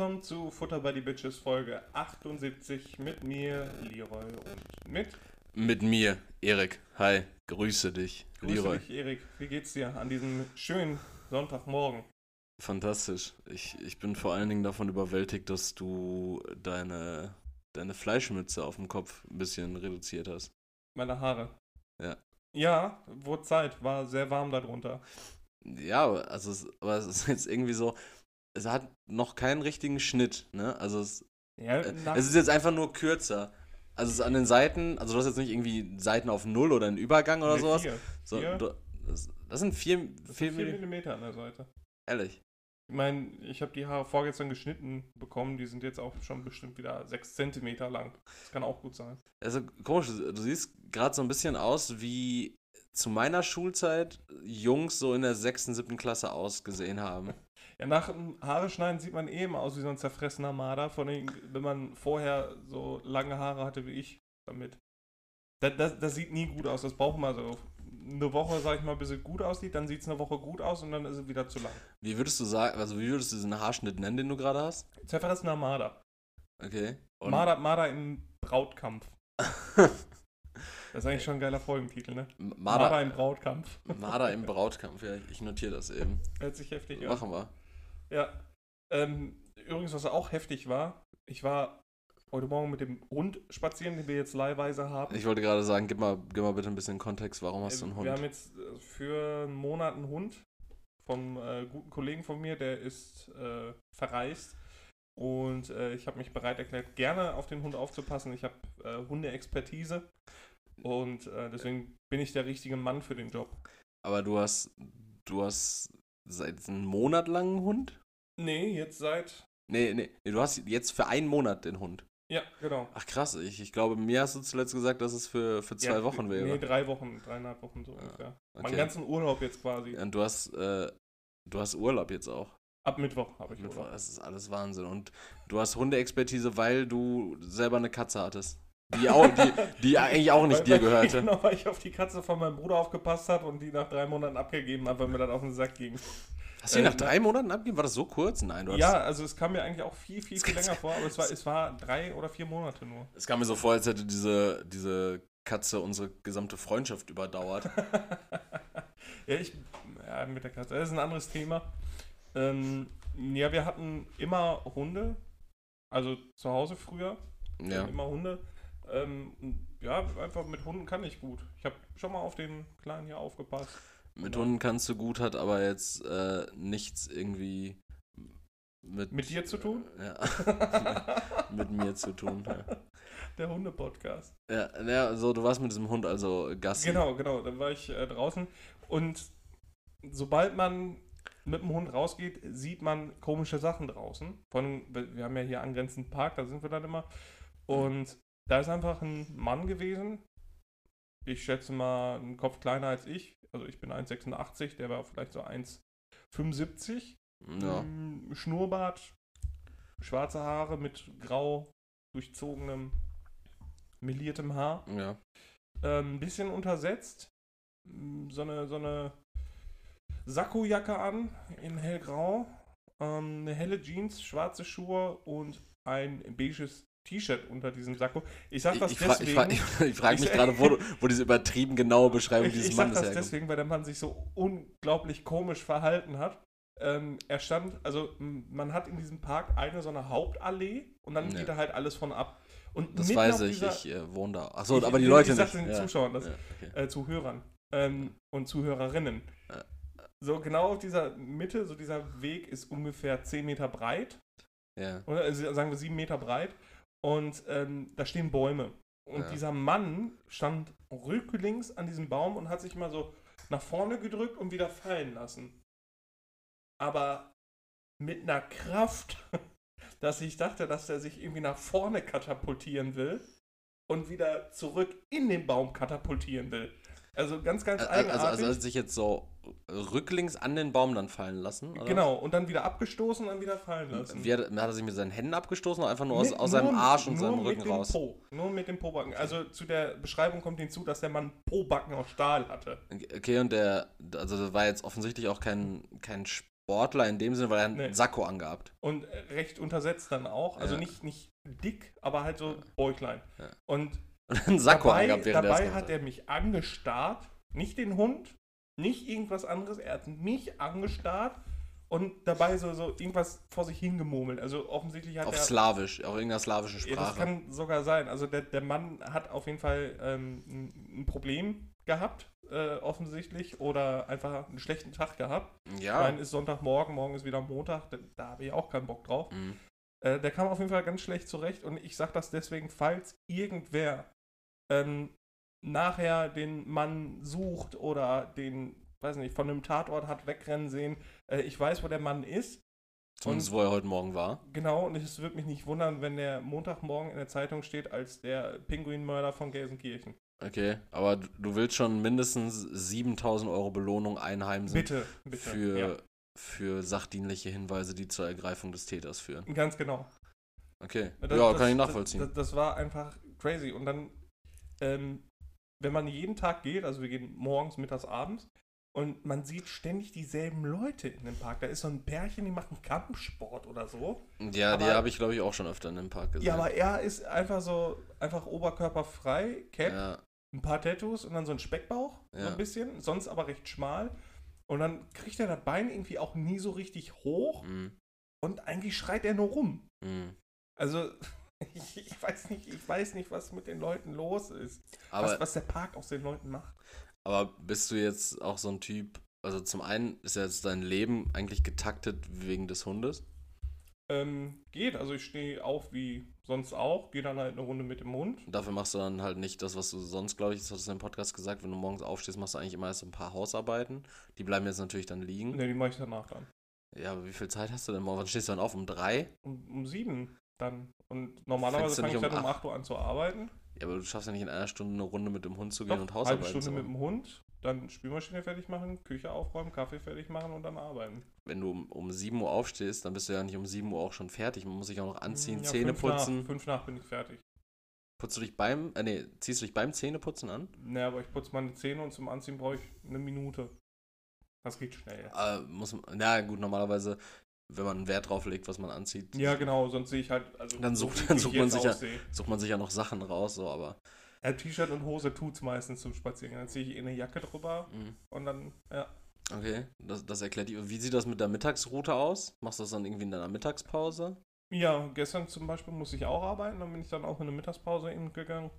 Willkommen zu Futter by the Bitches Folge 78 mit mir, Leroy und mit. Mit mir, Erik. Hi, grüße dich, Grüße Leroy. dich, Erik. Wie geht's dir an diesem schönen Sonntagmorgen? Fantastisch. Ich, ich bin vor allen Dingen davon überwältigt, dass du deine, deine Fleischmütze auf dem Kopf ein bisschen reduziert hast. Meine Haare. Ja. Ja, wurde Zeit. War sehr warm darunter. Ja, also es, aber es ist jetzt irgendwie so, es hat noch keinen richtigen Schnitt, ne? Also es, Ja, äh, es ist jetzt einfach nur kürzer. Also es ist an den Seiten, also du hast jetzt nicht irgendwie Seiten auf Null oder einen Übergang oder Nee, sowas. Vier. So, Vier? du, das, das sind vier, Das vier, sind vier Milli- Millimeter an der Seite. ehrlich. Ich meine, ich habe die Haare vorgestern geschnitten bekommen. Die sind jetzt auch schon bestimmt wieder sechs Zentimeter lang. Das kann auch gut sein. Also komisch, du du siehst gerade so ein bisschen aus, wie zu meiner Schulzeit Jungs so in der sechsten, siebten Klasse ausgesehen haben. Ja, nach dem Haare schneiden sieht man eben aus wie so ein zerfressener Marder, von den, wenn man vorher so lange Haare hatte wie ich damit. Das, das, das sieht nie gut aus, das braucht man so eine Woche, sag ich mal, bis es gut aussieht, dann sieht es eine Woche gut aus und dann ist es wieder zu lang. Wie würdest du sagen, also wie würdest du diesen Haarschnitt nennen, den du gerade hast? Zerfressener Marder. Okay. Und Marder, Marder im Brautkampf. Das ist eigentlich schon ein geiler Folgentitel, ne? Marder Marder, im Brautkampf. Marder im Brautkampf, ja, ich notiere das eben. Hört sich heftig an. Machen wir. Ja. Ähm, übrigens, was auch heftig war, ich war heute Morgen mit dem Hund spazieren, den wir jetzt leihweise haben. Ich wollte gerade sagen, gib mal, gib mal bitte ein bisschen Kontext, warum hast du einen Äh, Wir haben Hund? jetzt äh, für einen Monat einen Hund vom äh, guten Kollegen von mir, der ist äh, verreist. Und äh, ich habe mich bereit erklärt, gerne auf den Hund aufzupassen. Ich habe äh, Hundeexpertise. Und äh, deswegen bin ich der richtige Mann für den Job. Aber du hast, du hast seit einem Monat lang einen Hund? Nee, jetzt seit. Nee, nee, nee, du hast jetzt für einen Monat den Hund. Ja, genau. Ach krass, ich, ich glaube, mir hast du zuletzt gesagt, dass es für, für zwei ja, Wochen wäre. Nee, drei Wochen, dreieinhalb Wochen so Ah, ungefähr. Okay. ganzen Urlaub jetzt quasi. Und du hast, äh, du hast Urlaub jetzt auch. Ab Mittwoch habe ich Mittwoch, Urlaub. Das ist alles Wahnsinn. Und du hast Hundeexpertise, weil du selber eine Katze hattest. Die, auch, die, die eigentlich auch nicht Weil- dir gehörte. Genau, weil ich auf die Katze von meinem Bruder aufgepasst habe und die nach drei Monaten abgegeben habe, weil mir das auf den Sack ging. Hast du die Äh, nach drei Monaten abgegeben? War das so kurz? Nein, du Ja, also es kam mir eigentlich auch viel, viel, viel länger vor, aber es war, es war drei oder vier Monate nur. Es kam mir so vor, als hätte diese, diese Katze unsere gesamte Freundschaft überdauert. ja, ich, ja, mit der Katze, das ist ein anderes Thema. Ähm, ja, wir hatten immer Hunde, also zu Hause früher, ja. immer Hunde. Ähm, ja, einfach mit Hunden kann ich gut. Ich habe schon mal auf den Kleinen hier aufgepasst. Mit Hunden kannst du gut, hat aber jetzt äh, nichts irgendwie mit, Mit dir zu tun? Ja. mit mir zu tun. Ja. Der Hunde-Podcast. Ja, ja, so, du warst mit diesem Hund also Gassi. Genau, genau. Dann war ich äh, draußen und sobald man mit dem Hund rausgeht, sieht man komische Sachen draußen. Von, wir haben ja hier angrenzenden Park, da sind wir dann immer. Und da ist einfach ein Mann gewesen. Ich schätze mal einen Kopf kleiner als ich. Also ich bin 1,86, der war vielleicht so 1,75. Ja. Mm, Schnurrbart, schwarze Haare mit grau durchzogenem, meliertem Haar. ja. Ähm, ein bisschen untersetzt. So eine, so eine Sakkojacke an in hellgrau. Ähm, eine helle Jeans, schwarze Schuhe und ein beiges T-Shirt unter diesem Sakko. Ich sag Ich, das ich, fra deswegen. ich, fra ich, ich frage mich Ich- gerade, wo, wo diese übertrieben genaue Beschreibung ich, dieses ich sag Mannes das herkommt. deswegen, weil der Mann sich so unglaublich komisch verhalten hat. Ähm, er stand, also man hat in diesem Park eine so eine Hauptallee und dann Ja. geht da halt alles von ab. Und Das weiß ich, dieser- ich äh, wohne da. Achso, Ich- aber die ich- Leute ich sag nicht. den Zuschauern das. Ja, okay. äh, Zuhörern ähm, und Zuhörerinnen. Ja. So genau auf dieser Mitte, so dieser Weg ist ungefähr 10 Meter breit, ja. oder also sagen wir 7 Meter breit und ähm, da stehen Bäume. Und Ja. dieser Mann stand rücklings an diesem Baum und hat sich mal so nach vorne gedrückt und wieder fallen lassen. Aber mit einer Kraft, dass ich dachte, dass er sich irgendwie nach vorne katapultieren will und wieder zurück in den Baum katapultieren will. Also ganz, ganz Also, eigenartig. also, also hat sich jetzt so rücklings an den Baum dann fallen lassen? Oder? genau, und dann wieder abgestoßen und dann wieder fallen lassen. Wie hat, hat er sich mit seinen Händen abgestoßen oder einfach nur aus, Mit- aus seinem nur- Arsch und nur seinem mit Rücken dem raus? Po, nur mit dem Pobacken. Also zu der Beschreibung kommt hinzu, dass der Mann Po-Backen aus Stahl hatte. Okay, und der, also das war jetzt offensichtlich auch kein, kein Sportler in dem Sinne, weil er einen Nee. Sakko angehabt. Und recht untersetzt dann auch. Also Ja. nicht, nicht dick, aber halt so Bäuchlein. Ja. Und Und einen Sakko dabei, angehabt, während dabei hat er mich angestarrt. Nicht den Hund, nicht irgendwas anderes. Er hat mich angestarrt und dabei so, so irgendwas vor sich hingemurmelt. Also offensichtlich hat Auf er. Slawisch, auf irgendeiner slawischen Ja, das Sprache. kann sogar sein. Also der, der Mann hat auf jeden Fall ähm, ein, ein Problem gehabt, äh, offensichtlich, oder einfach einen schlechten Tag gehabt. Ich ja. meine, ist Sonntagmorgen, morgen ist wieder Montag, da, da habe ich auch keinen Bock drauf. Mhm. Äh, der kam auf jeden Fall ganz schlecht zurecht und ich sage das deswegen, falls irgendwer ähm, nachher den Mann sucht oder den, weiß nicht, von einem Tatort hat wegrennen sehen, äh, ich weiß, wo der Mann ist. Zumindest, wo er heute Morgen war. Genau, und es würde mich nicht wundern, wenn der Montagmorgen in der Zeitung steht als der Pinguinmörder von Gelsenkirchen. Okay, aber du, willst schon mindestens 7000 Euro Belohnung einheimsen Bitte, bitte. für, Ja, für sachdienliche Hinweise, die zur Ergreifung des Täters führen. ganz genau. Okay, Das- ja, das- kann ich nachvollziehen. Das, das war einfach crazy. Und dann, ähm, wenn man jeden Tag geht, also wir gehen morgens, mittags, abends, und man sieht ständig dieselben Leute in dem Park. Da ist so ein Pärchen, die machen Kampfsport oder so. ja, die aber- habe ich, glaube ich, auch schon öfter in dem Park gesehen. Ja, aber er ist einfach so, einfach oberkörperfrei, Cap, Ja, ein paar Tattoos und dann so ein Speckbauch, so Ja. ein bisschen, sonst aber recht schmal. Und dann kriegt er das Bein irgendwie auch nie so richtig hoch mm, und eigentlich schreit er nur rum. mm. Also, ich, ich weiß nicht, ich weiß nicht, was mit den Leuten los ist. Aber, was, was der Park aus den Leuten macht. aber bist du jetzt auch so ein Typ, also zum einen ist ja jetzt dein Leben eigentlich getaktet wegen des Hundes. Ähm, geht, also ich stehe auf wie sonst auch, gehe dann halt eine Runde mit dem Hund. Dafür machst du dann halt nicht das, was du sonst, glaube ich, das hast du im Podcast gesagt, wenn du morgens aufstehst, machst du eigentlich immer erst ein paar Hausarbeiten. Die bleiben jetzt natürlich dann liegen. Ne, die mache ich danach dann. Ja, aber wie viel Zeit hast du denn morgen? Wann stehst du dann auf? Um drei? Um, um sieben dann. Und normalerweise fange ich dann um um acht? 8 Uhr an zu arbeiten. Ja, aber du schaffst ja nicht in einer Stunde eine Runde mit dem Hund zu gehen Doch, und halbe Hausarbeiten Stunde zu mit machen. dem Hund, dann Spülmaschine fertig machen, Küche aufräumen, Kaffee fertig machen und dann arbeiten. Wenn du um, um 7 Uhr aufstehst, dann bist du ja nicht um 7 Uhr auch schon fertig. Man muss sich auch noch anziehen, Ja, Zähne fünf Nach, putzen. fünf nach bin ich fertig. Putzt du dich beim, äh, nee, ziehst du dich beim Zähneputzen an? Ne, aber ich putze meine Zähne und zum Anziehen brauche ich eine Minute. Das geht schnell. Äh, muss na gut, normalerweise, wenn man einen Wert drauf legt, was man anzieht, Ja, genau, sonst sehe ich halt. Also Dann sucht- dann sucht man sich ja- sucht man sich ja noch Sachen raus, so, aber. Ja, T-Shirt und Hose tut's meistens zum Spazieren. Dann ziehe ich eh eine Jacke drüber mh. und dann, ja. Okay, das, das erklärt die. Wie sieht das mit der Mittagsroute aus? Machst du das dann irgendwie in deiner Mittagspause? Ja, gestern zum Beispiel musste ich auch arbeiten, dann bin ich dann auch in eine Mittagspause eben gegangen.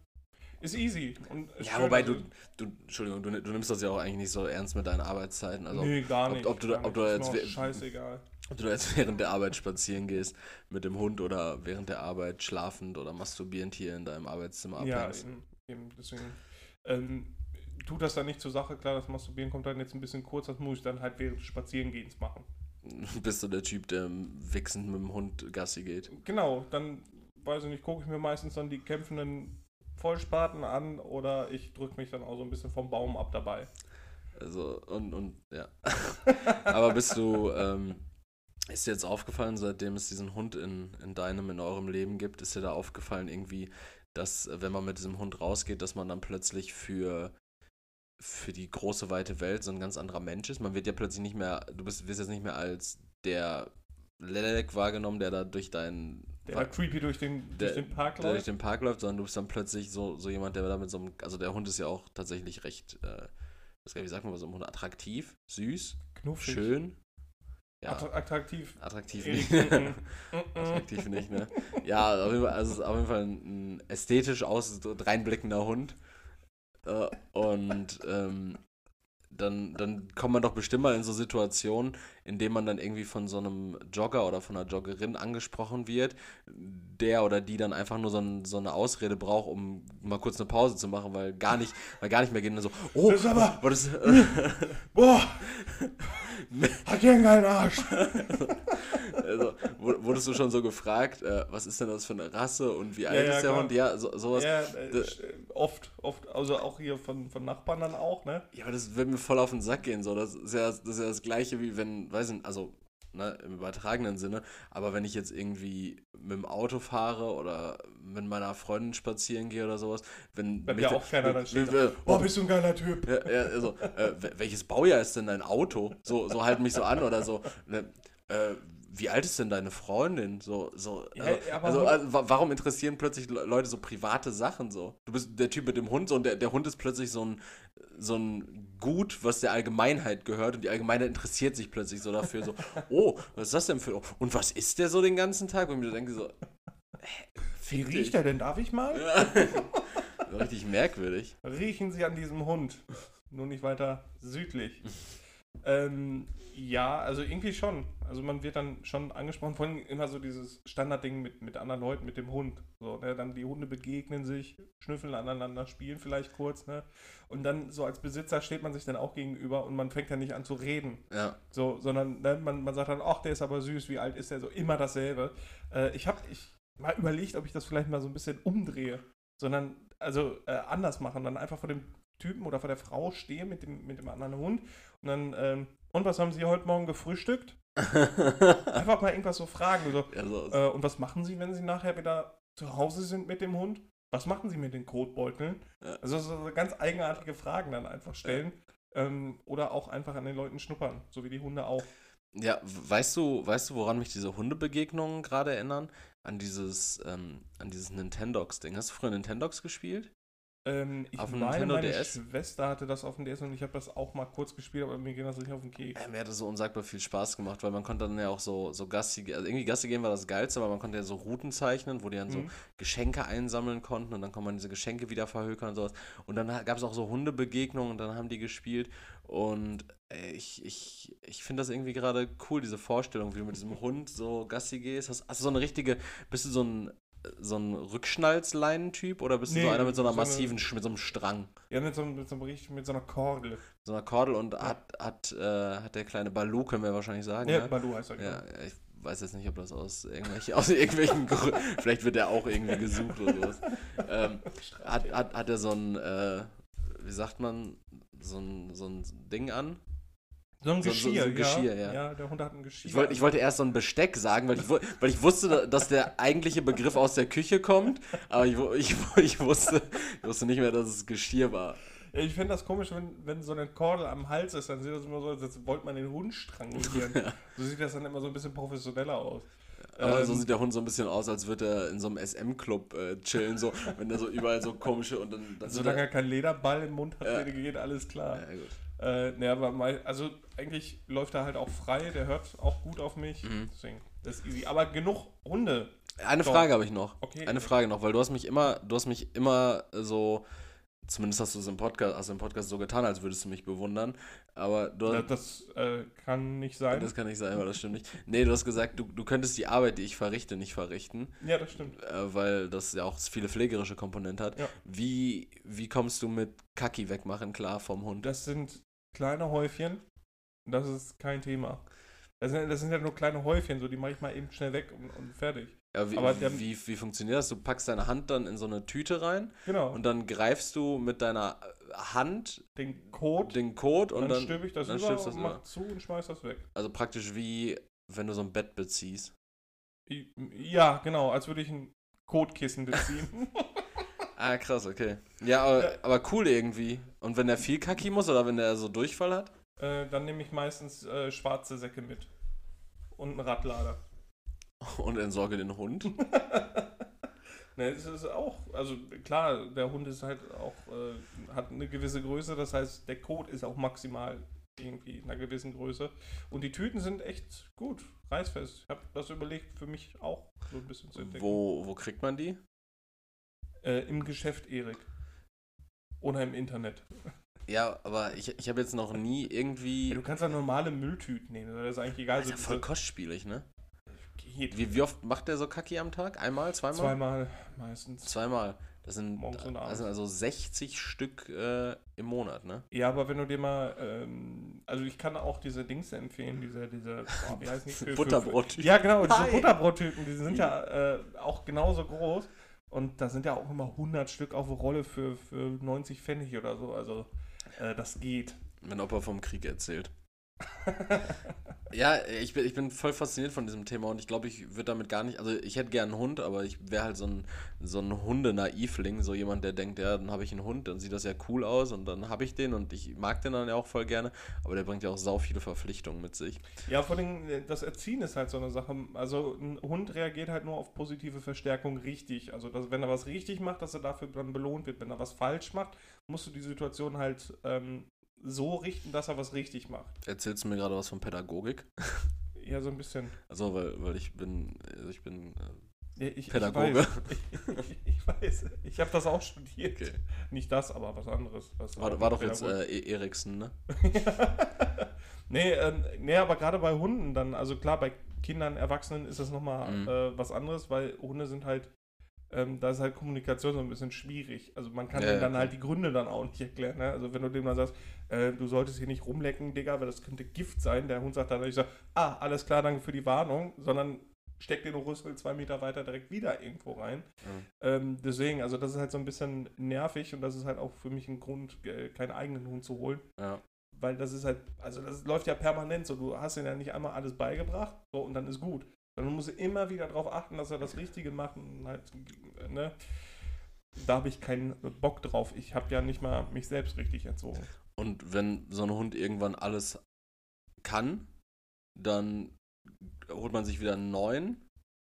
Ist easy. Und ist Ja, schön, wobei also- du, du, Entschuldigung, du, du nimmst das ja auch eigentlich nicht so ernst mit deinen Arbeitszeiten. Also, nee, gar ob- nicht. ob du ob du nicht. da Ist jetzt scheißegal. Ob du da jetzt während der Arbeit spazieren gehst mit dem Hund oder während der Arbeit schlafend oder masturbierend hier in deinem Arbeitszimmer Ja, abhängst. eben, eben deswegen. Ähm, tut das dann nicht zur Sache, klar, das Masturbieren kommt dann jetzt ein bisschen kurz, das muss ich dann halt während des Spazierengehens machen. Bist du der Typ, der wichsend mit dem Hund Gassi geht? Genau, dann, weiß ich nicht, gucke ich mir meistens dann die kämpfenden Vollspaten an oder ich drücke mich dann auch so ein bisschen vom Baum ab dabei. Also, und, und, ja. Aber bist du, ähm, ist dir jetzt aufgefallen, seitdem es diesen Hund in, in deinem, in eurem Leben gibt, ist dir da aufgefallen irgendwie, dass, äh, wenn man mit diesem Hund rausgeht, dass man dann plötzlich für, für die große, weite Welt so ein ganz anderer Mensch ist? Man wird ja plötzlich nicht mehr, du bist, wirst jetzt nicht mehr als der Lelek wahrgenommen, der da durch deinen Der Wa- da creepy durch den, Der- durch den Park der durch läuft. den Park läuft, sondern du bist dann plötzlich so, so jemand, der da mit so einem, also der Hund ist ja auch tatsächlich recht, äh, wie sagt man bei so einem Hund, attraktiv, süß, Knuffig. schön. Ja, Attra- attraktiv. attraktiv nicht. mm. attraktiv nicht, ne? Ja, auf jeden Fall, also es ist auf jeden Fall ein, ästhetisch aus reinblickender Hund. Äh, und ähm, dann, dann kommt man doch bestimmt mal in so Situationen, in denen man dann irgendwie von so einem Jogger oder von einer Joggerin angesprochen wird, der oder die dann einfach nur so, ein, so eine Ausrede braucht, um mal kurz eine Pause zu machen, weil gar nicht, weil gar nicht mehr geht und so, oh, Das ist aber- was ist, Boah! Hat ja einen geilen Arsch! also, wu- wurdest du schon so gefragt, äh, was ist denn das für eine Rasse und wie alt ja, ist der. Hund? Ja, so, sowas. Ja, äh, oft, oft, also auch hier von, von Nachbarn dann auch, ne? Ja, aber das wird mir voll auf den Sack gehen. So. Das, ist ja, das ist ja das Gleiche, wie wenn, weiß nicht, also ne, im übertragenen Sinne. Aber wenn ich jetzt irgendwie mit dem Auto fahre oder mit meiner Freundin spazieren gehe oder sowas, wenn. Der da- auch keiner dann steht, wenn- oh, bist du ein geiler Typ. ja, ja, also, äh, wel- welches Baujahr ist denn dein Auto? So, so halt mich so an oder so. Ne, äh, wie alt ist denn deine Freundin? So, so, Ja, also, aber also, also, wa- warum interessieren plötzlich Le- Leute so private Sachen so? Du bist der Typ mit dem Hund so, und der, der Hund ist plötzlich so ein, so ein Gut, was der Allgemeinheit gehört und die Allgemeinheit interessiert sich plötzlich so dafür, so, oh, was ist das denn für, und was isst der so den ganzen Tag? Und ich mir denke so, hä, Wie riecht dich. er denn? Darf ich mal? Richtig merkwürdig. Riechen Sie an diesem Hund. Nur nicht weiter südlich. ähm, ja, also irgendwie schon. Also man wird dann schon angesprochen, vor allem immer so dieses Standardding mit, mit anderen Leuten, mit dem Hund. So, ne? Dann die Hunde begegnen sich, schnüffeln aneinander, spielen vielleicht kurz, ne? Und dann so als Besitzer steht man sich dann auch gegenüber und man fängt ja nicht an zu reden. Ja. So, sondern ne, man, man sagt dann, ach, der ist aber süß, wie alt ist der? So immer dasselbe. Äh, ich habe ich mal überlegt, ob ich das vielleicht mal so ein bisschen umdrehe, sondern also äh, anders machen, dann einfach vor dem Typen oder vor der Frau stehe mit dem, mit dem anderen Hund und dann, ähm, und was haben Sie heute Morgen gefrühstückt? Einfach mal irgendwas so fragen. So, ja, so, äh, und was machen Sie, wenn Sie nachher wieder zu Hause sind mit dem Hund? Was machen Sie mit den Kotbeuteln? Ja. Also so ganz eigenartige Fragen dann einfach stellen. Ähm, oder auch einfach an den Leuten schnuppern, so wie die Hunde auch. Ja, weißt du, weißt du, woran mich diese Hundebegegnungen gerade erinnern? An dieses, ähm, an dieses Nintendox-Ding. Hast du früher Nintendox gespielt? Ähm, ich Auf dem meine, Nintendo meine DS? Schwester hatte das auf dem DS und ich habe das auch mal kurz gespielt, aber mir ging das nicht auf den Keks. Äh, mir hat das so unsagbar viel Spaß gemacht, weil man konnte dann ja auch so, so Gassi, also irgendwie Gassi gehen war das Geilste, weil man konnte ja so Routen zeichnen, wo die dann so Mhm. Geschenke einsammeln konnten und dann konnte man diese Geschenke wieder verhökern und sowas. Und dann gab es auch so Hundebegegnungen und dann haben die gespielt und äh, ich, ich, ich finde das irgendwie gerade cool, diese Vorstellung, wie du mit diesem Hund so Gassi gehst. Hast, hast du so eine richtige, bist du so ein so ein Rückschnalzleinen-Typ oder bist du Nee, so einer mit so einer so eine- massiven, Sch- mit so einem Strang? Ja, mit so, mit so, mit so einer Kordel. So einer Kordel und Ja. hat, hat, äh, hat der kleine Balu, können wir wahrscheinlich sagen. Ja, ne? Balu heißt er, Ja, genau. ich weiß jetzt nicht, ob das aus, irgendwelche, aus irgendwelchen Gründen, vielleicht wird er auch irgendwie gesucht oder sowas. Ähm, hat, hat, hat er so ein, äh, wie sagt man, so ein, so ein Ding an? So ein So- so- Geschirr, so ein Geschirr, ja. ja. der Hund hat ein Geschirr. Ich, wollt, ich wollte erst so ein Besteck sagen, weil ich, weil ich wusste, dass der eigentliche Begriff aus der Küche kommt, aber ich, ich, ich, wusste, ich wusste nicht mehr, dass es Geschirr war. Ja, ich finde das komisch, wenn, wenn so eine Kordel am Hals ist, dann sieht das immer so, als wollte man den Hund strangulieren. So sieht das dann immer so ein bisschen professioneller aus. Aber Ähm, so sieht der Hund so ein bisschen aus, als würde er in so einem SM-Club äh, chillen, so, wenn er so überall so komische und dann. dann Solange er keinen Lederball im Mund hat, Ja. ja. geht alles klar. Ja, gut. Äh, ne, aber mal, also eigentlich läuft er halt auch frei, der hört auch gut auf mich. Mhm. Deswegen, das ist easy. Aber genug Hunde. Eine Doch. Frage habe ich noch. Okay. Eine Frage noch, weil du hast mich immer, du hast mich immer so, zumindest hast du es im Podcast, hast du im Podcast so getan, als würdest du mich bewundern. Aber du Das, das äh, kann nicht sein. das kann nicht sein, weil das stimmt nicht. Nee, du hast gesagt, du, du könntest die Arbeit, die ich verrichte, nicht verrichten, ja, das stimmt. äh, weil das ja auch viele pflegerische Komponenten hat. Ja. Wie, wie kommst du mit Kacki wegmachen klar vom Hund? Das sind kleine Häufchen. Das ist kein Thema. Das sind, das sind ja nur kleine Häufchen, so die mache ich mal eben schnell weg und, und fertig. Ja, wie, aber der- wie, wie funktioniert das? Du packst deine Hand dann in so eine Tüte rein Genau. und dann greifst du mit deiner Hand den Code, den Code und dann, dann, stülpe ich das dann über und das mach über. zu und schmeiß das weg. Also praktisch wie wenn du so ein Bett beziehst. Ja, genau, als würde ich ein Kotkissen beziehen. Ah, krass, okay. Ja, aber, Ja. aber cool irgendwie. Und wenn der viel Kacki muss oder wenn der so Durchfall hat? äh, dann nehme ich meistens äh, schwarze Säcke mit. Und einen Radlader. Und entsorge den Hund. Ne, es ist auch, also klar, der Hund ist halt auch, äh, hat eine gewisse Größe, das heißt, der Kot ist auch maximal irgendwie in einer gewissen Größe. Und die Tüten sind echt gut, reißfest. Ich habe das überlegt, für mich auch so ein bisschen zu entdecken. Wo, wo kriegt man die? Äh, Im Geschäft Erik. Oder im Internet. Ja, aber ich, ich habe jetzt noch nie Ja, irgendwie. du kannst ja normale Mülltüten nehmen, das ist eigentlich egal. Ist ja so voll kostspielig, ne? geht. Wie, wie oft macht der so Kacki am Tag? Einmal, zweimal? Zweimal meistens. Zweimal. Das sind, das sind also 60 Stück äh, im Monat, ne? Ja, aber wenn du dir mal, ähm, also ich kann auch diese Dings empfehlen, diese, diese, oh, wie heißt die? Für- für- Butterbrot. Ja, genau, diese. Butterbrottypen, die sind ja äh, auch genauso groß. Und da sind ja auch immer 100 Stück auf Rolle für, für 90 Pfennig oder so. Also, äh, das geht. Wenn Opa vom Krieg erzählt. Ja, ich bin, ich bin voll fasziniert von diesem Thema und ich glaube, ich würde damit gar nicht, also ich hätte gern einen Hund, aber ich wäre halt so ein, so ein Hunde-Naivling, so jemand, der denkt, ja, dann habe ich einen Hund, dann sieht das ja cool aus und dann habe ich den und ich mag den dann ja auch voll gerne, aber der bringt ja auch sau viele Verpflichtungen mit sich. Ja, vor allem äh, das Erziehen ist halt so eine Sache. Also ein Hund reagiert halt nur auf positive Verstärkung richtig. Also dass, wenn er was richtig macht, dass er dafür dann belohnt wird. Wenn er was falsch macht, musst du die Situation halt ähm, so richten, dass er was richtig macht. Erzählst du mir gerade was von Pädagogik? Ja, so ein bisschen. Also, weil, weil ich bin, also ich bin äh, ich, Pädagoge. Ich weiß, ich, ich weiß. Ich habe das auch studiert. Okay. Nicht das, aber was anderes. Was war, war doch jetzt äh, E- Eriksen, ne? nee, ähm, nee, aber gerade bei Hunden dann, also klar, bei Kindern, Erwachsenen ist das nochmal Mhm. äh, was anderes, weil Hunde sind halt, ähm, da ist halt Kommunikation so ein bisschen schwierig. Also man kann Ja, ja, dann klar. halt die Gründe dann auch nicht erklären. Ne? Also wenn du dem dann sagst, äh, du solltest hier nicht rumlecken, Digga, weil das könnte Gift sein, der Hund sagt dann nicht so, ah, alles klar, danke für die Warnung, sondern steckt den Rüssel zwei Meter weiter direkt wieder irgendwo rein. Mhm. Ähm, deswegen, also das ist halt so ein bisschen nervig und das ist halt auch für mich ein Grund, äh, keinen eigenen Hund zu holen. Ja. Weil das ist halt, also das läuft ja permanent so. Du hast ihm ja nicht einmal alles beigebracht, so und dann ist gut. Sondern du musst immer wieder darauf achten, dass er das Richtige macht und halt, ne? Da habe ich keinen Bock drauf. Ich habe ja nicht mal mich selbst richtig erzogen. Und wenn so ein Hund irgendwann alles kann, dann holt man sich wieder einen neuen.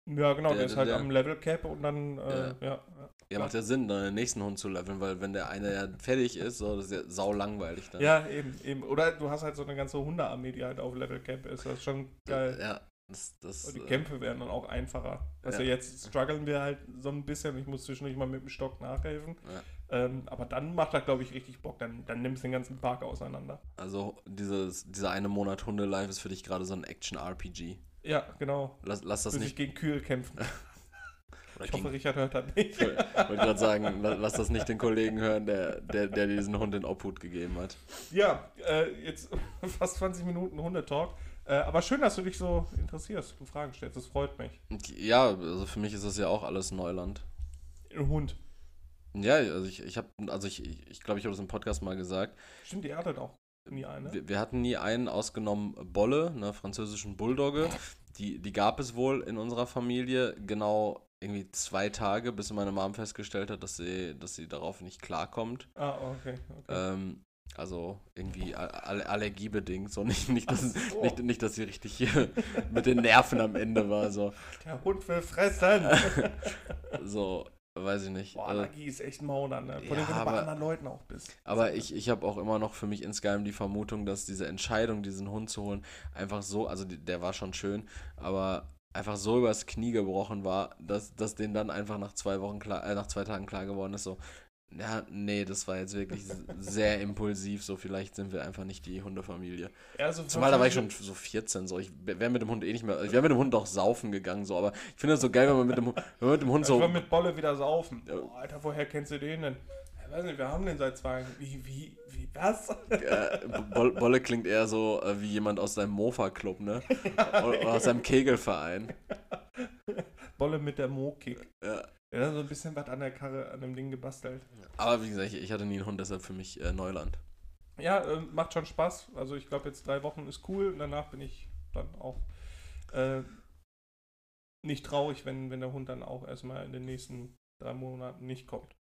Ja, genau, der, Der- ist halt der- am Level Cap und dann, äh, Ja. ja. ja. Ja, macht ja Sinn, dann den nächsten Hund zu leveln, weil wenn der eine ja fertig ist, so, das ist ja sau langweilig dann. Ja, eben, eben. Oder du hast halt so eine ganze Hundearmee, die halt auf Level Cap ist. Das ist schon geil. Ja, das, das, Und die äh, Kämpfe werden dann auch einfacher. Also Ja. jetzt strugglen wir halt so ein bisschen. Ich muss zwischendurch mal mit dem Stock nachhelfen. Ja. Ähm, aber dann macht er, glaube ich, richtig Bock. Dann, dann nimmst du den ganzen Park auseinander. Also dieses, dieser eine Monat Hunde-Life ist für dich gerade so ein Action-RPG. Ja, genau. Lass, lass das ich nicht. gegen Kühl kämpfen. Ich hoffe, gegen, Richard hört das nicht. ich wollte gerade sagen, la- lass das nicht den Kollegen hören, der, der, der diesen Hund in Obhut gegeben hat. ja, äh, jetzt fast 20 Minuten Hundetalk. Äh, aber schön, dass du dich so interessierst und Fragen stellst. Das freut mich. Ja, also für mich ist das ja auch alles Neuland. Ein Hund. Ja, also ich, ich habe, also ich, ich, ich glaube, ich habe das im Podcast mal gesagt. Stimmt, ihr hattet auch nie eine. Wir, wir hatten nie einen ausgenommen Bolle, einer französischen Bulldogge. Die, die gab es wohl in unserer Familie genau irgendwie zwei Tage, bis meine Mom festgestellt hat, dass sie, dass sie darauf nicht klarkommt. Ah, okay. okay. Ähm, also irgendwie all, all, allergiebedingt. So nicht, nicht, dass, so. nicht, nicht, dass sie richtig hier mit den Nerven am Ende war. So, Der Hund will fressen. so weiß ich nicht. Boah, Also, Allergie ist echt ein Mauder, ne? Vor Ja, allem, wenn du bei aber- anderen Leuten auch bist. Aber ich, ich habe auch immer noch für mich insgeheim die Vermutung, dass diese Entscheidung, diesen Hund zu holen, einfach so, also der war schon schön, aber einfach so übers Knie gebrochen war, dass, dass denen dann einfach nach zwei Wochen klar, äh, nach zwei Tagen klar geworden ist, so, ja, nee, das war jetzt wirklich sehr impulsiv, so vielleicht sind wir einfach nicht die Hundefamilie. Ja, also Zumal da war ich schon so 14, so, ich wäre mit dem Hund eh nicht mehr, ich wäre mit dem Hund auch saufen gegangen, so, aber ich finde das so geil, wenn man mit dem, Hund- wenn mit dem Hund Ich so, war mit Bolle wieder saufen. Ja. Boah, Alter, woher kennst du den denn? Ich weiß nicht, wir haben den seit zwei Jahren. Wie, wie, wie, was? Bol- Bolle klingt eher so äh, wie jemand aus deinem Mofa-Club, ne? Oder, oder aus deinem Kegelverein. Bolle mit der Mo-Kick. Ja. Hat so ein bisschen was an der Karre, an dem Ding gebastelt. Aber wie gesagt, ich, ich hatte nie einen Hund, deshalb für mich äh, Neuland. Ja, äh, macht schon Spaß. Also ich glaube, jetzt drei Wochen ist cool. Und danach bin ich dann auch äh, nicht traurig, wenn, wenn der Hund dann auch erstmal in den nächsten drei Monaten nicht kommt.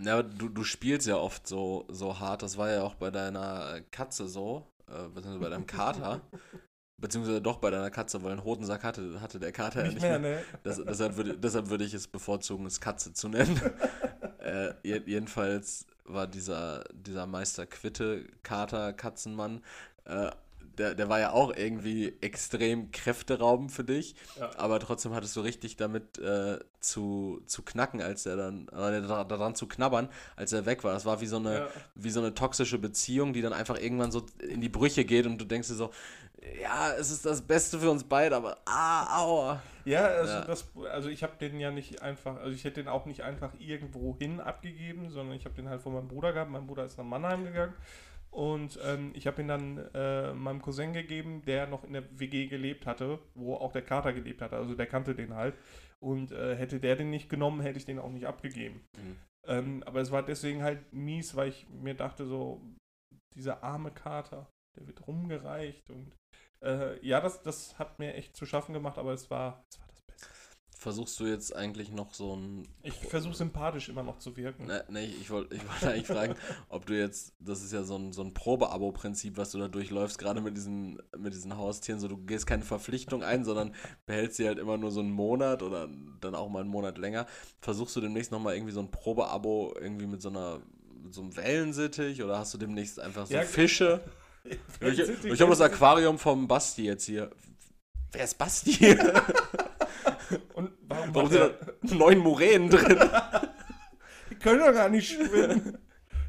Ja, aber du, du spielst ja oft so, so hart. Das war ja auch bei deiner Katze so, äh, beziehungsweise bei deinem Kater. beziehungsweise doch bei deiner Katze, weil einen Hodensack hatte, hatte der Kater ja nicht nicht mehr, mehr. ne? Das, deshalb, würde, deshalb würde ich es bevorzugen, es Katze zu nennen. äh, je- jedenfalls war dieser, dieser Meister Quitte, Kater, Katzenmann, äh, der, der war ja auch irgendwie extrem kräfteraubend für dich, Ja. aber trotzdem hattest du richtig damit äh, zu, zu knacken, als er dann, äh, da- daran zu knabbern, als er weg war. Das war wie so eine, Ja. wie so eine toxische Beziehung, die dann einfach irgendwann so in die Brüche geht und du denkst dir so, ja, es ist das Beste für uns beide, aber ah, aua. Ja, also, Ja. Das, also ich habe den ja nicht einfach, also ich hätte den auch nicht einfach irgendwo hin abgegeben, sondern ich habe den halt von meinem Bruder gehabt. Mein Bruder ist nach Mannheim gegangen und ähm, ich habe ihn dann äh, meinem Cousin gegeben, der noch in der WG gelebt hatte, wo auch der Kater gelebt hatte. Also der kannte den halt. Und äh, hätte der den nicht genommen, hätte ich den auch nicht abgegeben. Mhm. Ähm, aber es war deswegen halt mies, weil ich mir dachte so, dieser arme Kater, der wird rumgereicht und äh, ja, das, das hat mir echt zu schaffen gemacht, aber es war, es war das Beste. Versuchst du jetzt eigentlich noch so ein. Ich versuche sympathisch immer noch zu wirken. Ne, nee, ich wollte ich wollt eigentlich fragen, ob du jetzt, das ist ja so ein, so ein Probeabo-Prinzip, was du da durchläufst, gerade mit diesen, mit diesen Haustieren, so du gehst keine Verpflichtung ein, sondern behältst sie halt immer nur so einen Monat oder dann auch mal einen Monat länger. Versuchst du demnächst nochmal irgendwie so ein Probeabo irgendwie mit so einer, so einem Wellensittich oder hast du demnächst einfach so Ja, Fische? Ich, ich habe das. Aquarium vom Basti jetzt hier. Wer ist Basti? Und warum, Warum sind da neun Muränen drin? Die können doch gar nicht schwimmen.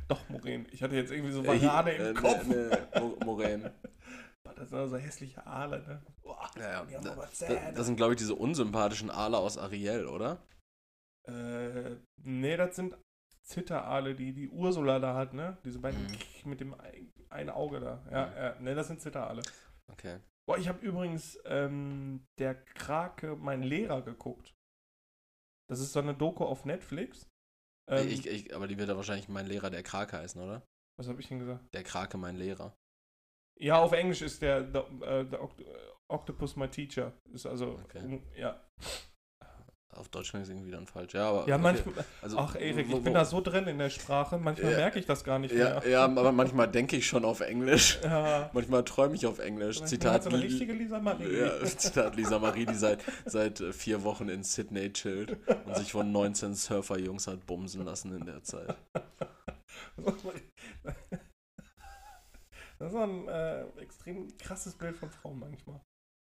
Doch, Moren. Ich hatte jetzt irgendwie so Banane Äh, im Kopf. Ne, ne, Mo- Muränen. Boah, Das sind also hässliche Aale, ne? Boah, Ja, ja. Da, da, das sind, glaube ich, diese unsympathischen Aale aus Ariel, oder? Äh, nee, das sind Zitteraale, die die Ursula da hat, ne? Diese beiden Mhm. mit dem ein, Auge da. Ja, Mhm. ja, ne, das sind Zitteraale. Okay. Boah, ich habe übrigens ähm, der Krake, mein Lehrer, geguckt. Das ist so eine Doku auf Netflix. Ähm, ich, ich, aber die wird ja wahrscheinlich mein Lehrer der Krake heißen, oder? was habe ich denn gesagt? Der Krake mein Lehrer. Ja, auf Englisch ist der The, äh, the Oct Octopus My Teacher. Ist also, Okay. ja. Auf Deutsch klingt es irgendwie dann falsch. Ja, aber. Ja, okay. manchmal. Also, Ach, Erik, ich bin da so drin in der Sprache, manchmal Ja. merke ich das gar nicht Ja, mehr. ja, aber manchmal denke ich schon auf Englisch. Ja. Manchmal träume ich auf Englisch. Manchmal Zitat, eine richtige Lisa Marie. Ja, Zitat Lisa Marie, die seit, seit äh, vier Wochen in Sydney chillt und sich von 19 Surferjungs hat bumsen lassen in der Zeit. Das ist ein äh, extrem krasses Bild von Frauen manchmal.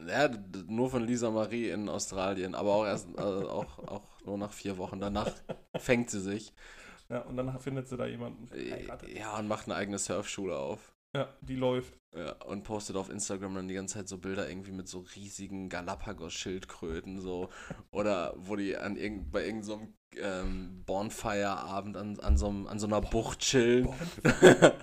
Ja, nur von Lisa Marie in Australien, aber auch erst äh, auch, auch nur nach vier Wochen. Danach fängt sie sich. Ja, und dann findet sie da jemanden. Heiratet. Ja, und macht eine eigene Surfschule auf. Ja, die läuft. Ja, und postet auf Instagram dann die ganze Zeit so Bilder irgendwie mit so riesigen Galapagos-Schildkröten so. Oder wo die an irgend, bei irgendeinem so ähm, Bonfire-Abend an, an, so, an so einer Bucht chillen. Mit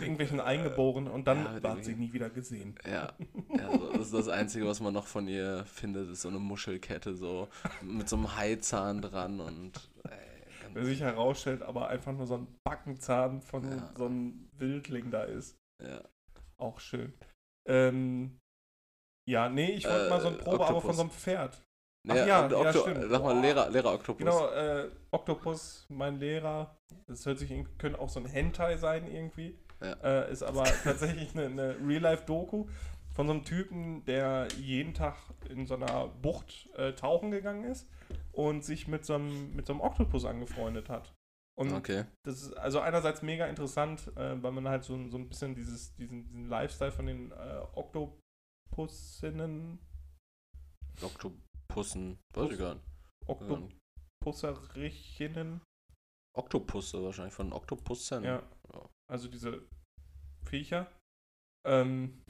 irgendwelchen Eingeborenen und dann Ja, war sie nie wieder gesehen. Ja, ja so, das ist das Einzige, was man noch von ihr findet, ist so eine Muschelkette so mit so einem Haizahn dran und ey, Wer sich herausstellt, aber einfach nur so ein Backenzahn von Ja. so einem Wildling da ist. ja. Auch schön. Ähm, ja, nee, ich wollte Äh, mal so ein Probeabo Oktopus. von so einem Pferd. Ach ja, und ja, Okto- stimmt. Sag mal, Boah. Lehrer, Lehrer Oktopus. Genau, äh, Oktopus, mein Lehrer. Das hört sich, könnte auch so ein Hentai sein irgendwie. Ja. Äh, ist aber tatsächlich eine, eine Real-Life-Doku von so einem Typen, der jeden Tag in so einer Bucht äh, tauchen gegangen ist und sich mit so einem, mit so einem Oktopus angefreundet hat. Und Okay. das ist also einerseits mega interessant, äh, weil man halt so, ein- so ein bisschen dieses, diesen, diesen Lifestyle von den äh, Oktopussinnen, Oktopussen, weiß ich gar nicht. Oktopusserichinnen, Oktopusse wahrscheinlich, von Oktopussen. ja, Ja. also diese Viecher, ähm,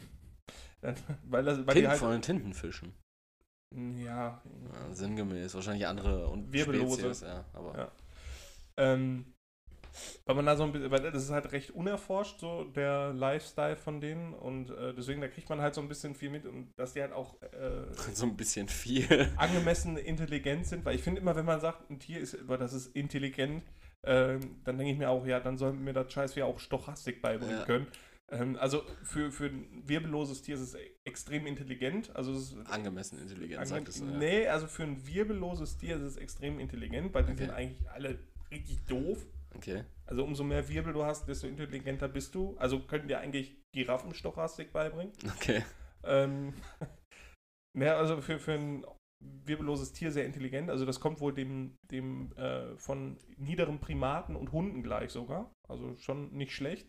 weil, das, weil die halt, von den Tintenfischen. ja, Ja, sinngemäß. Wahrscheinlich andere und Wirbellose. Spezies, ja. Aber Ja. ähm, weil man da so ein bisschen, weil das ist halt recht unerforscht, so der Lifestyle von denen und äh, deswegen, da kriegt man halt so ein bisschen viel mit und dass die halt auch äh, so ein bisschen viel. angemessen intelligent sind, weil ich finde immer, wenn man sagt, ein Tier ist, aber das ist intelligent, ähm, dann denke ich mir auch, ja, dann soll mir das Scheiß wie auch Stochastik beibringen Ja. können. Ähm, also für, für ein wirbelloses Tier ist es extrem intelligent. Also Angemessen intelligent, ange- sagt es. Ja. Nee, also für ein wirbelloses Tier ist es extrem intelligent, weil die Okay. sind eigentlich alle richtig doof. Okay. Also umso mehr Wirbel du hast, desto intelligenter bist du. Also könnten dir eigentlich Giraffen Stochastik beibringen. Okay. Ähm, ja, also für, für ein wirbelloses Tier sehr intelligent. Also das kommt wohl dem, dem äh, von niederen Primaten und Hunden gleich sogar. Also schon nicht schlecht.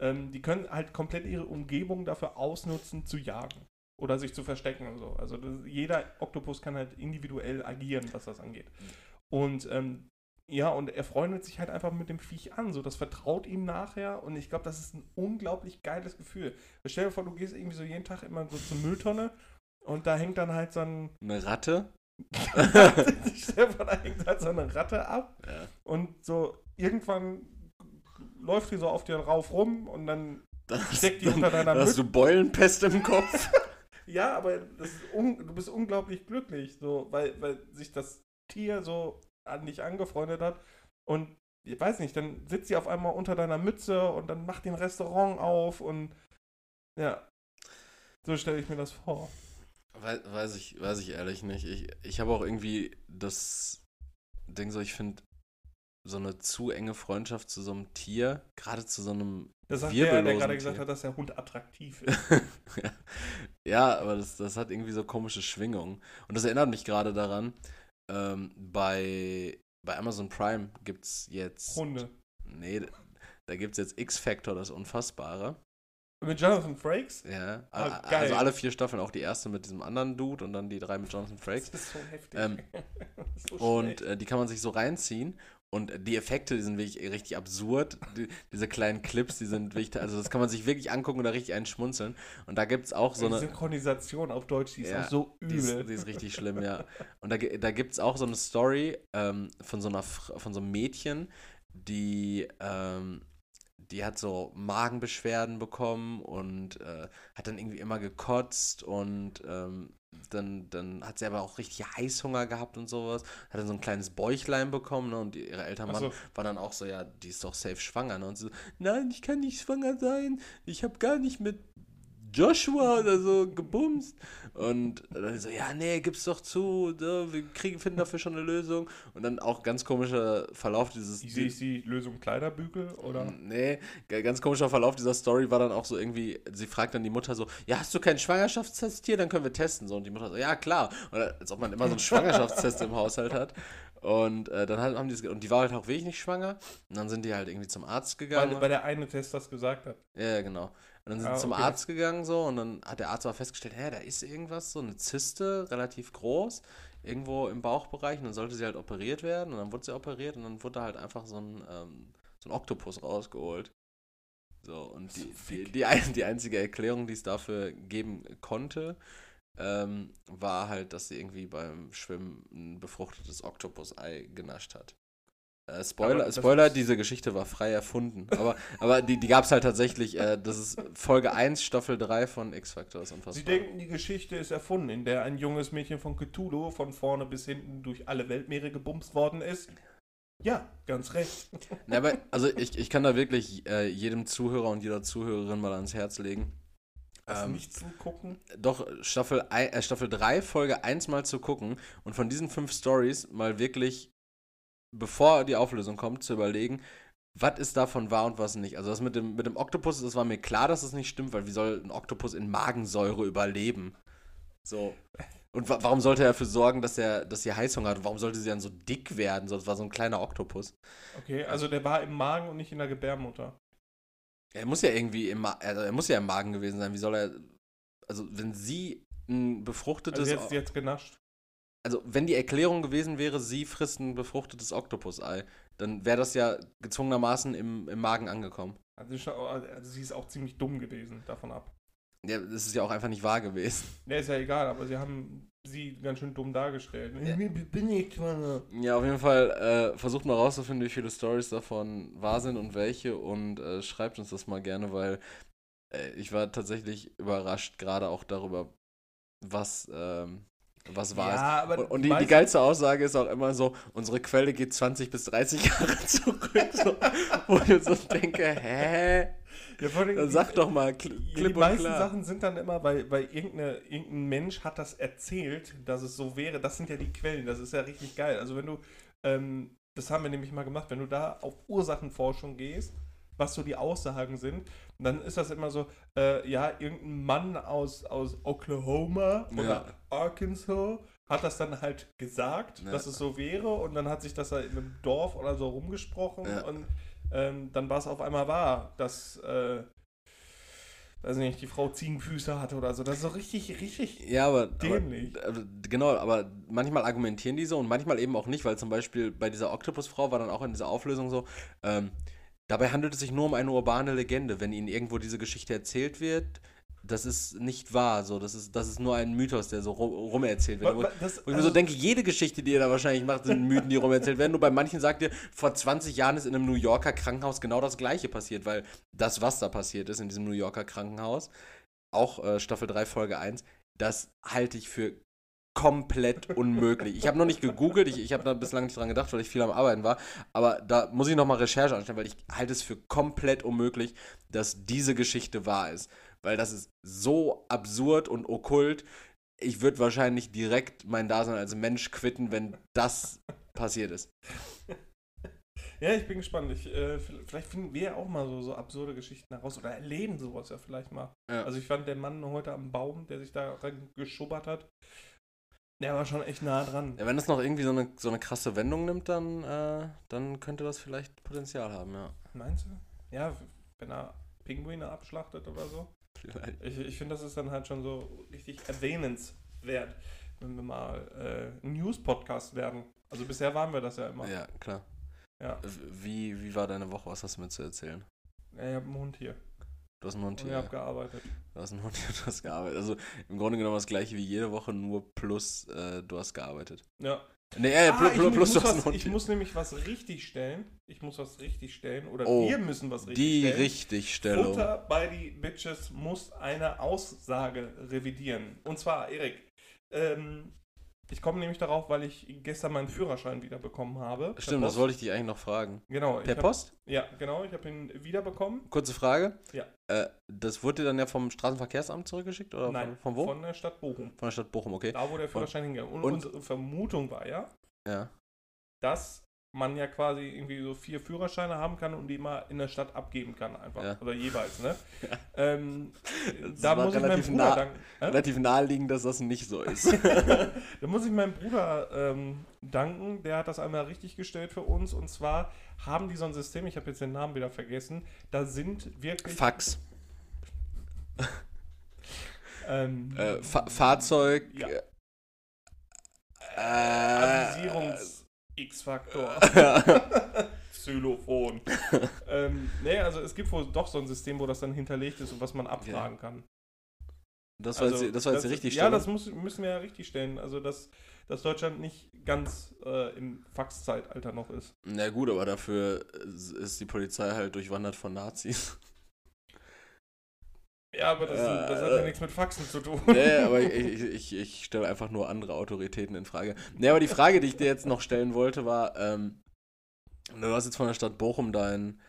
Ähm, die können halt komplett ihre Umgebung dafür ausnutzen, zu jagen. Oder sich zu verstecken und so. Also das, jeder Oktopus kann halt individuell agieren, was das angeht. Und ähm, ja, und er freundet sich halt einfach mit dem Viech an. So, das vertraut ihm nachher. Und ich glaube, das ist ein unglaublich geiles Gefühl. Stell dir vor, du gehst irgendwie so jeden Tag immer so zur Mülltonne und da hängt dann halt so ein. Eine Ratte? Stell dir vor, da hängt halt so eine Ratte ab Ja. und so irgendwann läuft die so auf dir rauf rum und dann Dann steckt die dann, unter deiner hast du Beulenpest im Kopf. Ja, aber das du bist unglaublich glücklich, so, weil, weil sich das Tier so an dich angefreundet hat. Und ich weiß nicht, dann sitzt sie auf einmal unter deiner Mütze und dann macht die ein Restaurant auf und Ja. So stelle ich mir das vor. Weiß, weiß, ich, weiß ich ehrlich nicht. Ich, ich habe auch irgendwie das Ding so, ich finde so eine zu enge Freundschaft zu so einem Tier, gerade zu so einem Das sagt der, der gerade gesagt Tier. hat, dass der Hund attraktiv ist. ja. ja, aber das, das hat irgendwie so komische Schwingungen. Und das erinnert mich gerade daran, ähm, bei, bei Amazon Prime gibt es jetzt. Hunde. Nee, da gibt es jetzt X-Factor, das Unfassbare. Mit Jonathan Frakes? Ja. Ah, also alle vier Staffeln, auch die erste mit diesem anderen Dude und dann die drei mit Jonathan Frakes. Das ist so heftig. Ähm, so Und äh, die kann man sich so reinziehen. Und die Effekte, die sind wirklich richtig absurd. Die, diese kleinen Clips, die sind wichtig. Also das kann man sich wirklich angucken und da richtig einen schmunzeln. Und da gibt es auch so die eine. Synchronisation auf Deutsch, die ist Ja, auch so Die ist, übel. die ist richtig schlimm, ja. Und da, da gibt es auch so eine Story ähm, von, so einer, von so einem Mädchen, die, ähm, die hat so Magenbeschwerden bekommen und äh, hat dann irgendwie immer gekotzt und ähm, dann, dann hat sie aber auch richtig Heißhunger gehabt und sowas. Hat dann so ein kleines Bäuchlein bekommen ne? und ihre Eltern waren, so. waren dann auch so, ja, die ist doch safe schwanger. Ne? Und sie so, nein, ich kann nicht schwanger sein. Ich habe gar nicht mit Joshua oder so gebumst. Und dann so, ja, nee, gib's doch zu, wir kriegen, finden dafür schon eine Lösung. Und dann auch ganz komischer Verlauf dieses. Wie sehe ich die Lösung Kleiderbügel? Oder? Nee, ganz komischer Verlauf dieser Story war dann auch so irgendwie, sie fragt dann die Mutter so, ja, hast du keinen Schwangerschaftstest hier? Dann können wir testen. So, und die Mutter so, ja, klar. Und als ob man immer so einen Schwangerschaftstest im Haushalt hat. Und äh, dann haben die es, und die war halt auch wirklich nicht schwanger. Und dann sind die halt irgendwie zum Arzt gegangen. Weil, weil der eine Test das gesagt hat. Ja, genau. Und dann sind Ah, sie zum okay. Arzt gegangen so und dann hat der Arzt aber festgestellt, hä, da ist irgendwas, so eine Zyste, relativ groß, irgendwo im Bauchbereich und dann sollte sie halt operiert werden und dann wurde sie operiert und dann wurde halt einfach so ein, ähm, so ein Oktopus rausgeholt. So, und die, die, die, ein, die einzige Erklärung, die es dafür geben konnte, ähm, war halt, dass sie irgendwie beim Schwimmen ein befruchtetes Oktopus-Ei genascht hat. Äh, Spoiler, Spoiler, diese Geschichte war frei erfunden. Aber, aber die, die gab es halt tatsächlich. Äh, das ist Folge 1, Staffel 3 von X-Factor. ist Sie denken, die Geschichte ist erfunden, in der ein junges Mädchen von Cthulhu von vorne bis hinten durch alle Weltmeere gebumst worden ist. Ja, ganz recht. Na, aber, also ich, ich kann da wirklich äh, jedem Zuhörer und jeder Zuhörerin mal ans Herz legen. Ähm, nicht zugucken? doch Staffel, äh, Staffel 3, Folge 1 mal zu gucken und von diesen fünf Stories mal wirklich, bevor die Auflösung kommt, zu überlegen, was ist davon wahr und was nicht. Also das mit dem, mit dem Oktopus, das war mir klar, dass das nicht stimmt, weil wie soll ein Oktopus in Magensäure überleben? So. Und wa warum sollte er dafür sorgen, dass er, dass sie Heißhunger hat? Warum sollte sie dann so dick werden? So, das war so ein kleiner Oktopus. Okay, also der war im Magen und nicht in der Gebärmutter. Er muss ja irgendwie im, Ma also er muss ja im Magen gewesen sein. Wie soll er. Also, wenn sie ein befruchtetes. Also jetzt, jetzt genascht. Also wenn die Erklärung gewesen wäre, sie frisst ein befruchtetes Oktopus-Ei, dann wäre das ja gezwungenermaßen im, im Magen angekommen. Also, ich- also sie ist auch ziemlich dumm gewesen, davon ab. Ja, das ist ja auch einfach nicht wahr gewesen. Ne, ist ja egal, aber sie haben sie ganz schön dumm dargestellt. Ja. Ich bin nicht schwanger. Ja, auf jeden Fall äh, versucht mal rauszufinden, wie viele Stories davon wahr sind und welche und äh, schreibt uns das mal gerne, weil äh, ich war tatsächlich überrascht, gerade auch darüber, was, ähm, was ist. Ja, aber Und, und die, die geilste Aussage ist auch immer so, unsere Quelle geht 20 bis 30 Jahre zurück. So, wo ich so denke, hä? Ja, allem Dann sag doch mal kl Ja, klipp die meisten klar. Sachen sind dann immer, weil, weil irgendeine, irgendein Mensch hat das erzählt, dass es so wäre. Das sind ja die Quellen. Das ist ja richtig geil. Also wenn du, ähm, das haben wir nämlich mal gemacht, wenn du da auf Ursachenforschung gehst, was so die Aussagen sind, dann ist das immer so, äh, ja, irgendein Mann aus, aus Oklahoma oder Ja. Arkansas hat das dann halt gesagt, Ja. dass es so wäre und dann hat sich das da in einem Dorf oder so rumgesprochen Ja. und ähm, dann war es auf einmal wahr, dass, äh, weiß nicht, die Frau Ziegenfüße hatte oder so. Das ist so richtig, richtig Ja, aber, aber dämlich. äh, genau, aber manchmal argumentieren die so und manchmal eben auch nicht, weil zum Beispiel bei dieser Oktopusfrau war dann auch in dieser Auflösung so, ähm, dabei handelt es sich nur um eine urbane Legende. Wenn ihnen irgendwo diese Geschichte erzählt wird, das ist nicht wahr. So, das ist, das ist nur ein Mythos, der so rum, rumerzählt wird. Wo, wa- das- wo ich mir so denke, jede Geschichte, die ihr da wahrscheinlich macht, sind Mythen, die rumerzählt werden. Nur bei manchen sagt ihr, vor 20 Jahren ist in einem New Yorker Krankenhaus genau das Gleiche passiert, weil das, was da passiert ist in diesem New Yorker Krankenhaus, auch äh, Staffel 3, Folge 1, das halte ich für komplett unmöglich. Ich habe noch nicht gegoogelt, ich, ich habe da bislang nicht dran gedacht, weil ich viel am Arbeiten war, aber da muss ich nochmal Recherche anstellen, weil ich halte es für komplett unmöglich, dass diese Geschichte wahr ist. weil das ist so absurd und okkult. Ich würde wahrscheinlich direkt mein Dasein als Mensch quitten, wenn das passiert ist. Ja, ich bin gespannt. Ich, äh, vielleicht finden wir ja auch mal so, so absurde Geschichten heraus oder erleben sowas ja vielleicht mal. Ja. Also ich fand der Mann heute am Baum, der sich da geschubbert hat, der war schon echt nah dran. Ja, wenn das noch irgendwie so eine, so eine krasse Wendung nimmt, dann, äh, dann könnte das vielleicht Potenzial haben, ja. Meinst du? Ja, wenn er Pinguine abschlachtet oder so. Vielleicht. Ich, ich finde, das ist dann halt schon so richtig erwähnenswert, wenn wir mal äh, News-Podcast werden. Also bisher waren wir das ja immer. Ja, klar. Ja. Wie, wie war deine Woche? Was hast du mir zu erzählen? Ja, ich habe einen Hund hier. Du hast einen Hund Und ich hier. habe gearbeitet. Du hast einen Hund hier, du hast gearbeitet. Also im Grunde genommen das gleiche wie jede Woche, nur plus äh, du hast gearbeitet. Ja. Nee, äh, Ah, plus, plus, plus du hast was, einen Hund ich hier. muss nämlich was richtig stellen. Ich muss was richtig stellen. Oder Oh, wir müssen was richtig Die stellen. Richtigstellung. Futter bei die Bitches muss eine Aussage revidieren. Und zwar, Erik, ähm, ich komme nämlich darauf, weil ich gestern meinen Führerschein wieder bekommen habe. Stimmt, das wollte ich dich eigentlich noch fragen. Genau. Per hab, Post? Ja, genau. Ich habe ihn wiederbekommen. Kurze Frage. Ja. Äh, das wurde dir dann ja vom Straßenverkehrsamt zurückgeschickt? Oder Nein, von, von wo? von der Stadt Bochum. Von der Stadt Bochum, okay. Da, wo der Führerschein hingegangen Und, und- unsere Vermutung war ja, Ja. dass man ja quasi irgendwie so vier Führerscheine haben kann und die mal in der Stadt abgeben kann einfach. Ja. Oder jeweils, ne? Ja. Ähm, da muss ich meinem relativ Bruder nah- danken. Hä? Relativ naheliegend, dass das nicht so ist. Da muss ich meinem Bruder ähm, danken, der hat das einmal richtig gestellt für uns. Und zwar haben die so ein System, ich habe jetzt den Namen wieder vergessen, da sind wirklich. Fax. ähm, Äh, Fa Fahrzeug. Ja. Äh, Avisierungs-X-Faktor. Xylophon. ähm, nee, also es gibt wohl doch so ein System, wo das dann hinterlegt ist und was man abfragen kann. das war Also, jetzt, das war jetzt die richtig Ja, das muss, müssen wir ja richtig stellen. Also, dass, dass Deutschland nicht ganz äh, im Faxzeitalter noch ist. Na gut, aber dafür ist die Polizei halt durchwandert von Nazis. Ja, aber das, Ja, das hat ja äh, nichts mit Faxen zu tun. nee, aber ich, ich, ich, stelle einfach nur andere Autoritäten in Frage. Nee, aber die Frage, die ich dir jetzt noch stellen wollte, war, ähm, du hast jetzt von der Stadt Bochum deinen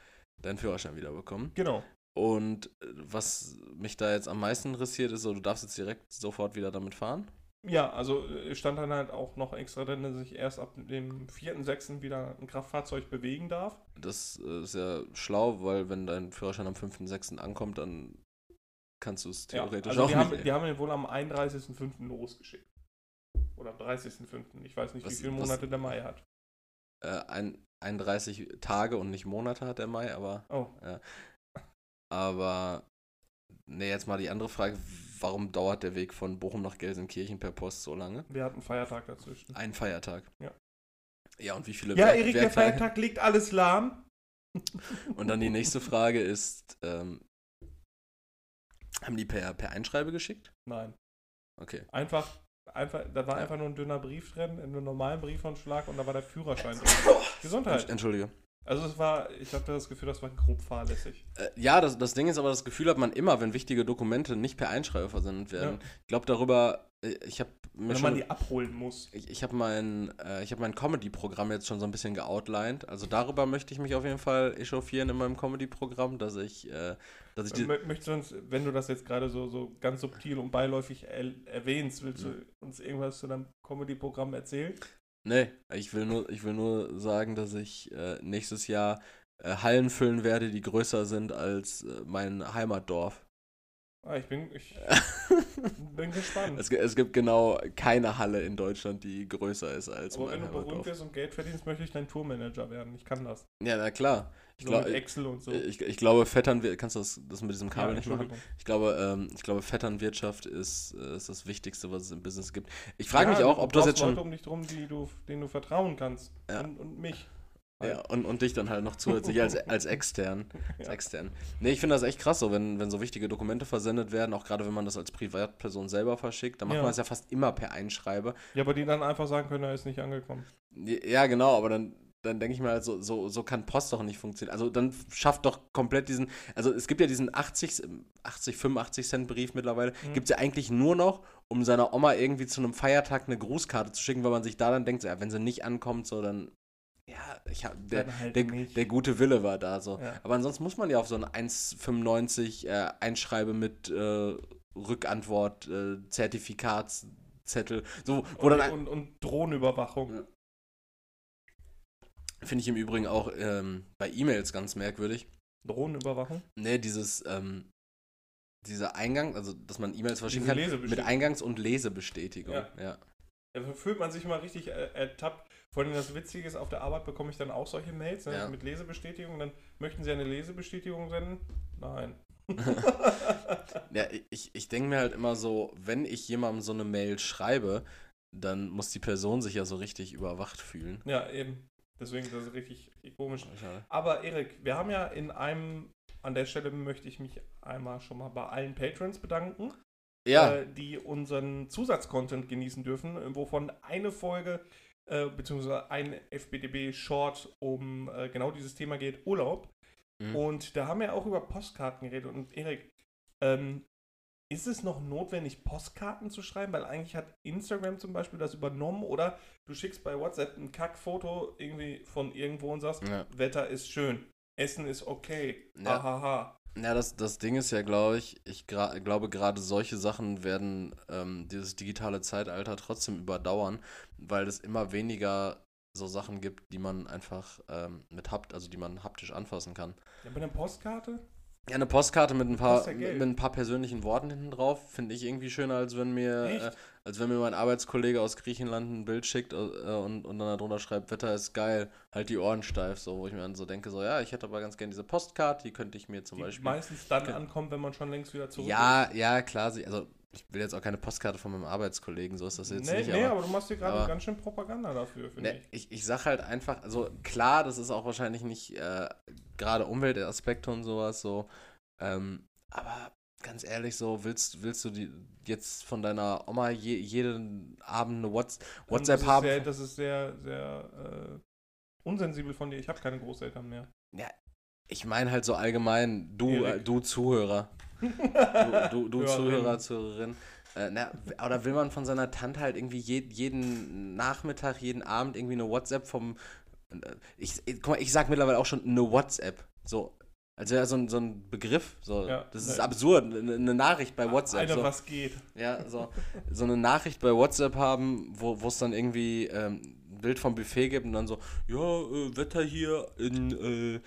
deinen Führerschein wiederbekommen. Genau. Und äh, was mich da jetzt am meisten interessiert, ist so, du darfst jetzt direkt sofort wieder damit fahren. Ja, also äh, stand dann halt auch noch extra drin, dass ich erst ab dem 4.6. wieder ein Kraftfahrzeug bewegen darf. Das äh, ist ja schlau, weil wenn dein Führerschein am 5.6. ankommt, dann kannst du es Ja, theoretisch also auch nicht. haben, die haben ihn wohl am 31.05. losgeschickt. Oder am 30.05. Ich weiß nicht, Was- wie viele was- Monate der Mai hat. äh, ein, 31 Tage und nicht Monate hat der Mai, aber Oh, Aber, ne, jetzt mal die andere Frage, warum dauert der Weg von Bochum nach Gelsenkirchen per Post so lange? wir hatten Feiertag dazwischen. Ein Feiertag. Ja. Ja, und wie viele Ja, Werk- Erik, der? Feiertag legt alles lahm. Und dann die nächste Frage ist, ähm, haben die per, per Einschreibe geschickt? Nein. Okay. Einfach, einfach, da war Ja. einfach nur ein dünner Brief drin, in einem normalen Briefumschlag und da war der Führerschein drin. Gesundheit. Entschuldige. Also es war, ich hatte das Gefühl, das war grob fahrlässig. Äh, ja, das, das Ding ist aber, das Gefühl hat man immer, wenn wichtige Dokumente nicht per Einschreibe versendet werden. Ja. Ich glaube darüber, äh, ich habe mir Wenn man die abholen muss. Ich, ich habe mein, äh, ich hab mein Comedy-Programm jetzt schon so ein bisschen geoutlined. Also darüber möchte ich mich auf jeden Fall echauffieren in meinem Comedy-Programm, dass ich, äh, dass ich die, Mö- Möchtest du uns, wenn du das jetzt gerade so, so ganz subtil und beiläufig er erwähnst, willst du uns irgendwas zu deinem Comedy-Programm erzählen? Nee, ich will nur, ich will nur sagen, dass ich äh, nächstes Jahr äh, Hallen füllen werde, die größer sind als äh, mein Heimatdorf. Ah, ich bin, ich bin gespannt. Es, es gibt genau keine Halle in Deutschland, die größer ist als Aber wenn du berühmt wirst und Geld verdienst, möchte ich dein Tourmanager werden. Ich kann das. Ja, na klar. Ich, So glaub, mit Excel und so. ich, ich glaube, Vetternwirtschaft, kannst du das, das mit diesem Kabel Ja, nicht machen? Ich glaube, ähm, ich glaube, Vetternwirtschaft ist, äh, ist das Wichtigste, was es im Business gibt. Ich frage Ja, mich auch, du ob das jetzt schon. Leute um dich drum, die du, denen du vertrauen kannst. Ja. Und, und mich. Ja, und, und dich dann halt noch zusätzlich als, als extern. Als Ja. extern. Nee, ich finde das echt krass so, wenn, wenn so wichtige Dokumente versendet werden, auch gerade wenn man das als Privatperson selber verschickt, dann macht Ja. man es ja fast immer per Einschreibe. Ja, aber die dann einfach sagen können, er ist nicht angekommen. Ja, genau, aber dann, dann denke ich mir halt, so, so, so kann Post doch nicht funktionieren. Also dann schafft doch komplett diesen, also es gibt ja diesen 80, 80 85 Cent Brief mittlerweile, Mhm. gibt es ja eigentlich nur noch, um seiner Oma irgendwie zu einem Feiertag eine Grußkarte zu schicken, weil man sich da dann denkt, so, ja, wenn sie nicht ankommt, so dann ja, ich hab, der, halt der, der gute Wille war da so. Ja. Aber ansonsten muss man ja auf so ein 1,95 äh, Einschreibe mit äh, Rückantwort, äh, Zertifikatszettel, so, wo und, dann ein- und, und Drohnenüberwachung. Ja. finde ich im Übrigen auch ähm, bei E-Mails ganz merkwürdig. Drohnenüberwachung? Ne, dieses, ähm, dieser Eingang, also dass man E-Mails verschicken Diese kann, mit. Eingangs- und Lesebestätigung. Ja. ja. Da fühlt man sich mal richtig äh, ertappt. Vor allem das Witzige ist, auf der Arbeit bekomme ich dann auch solche Mails ne, Ja. mit Lesebestätigung. Dann möchten Sie eine Lesebestätigung senden? Nein. Ja, ich, ich denke mir halt immer so, wenn ich jemandem so eine Mail schreibe, dann muss die Person sich ja so richtig überwacht fühlen. Ja, eben. Deswegen, das ist richtig, richtig komisch. Aber Erik, wir haben ja in einem, an der Stelle möchte ich mich einmal schon mal bei allen Patrons bedanken, Ja, äh, die unseren Zusatzcontent genießen dürfen, äh, wovon eine Folge, äh, beziehungsweise ein FBDB-Short um äh, genau dieses Thema geht, Urlaub. Mhm. Und da haben wir auch über Postkarten geredet. Und Erik, ähm, ist es noch notwendig, Postkarten zu schreiben? Weil eigentlich hat Instagram zum Beispiel das übernommen oder du schickst bei WhatsApp ein Kackfoto irgendwie von irgendwo und sagst, ja. Wetter ist schön, Essen ist okay, Ja. hahaha. Ja, das, das Ding ist ja, glaube ich, ich glaube, gerade solche Sachen werden ähm, dieses digitale Zeitalter trotzdem überdauern, weil es immer weniger so Sachen gibt, die man einfach ähm, mit hapt, also die man haptisch anfassen kann. Ja, bei einer Postkarte? Ja, eine Postkarte mit ein paar, mit, mit ein paar persönlichen Worten hinten drauf finde ich irgendwie schöner, als wenn mir, äh, als wenn mir mein Arbeitskollege aus Griechenland ein Bild schickt äh, und, und dann darunter schreibt, Wetter ist geil, halt die Ohren steif, so, wo ich mir dann so denke, so, ja, ich hätte aber ganz gerne diese Postkarte, die könnte ich mir zum Die Beispiel. meistens dann Okay. ankommt, wenn man schon längst wieder zurück Ja, ja, klar, sie, also ich will jetzt auch keine Postkarte von meinem Arbeitskollegen, so ist das ist. jetzt Nee, nicht, nee, aber, aber du machst dir gerade ganz schön Propaganda dafür, finde ne, ich. ich, ich sag halt einfach, also klar, das ist auch wahrscheinlich nicht äh, gerade Umweltaspekte und sowas, so, ähm, aber ganz ehrlich, so, willst, willst du die jetzt von deiner Oma je, jeden Abend eine Whats WhatsApp das haben? Sehr, das ist sehr, sehr äh, unsensibel von dir. Ich habe keine Großeltern mehr. Ich meine halt so allgemein, du, äh, du Zuhörer, du, du, du. Zuhörer, Zuhörerin. Äh, na, oder will man von seiner Tante halt irgendwie je, jeden Nachmittag, jeden Abend irgendwie eine WhatsApp vom. äh, Ich, ich, guck mal, ich sag mittlerweile auch schon eine WhatsApp. So. Als wäre so ein, so ein Begriff. So. Ja, das ist ne. absurd. Eine, Nachricht bei WhatsApp. Eine, so. was geht. Ja, so, so eine Nachricht bei WhatsApp haben, wo es dann irgendwie ähm, ein Bild vom Buffet gibt und dann so, ja, äh, Wetter hier in, äh,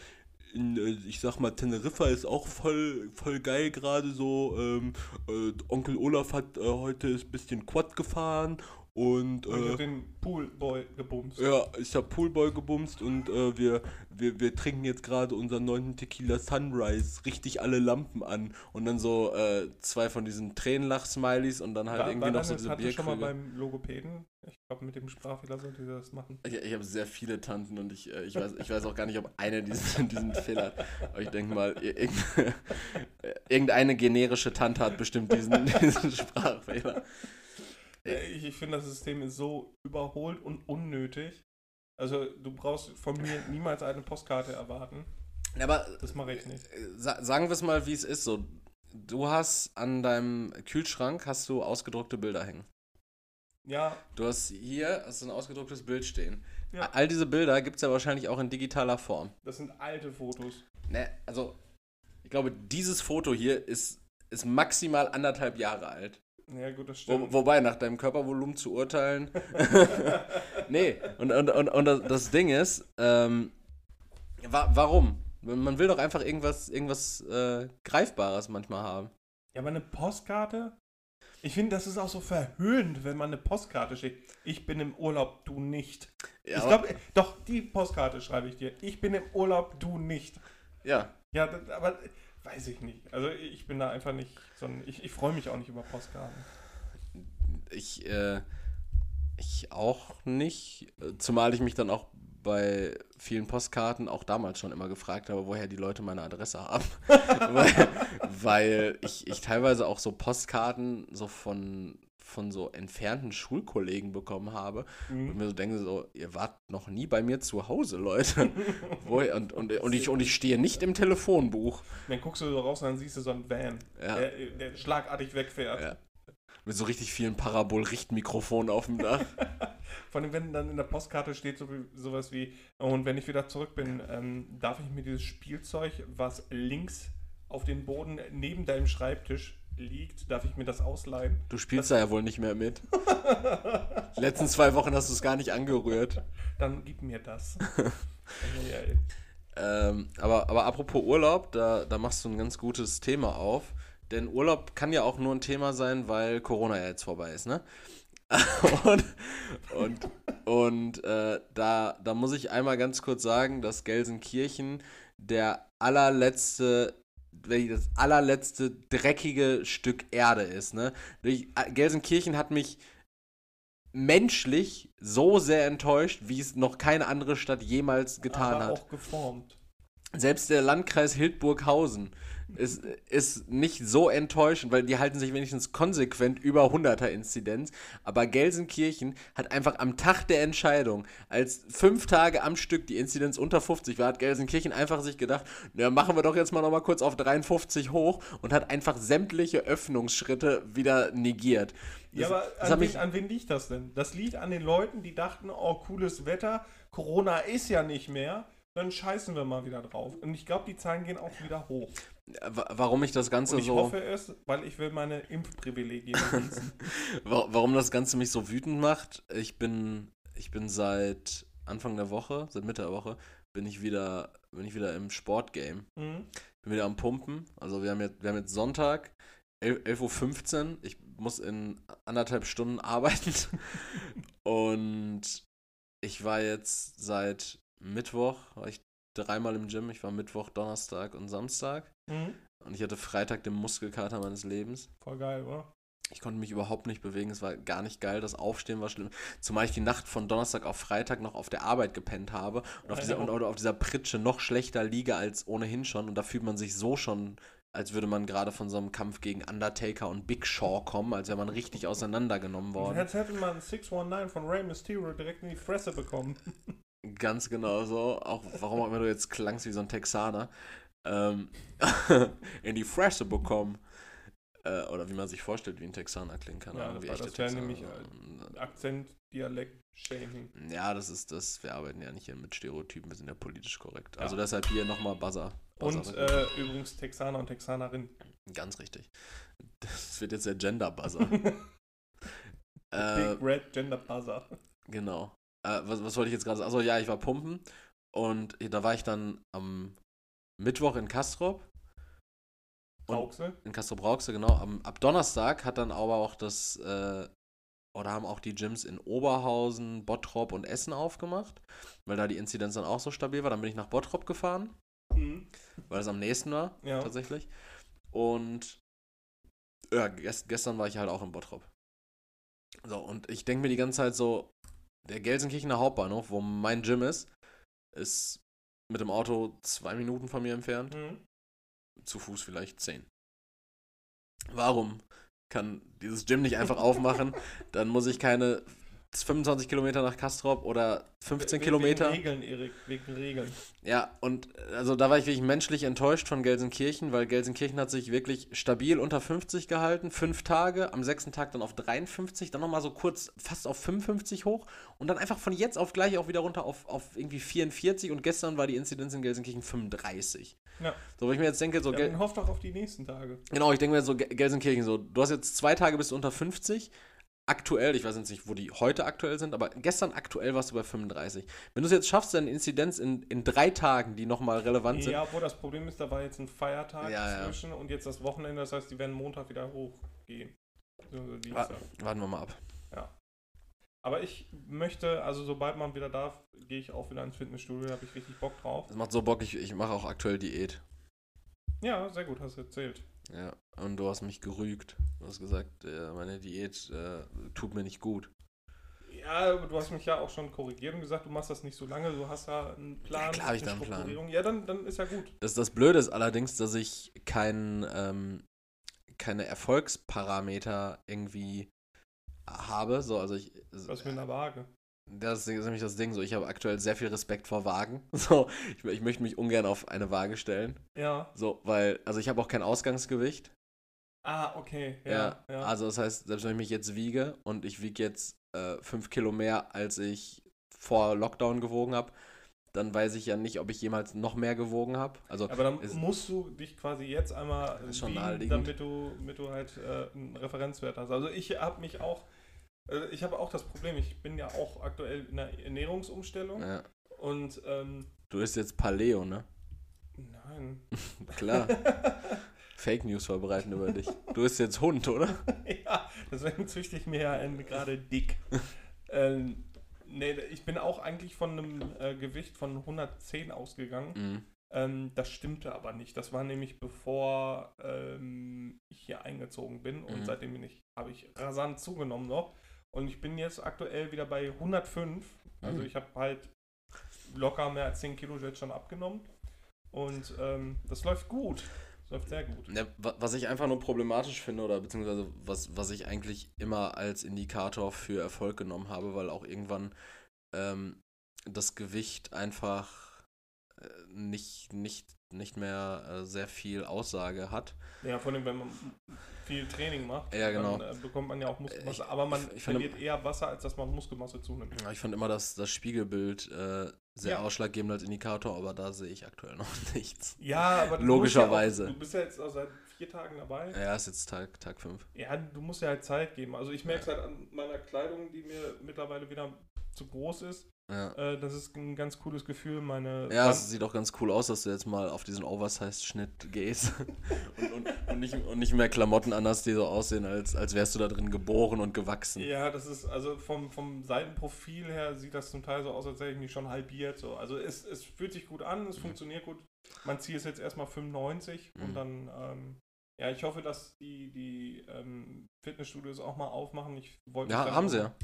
in äh, ich sag mal, Teneriffa ist auch voll, voll geil gerade so. Ähm, äh, Onkel Olaf hat äh, heute ein bisschen Quad gefahren und Und ich äh, hab den Poolboy gebumst. ja, ich hab Poolboy gebumst und äh, wir, wir, wir trinken jetzt gerade unseren neunten Tequila Sunrise, richtig alle Lampen an und dann so äh, zwei von diesen Tränenlach-Smileys und dann halt War, irgendwie noch so diese Tante schon mal Bierkrüge. beim Logopäden? Ich glaube, mit dem Sprachfehler sollte sie das machen. Ich, ich habe sehr viele Tanten und ich, äh, ich, weiß, ich weiß auch gar nicht, ob eine diesen, diesen Fehler hat. Aber ich denke mal, ir- irgend- irgendeine generische Tante hat bestimmt diesen, diesen Sprachfehler. Äh, Ich, ich finde, das System ist so überholt und unnötig. Also, du brauchst von mir niemals eine Postkarte erwarten. Aber Das mache ich nicht. äh, sa sagen wir es mal, wie es ist. So, du hast an deinem Kühlschrank hast du ausgedruckte Bilder hängen. Ja, Du hast hier hast ein ausgedrucktes Bild stehen. Ja. All diese Bilder gibt es ja wahrscheinlich auch in digitaler Form. das sind alte Fotos. Ne, also, ich glaube, dieses Foto hier ist, ist maximal anderthalb Jahre alt. Ja, gut, das Wo, stimmt. wobei, nach deinem Körpervolumen zu urteilen. nee, und, und, und, und das- Ding ist, ähm, wa warum? Man will doch einfach irgendwas, irgendwas äh, Greifbares manchmal haben. Ja, aber eine Postkarte? Ich finde, das ist auch so verhöhnt, wenn man eine Postkarte schickt. Ich bin im Urlaub, du nicht. Ja, ich glaube, doch, die Postkarte schreibe ich dir. Ich bin im Urlaub, du nicht. ja, Ja, aber weiß ich nicht. Also ich bin da einfach nicht so ein, ich, ich freue mich auch nicht über Postkarten. ich, äh, ich auch nicht. Zumal ich mich dann auch bei vielen Postkarten auch damals schon immer gefragt habe, woher die Leute meine Adresse haben. weil weil ich, ich teilweise auch so Postkarten so von, von so entfernten Schulkollegen bekommen habe und Mhm. mir so denke, so, ihr wart noch nie bei mir zu Hause, Leute. Und, und, und, ich, und ich stehe nicht im Telefonbuch. Dann guckst du so raus und dann siehst du so einen Van, Ja. der, der schlagartig wegfährt. Ja. Mit so richtig vielen Parabol-Richtmikrofonen auf dem Dach. Vor allem, wenn dann in der Postkarte steht so, sowas wie, und wenn ich wieder zurück bin, ähm, darf ich mir dieses Spielzeug, was links auf den Boden neben deinem Schreibtisch liegt, darf ich mir das ausleihen? Du spielst da ja wohl nicht mehr mit. Letzten zwei Wochen hast du es gar nicht angerührt. Dann gib mir das. Ähm, aber, aber apropos Urlaub, da, da machst du ein ganz gutes Thema auf. Denn Urlaub kann ja auch nur ein Thema sein, weil Corona ja jetzt vorbei ist, ne? und und, und äh, da, da muss ich einmal ganz kurz sagen, dass Gelsenkirchen der allerletzte, das allerletzte dreckige Stück Erde ist, ne? Ich- Gelsenkirchen hat mich menschlich so sehr enttäuscht, wie es noch keine andere Stadt jemals getan aber hat. auch geformt. Selbst der Landkreis Hildburghausen ist, ist nicht so enttäuschend, weil die halten sich wenigstens konsequent über 100er Inzidenz. Aber Gelsenkirchen hat einfach am Tag der Entscheidung, als fünf Tage am Stück die Inzidenz unter 50 war, hat Gelsenkirchen einfach sich gedacht, na machen wir doch jetzt mal nochmal kurz auf 53 hoch und hat einfach sämtliche Öffnungsschritte wieder negiert. Ja, Das- aber das hat an wen, an wen liegt das denn? Das liegt an den Leuten, die dachten, oh, cooles Wetter, Corona ist ja nicht mehr, dann scheißen wir mal wieder drauf. Und ich glaube, die Zahlen gehen auch wieder hoch. Wa- Warum ich das Ganze Und ich so. hoffe es, weil ich will meine Impfprivilegien Warum das Ganze mich so wütend macht, ich bin, ich bin seit Anfang der Woche, seit Mitte der Woche, bin ich wieder, bin ich wieder im Sportgame. mhm. Bin wieder am Pumpen. Also wir haben jetzt, wir haben jetzt Sonntag, 11 11.15 Uhr. Ich muss in anderthalb Stunden arbeiten. Und ich war jetzt seit Mittwoch, war ich dreimal im Gym. Ich war Mittwoch, Donnerstag und Samstag. Mhm. Und ich hatte Freitag den Muskelkater meines Lebens. Voll geil, oder? Ich konnte mich überhaupt nicht bewegen, es war gar nicht geil, das Aufstehen war schlimm. Zumal ich die Nacht von Donnerstag auf Freitag noch auf der Arbeit gepennt habe und auf, dieser, und auf dieser Pritsche noch schlechter liege als ohnehin schon. Und da fühlt man sich so schon, als würde man gerade von so einem Kampf gegen Undertaker und Big Shaw kommen, als wäre man richtig auseinandergenommen Und worden. jetzt hätte man 619 von Rey Mysterio direkt in die Fresse bekommen. Ganz genau so. Auch warum auch immer du jetzt klangst wie so ein Texaner. Ähm, in die Fresse bekommen. Äh, oder wie man sich vorstellt, wie ein Texaner klingen kann. Ja, das das wäre nämlich, Akzent, Dialekt, Shaming. Ja, das ist das. Wir arbeiten ja nicht hier mit Stereotypen, wir sind ja politisch korrekt. Also Ja. deshalb hier nochmal Buzzer. Und Buzzer äh, übrigens Texaner und Texanerin. Ganz richtig. Das wird jetzt der Gender-Buzzer. äh, Big Red Gender Buzzer. genau. Äh, was, was wollte ich jetzt gerade sagen? Also ja, ich war pumpen und da war ich dann am Mittwoch in Kastrop. Rauxel. in Castro Brauxel, genau. Am, ab Donnerstag hat dann aber auch das, äh, oder haben auch die Gyms in Oberhausen, Bottrop und Essen aufgemacht, weil da die Inzidenz dann auch so stabil war. Dann bin ich nach Bottrop gefahren, Mhm. weil es am nächsten war, Ja. tatsächlich. Und ja, gest, gestern war ich halt auch in Bottrop. So, und ich denke mir die ganze Zeit so, der Gelsenkirchener Hauptbahnhof, wo mein Gym ist, ist mit dem Auto zwei Minuten von mir entfernt Mhm. zu Fuß vielleicht 10. Warum kann dieses Gym nicht einfach aufmachen? Dann muss ich keine 25 Kilometer nach Kastrop oder 15 We- Kilometer. Wegen Regeln, Erik, wegen Regeln. Ja, und also da war ich wirklich menschlich enttäuscht von Gelsenkirchen, weil Gelsenkirchen hat sich wirklich stabil unter 50 gehalten, fünf Tage, am sechsten Tag dann auf 53, dann nochmal so kurz fast auf 55 hoch und dann einfach von jetzt auf gleich auch wieder runter auf, auf irgendwie 44 und gestern war die Inzidenz in Gelsenkirchen 35. Ja. So, wo ich mir jetzt denke, so Ja, dann hofft doch auf die nächsten Tage. Genau, ich denke mir so, Ge- Gelsenkirchen, so, du hast jetzt zwei Tage bis unter 50. Aktuell, ich weiß jetzt nicht, wo die heute aktuell sind, aber gestern aktuell warst du bei 35. Wenn du es jetzt schaffst, deine Inzidenz in, in drei Tagen, die nochmal relevant sind, Ja, obwohl das Problem ist, da war jetzt ein Feiertag Ja, ja. zwischen und jetzt das Wochenende, das heißt, die werden Montag wieder hochgehen. Dienstag. warten wir mal ab. Aber ich möchte, also sobald man wieder darf, gehe ich auch wieder ins Fitnessstudio, da habe ich richtig Bock drauf. Das macht so Bock, ich, ich mache auch aktuell Diät. Ja, sehr gut, hast du erzählt. Ja, und du hast mich gerügt. Du hast gesagt, äh, meine Diät äh, tut mir nicht gut. Ja, du hast mich ja auch schon korrigiert und gesagt, du machst das nicht so lange, du hast da einen Plan, Ja, klar hab ich da einen Plan. Ja, dann, dann ist ja gut. Das, das Blöde ist allerdings, dass ich kein, ähm, keine Erfolgsparameter irgendwie habe. So, also ich, Was mit einer Waage. Das ist nämlich das Ding so. Ich habe aktuell sehr viel Respekt vor Wagen. So, ich, ich möchte mich ungern auf eine Waage stellen. Ja. So, weil, also ich habe auch kein Ausgangsgewicht. Ah, okay. Ja, Ja. Also das heißt, selbst wenn ich mich jetzt wiege und ich wiege jetzt äh, fünf Kilo mehr, als ich vor Lockdown gewogen habe, dann weiß ich ja nicht, ob ich jemals noch mehr gewogen habe. Also Aber dann musst du dich quasi jetzt einmal schon wiegen, damit du, damit du halt äh, einen Referenzwert hast. Also ich habe mich auch, äh, ich habe auch das Problem, ich bin ja auch aktuell in einer Ernährungsumstellung ja. und ähm, du bist jetzt Paleo, ne? nein. Klar. Fake News verbreiten über dich. Du bist jetzt Hund, oder? ja, deswegen züchte ich mir ja einen gerade dick. ähm, nee, ich bin auch eigentlich von einem äh, Gewicht von 110 ausgegangen. Mhm. Ähm, das stimmte aber nicht. Das war nämlich bevor ähm, ich hier eingezogen bin und Mhm. seitdem bin ich, habe ich rasant zugenommen noch. Und ich bin jetzt aktuell wieder bei 105. Also Mhm. ich habe halt locker mehr als 10 Kilo jetzt schon abgenommen. Und ähm, das läuft gut. Das läuft sehr gut. Ja, wa- was ich einfach nur problematisch finde, oder beziehungsweise was, was ich eigentlich immer als Indikator für Erfolg genommen habe, weil auch irgendwann ähm, das Gewicht einfach äh, nicht, nicht, nicht mehr äh, sehr viel Aussage hat. Ja, vor allem, wenn man viel Training macht, Ja, genau. dann äh, bekommt man ja auch Muskelmasse. Ich- aber man ich- ich verliert eher Wasser, als dass man Muskelmasse zunimmt. Ich fand immer das, das Spiegelbild äh, sehr Ja. ausschlaggebend als Indikator, aber da sehe ich aktuell noch nichts. Ja, aber du Logischerweise. Musst ja auch, du bist ja jetzt seit vier Tagen dabei. Ja, ist jetzt Tag, Tag 5. Ja, du musst ja halt Zeit geben. Also ich merke es halt an meiner Kleidung, die mir mittlerweile wieder zu groß ist. Ja. Äh, das ist ein ganz cooles Gefühl. Meine Ja, Wand- es sieht auch ganz cool aus, dass du jetzt mal auf diesen Oversized-Schnitt gehst und, und, und, nicht, und nicht mehr Klamotten anhast, die so aussehen, als, als wärst du da drin geboren und gewachsen. ja, das ist, also vom, vom Seitenprofil her sieht das zum Teil so aus, als hätte ich mich schon halbiert. So. Also es, es fühlt sich gut an, es funktioniert gut. Mein Ziel ist jetzt erstmal 95 Mhm. und dann, ähm, ja, ich hoffe, dass die, die ähm, Fitnessstudios auch mal aufmachen. Ich wollte Ja, haben sie ja.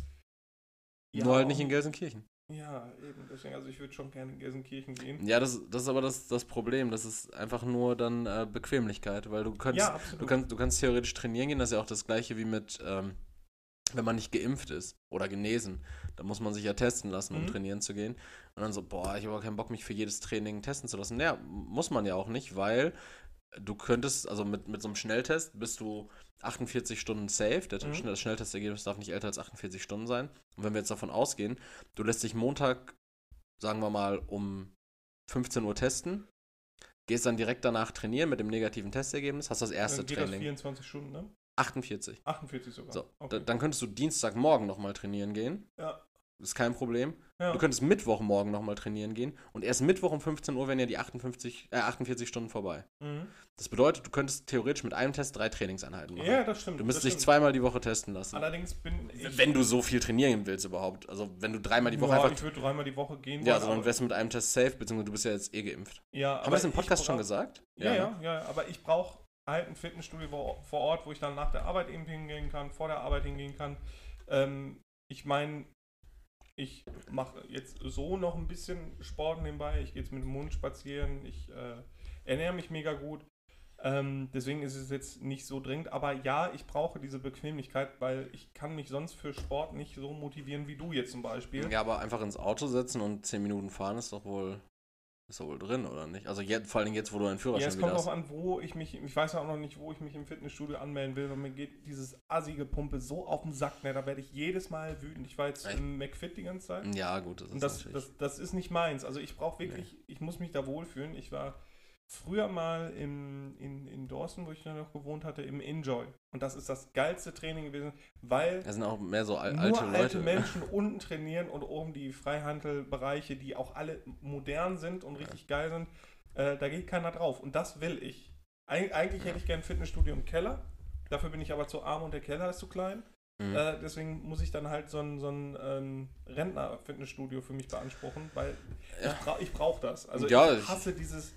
Ja, Nur halt nicht in Gelsenkirchen. Ja, eben. Deswegen, also ich würde schon gerne in Gelsenkirchen gehen. Ja, das, das ist aber das, das Problem. Das ist einfach nur dann äh, Bequemlichkeit, weil du kannst, Ja, du kannst, du kannst theoretisch trainieren gehen. Das ist ja auch das gleiche wie mit, ähm, wenn man nicht geimpft ist oder genesen. Da muss man sich ja testen lassen, um Mhm. trainieren zu gehen. Und dann so, boah, ich habe aber keinen Bock, mich für jedes Training testen zu lassen. Ja, muss man ja auch nicht, weil du könntest, also mit, mit so einem Schnelltest bist du 48 Stunden safe. Der Mhm. Das Schnelltestergebnis darf nicht älter als 48 Stunden sein. Und wenn wir jetzt davon ausgehen, du lässt dich Montag, sagen wir mal, um 15 Uhr testen, gehst dann direkt danach trainieren mit dem negativen Testergebnis, hast das erste dann geht das Training. 24 Stunden, ne? 48. 48 sogar. So, okay. dann könntest du Dienstagmorgen nochmal trainieren gehen. Ja. Ist kein Problem. ja. Du könntest Mittwochmorgen nochmal trainieren gehen und erst Mittwoch um 15 Uhr wären ja die 58, äh, 48 Stunden vorbei. Mhm. Das bedeutet, du könntest theoretisch mit einem Test drei Trainingseinheiten machen. ja, das stimmt. du müsstest dich stimmt. zweimal die Woche testen lassen. Allerdings bin ich. wenn du so viel trainieren willst überhaupt. Also wenn du dreimal die Woche ja, einfach... ich würde dreimal die Woche gehen. Ja, wollen, also dann wärst du mit einem Test safe, beziehungsweise du bist ja jetzt eh geimpft. ja, Haben wir das im Podcast schon gesagt? Ja, ja, ne? ja, aber ich brauche halt ein Fitnessstudio vor Ort, wo ich dann nach der Arbeit eben hingehen kann, vor der Arbeit hingehen kann. Ähm, ich meine, ich mache jetzt so noch ein bisschen Sport nebenbei. Ich gehe jetzt mit dem Hund spazieren. Ich äh, ernähre mich mega gut. Ähm, deswegen ist es jetzt nicht so dringend. Aber ja, ich brauche diese Bequemlichkeit, weil ich kann mich sonst für Sport nicht so motivieren wie du jetzt zum Beispiel. Ja, aber einfach ins Auto setzen und 10 Minuten fahren ist doch wohl, ist doch wohl drin, oder nicht? Also jetzt, vor allem jetzt, wo du einen Ja, Führerschein es wieder kommt hast. drauf an, wo ich mich, ich weiß ja auch noch nicht, wo ich mich im Fitnessstudio anmelden will, weil mir geht dieses assige Pumpe so auf den Sack, ne, da werde ich jedes Mal wütend. Ich war jetzt Echt? im McFit die ganze Zeit Ja, gut, das ist und das, das, das ist nicht meins. Also ich brauche wirklich, ich muss mich da wohlfühlen. Ich war früher mal im, in, in Dawson, wo ich noch gewohnt hatte, im Enjoy. Und das ist das geilste Training gewesen, weil das sind auch mehr so al nur alte alte, Leute. Menschen unten trainieren und oben die Freihandelbereiche, die auch alle modern sind und richtig geil sind, äh, da geht keiner drauf. Und das will ich. Eig eigentlich hätte ich gerne ein Fitnessstudio im Keller. Dafür bin ich aber zu arm und der Keller ist zu klein. Mhm. Äh, deswegen muss ich dann halt so ein, so ein ähm, Rentner-Fitnessstudio für mich beanspruchen, weil Ja. ich, bra ich brauche das. Also Ja, ich ich- hasse dieses,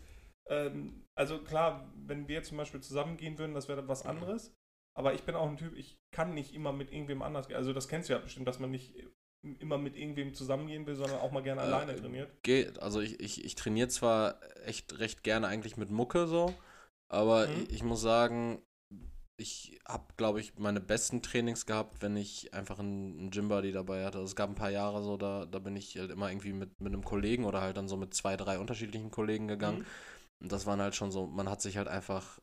ähm, also klar, wenn wir zum Beispiel zusammen gehen würden, das wäre was anderes. Aber ich bin auch ein Typ, ich kann nicht immer mit irgendwem anders gehen. Also das kennst du ja bestimmt, dass man nicht immer mit irgendwem zusammengehen will, sondern auch mal gerne Äh, alleine trainiert. Geht, also ich, ich, ich trainiere zwar echt recht gerne eigentlich mit Mucke so, aber Mhm. ich, ich muss sagen, ich habe, glaube ich, meine besten Trainings gehabt, wenn ich einfach einen, einen Gym-Buddy dabei hatte. Also es gab ein paar Jahre so, da, da bin ich halt immer irgendwie mit, mit einem Kollegen oder halt dann so mit zwei, drei unterschiedlichen Kollegen gegangen. Mhm. Und das waren halt schon so, man hat sich halt einfach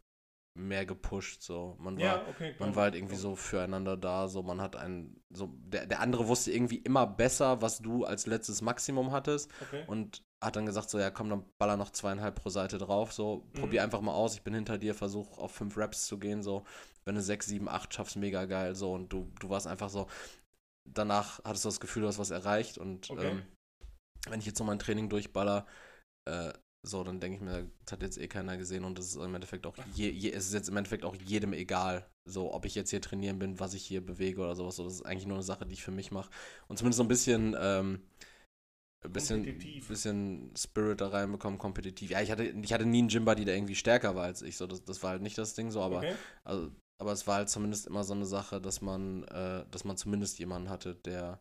mehr gepusht. So. Man war, Ja, okay. man war halt irgendwie so füreinander da. So, man hat einen, so, der, der andere wusste irgendwie immer besser, was du als letztes Maximum hattest Okay. und hat dann gesagt, so, ja, komm, dann baller noch zweieinhalb pro Seite drauf, so, Mhm. probier einfach mal aus, ich bin hinter dir, versuch auf fünf Raps zu gehen, so, wenn du sechs, sieben, acht schaffst, mega geil, so, und du, du warst einfach so, danach hattest du das Gefühl, du hast was erreicht und Okay. ähm, wenn ich jetzt so mein Training durchballer, äh, so, dann denke ich mir, das hat jetzt eh keiner gesehen und das ist im Endeffekt auch, je, je, es ist jetzt im Endeffekt auch jedem egal, so, ob ich jetzt hier trainieren bin, was ich hier bewege oder sowas, so, das ist eigentlich nur eine Sache, die ich für mich mache und zumindest so ein bisschen, ähm, ein bisschen, bisschen Spirit da reinbekommen, kompetitiv. Ja, ich hatte, ich hatte nie einen Gym-Buddy, der irgendwie stärker war als ich, so, das, das war halt nicht das Ding so, aber okay. also, aber es war halt zumindest immer so eine Sache, dass man, äh, dass man zumindest jemanden hatte, der,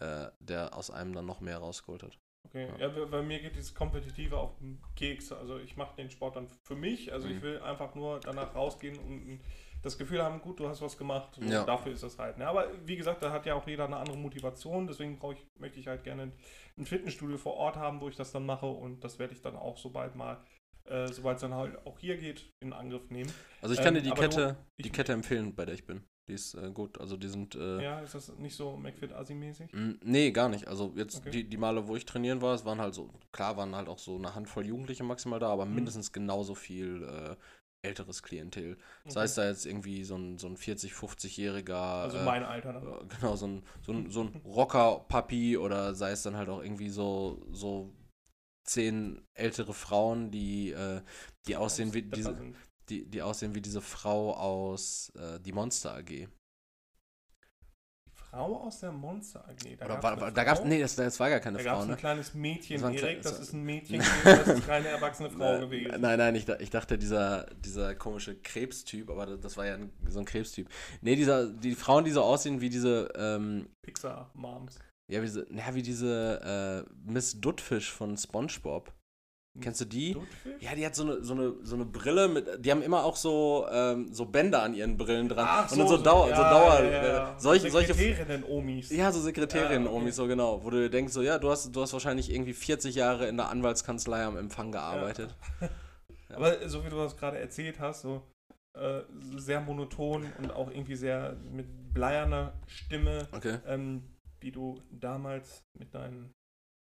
äh, der aus einem dann noch mehr rausgeholt hat. Okay, ja, bei- bei mir geht dieses Kompetitive auf den Keks. Also ich mache den Sport dann für mich. Also ich Mhm. will einfach nur danach rausgehen und das Gefühl haben, gut, du hast was gemacht. So, Ja. Dafür ist das halt. Ne? Aber wie gesagt, da hat ja auch jeder eine andere Motivation. Deswegen brauche ich, möchte ich halt gerne ein Fitnessstudio vor Ort haben, wo ich das dann mache. Und das werde ich dann auch sobald mal, äh, sobald es dann halt auch hier geht, in Angriff nehmen. Also ich kann Ähm, dir die Kette, du- die ich- Kette empfehlen, bei der ich bin. Die ist äh, gut. Also die sind, äh, Ja, ist das nicht so McFit-Assi-mäßig? m, nee, gar nicht. Also jetzt Okay. die, die Male, wo ich trainieren war, es waren halt so, klar waren halt auch so eine Handvoll Jugendliche maximal da, aber Mhm. mindestens genauso viel äh, älteres Klientel. Das Okay. heißt da jetzt irgendwie so ein, so ein 40, 50-jähriger Also äh, mein Alter. Äh, Genau, so ein, so ein, so ein Rocker-Papi oder sei es dann halt auch irgendwie so, so zehn ältere Frauen, die, äh, die aussehen wie diese. Die, die aussehen wie diese Frau aus äh, Die Monster AG. Die Frau aus der Monster AG. Da Oder war, war, da gab's, nee, das, das war gar keine Da gab Frau, es ein ne? kleines Mädchen, Das Erik, das ist ein Mädchen das ist keine erwachsene Frau Nein, gewesen. Nein, nein, ich, da- ich dachte, dieser, dieser komische Krebstyp, aber das war ja ein, so ein Krebstyp. Nee, dieser, die Frauen, die so aussehen wie diese, ähm, Pixar-Moms. ja, wie diese, na, wie diese äh, Miss Duttfish von Spongebob. Kennst du die? Duttfisch? Ja, die hat so eine, so eine, so eine Brille mit, die haben immer auch so, ähm, so Bänder an ihren Brillen dran. Ach und dann so, Dauer, so Dauer, ja, ja, ja. äh, solche, solche, Sekretärinnen-Omis. ja, so Sekretärinnen, Ja, okay. Omis, so genau, wo du denkst, so, ja, du hast, du hast wahrscheinlich irgendwie 40 Jahre in der Anwaltskanzlei am Empfang gearbeitet. Aber so wie du das gerade erzählt hast, so äh, sehr monoton und auch irgendwie sehr mit bleierner Stimme, Okay. ähm, wie du damals mit deinen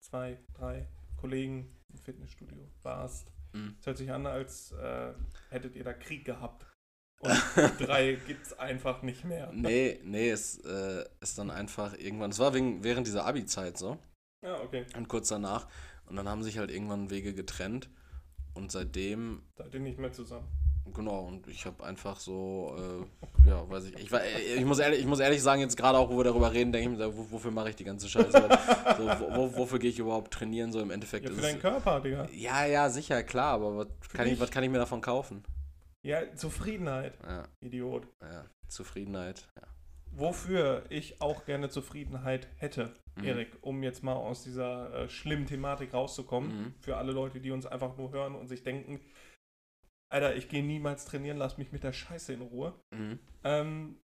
zwei, drei Kollegen im Fitnessstudio warst. Mhm. Es hört sich an, als äh, hättet ihr da Krieg gehabt. Und drei gibt es einfach nicht mehr. Nee, nee, es äh, ist dann einfach irgendwann, es war wegen, während dieser Abi-Zeit so Ja, okay. und kurz danach und dann haben sich halt irgendwann Wege getrennt und seitdem Seid ihr nicht mehr zusammen. Genau, und ich habe einfach so, äh, ja, weiß ich, ich, war- äh, ich, muss ehrlich, ich muss ehrlich sagen, jetzt gerade auch, wo wir darüber reden, denke ich mir, wofür mache ich die ganze Scheiße? so, wo, wo, wofür gehe ich überhaupt trainieren? So im Endeffekt Ja, für ist deinen Körper, Digga. Ja, ja, sicher, klar, aber was kann, ich, was kann ich mir davon kaufen? Ja, Zufriedenheit, Ja, Idiot. ja, Zufriedenheit, ja. Wofür ich auch gerne Zufriedenheit hätte, Mhm. Erik, um jetzt mal aus dieser äh, schlimmen Thematik rauszukommen, Mhm. für alle Leute, die uns einfach nur hören und sich denken, Alter, ich gehe niemals trainieren, lass mich mit der Scheiße in Ruhe. Mhm. Ähm,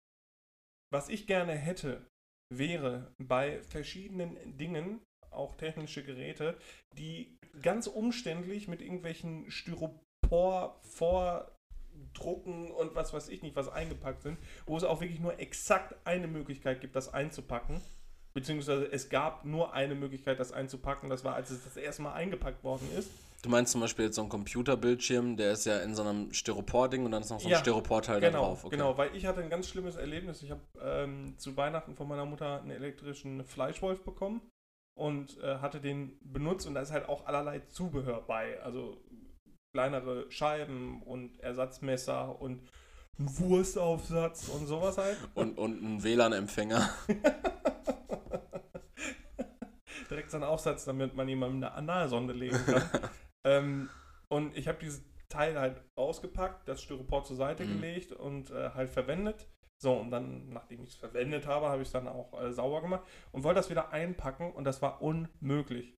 was ich gerne hätte, wäre bei verschiedenen Dingen, auch technische Geräte, die ganz umständlich mit irgendwelchen Styropor vordrucken und was weiß ich nicht, was eingepackt sind, wo es auch wirklich nur exakt eine Möglichkeit gibt, das einzupacken. Beziehungsweise es gab nur eine Möglichkeit, das einzupacken. Das war, als es das erste Mal eingepackt worden ist. Du meinst zum Beispiel jetzt so einen Computerbildschirm, der ist ja in so einem Styropor-Ding und dann ist noch so ein Ja, Styroporteil da Genau, drauf. Okay. genau, weil ich hatte ein ganz schlimmes Erlebnis. Ich habe ähm, zu Weihnachten von meiner Mutter einen elektrischen Fleischwolf bekommen und äh, hatte den benutzt und da ist halt auch allerlei Zubehör bei. Also kleinere Scheiben und Ersatzmesser und ein Wurstaufsatz und sowas halt. Und, und ein WLAN-Empfänger. Direkt so einen Aufsatz, damit man jemandem eine Analsonde legen kann. ähm, und ich habe dieses Teil halt ausgepackt, das Styropor zur Seite Mhm. gelegt und äh, halt verwendet. So, und dann, nachdem ich es verwendet habe, habe ich es dann auch äh, sauber gemacht und wollte das wieder einpacken und das war unmöglich.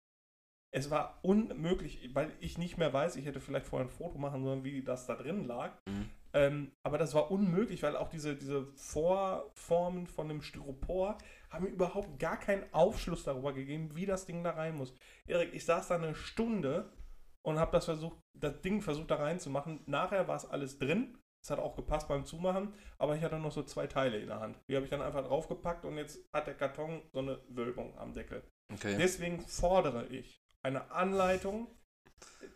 Es war unmöglich, weil ich nicht mehr weiß, ich hätte vielleicht vorher ein Foto machen sollen, wie das da drin lag. Mhm. Ähm, aber das war unmöglich, weil auch diese, diese Vorformen von dem Styropor haben mir überhaupt gar keinen Aufschluss darüber gegeben, wie das Ding da rein muss. Erik, ich saß da eine Stunde und habe das versucht, das Ding versucht da reinzumachen. Nachher war es alles drin Das hat auch gepasst beim Zumachen, aber ich hatte noch so zwei Teile in der Hand. Die habe ich dann einfach draufgepackt und jetzt hat der Karton so eine Wölbung am Deckel. Okay. Deswegen fordere ich eine Anleitung.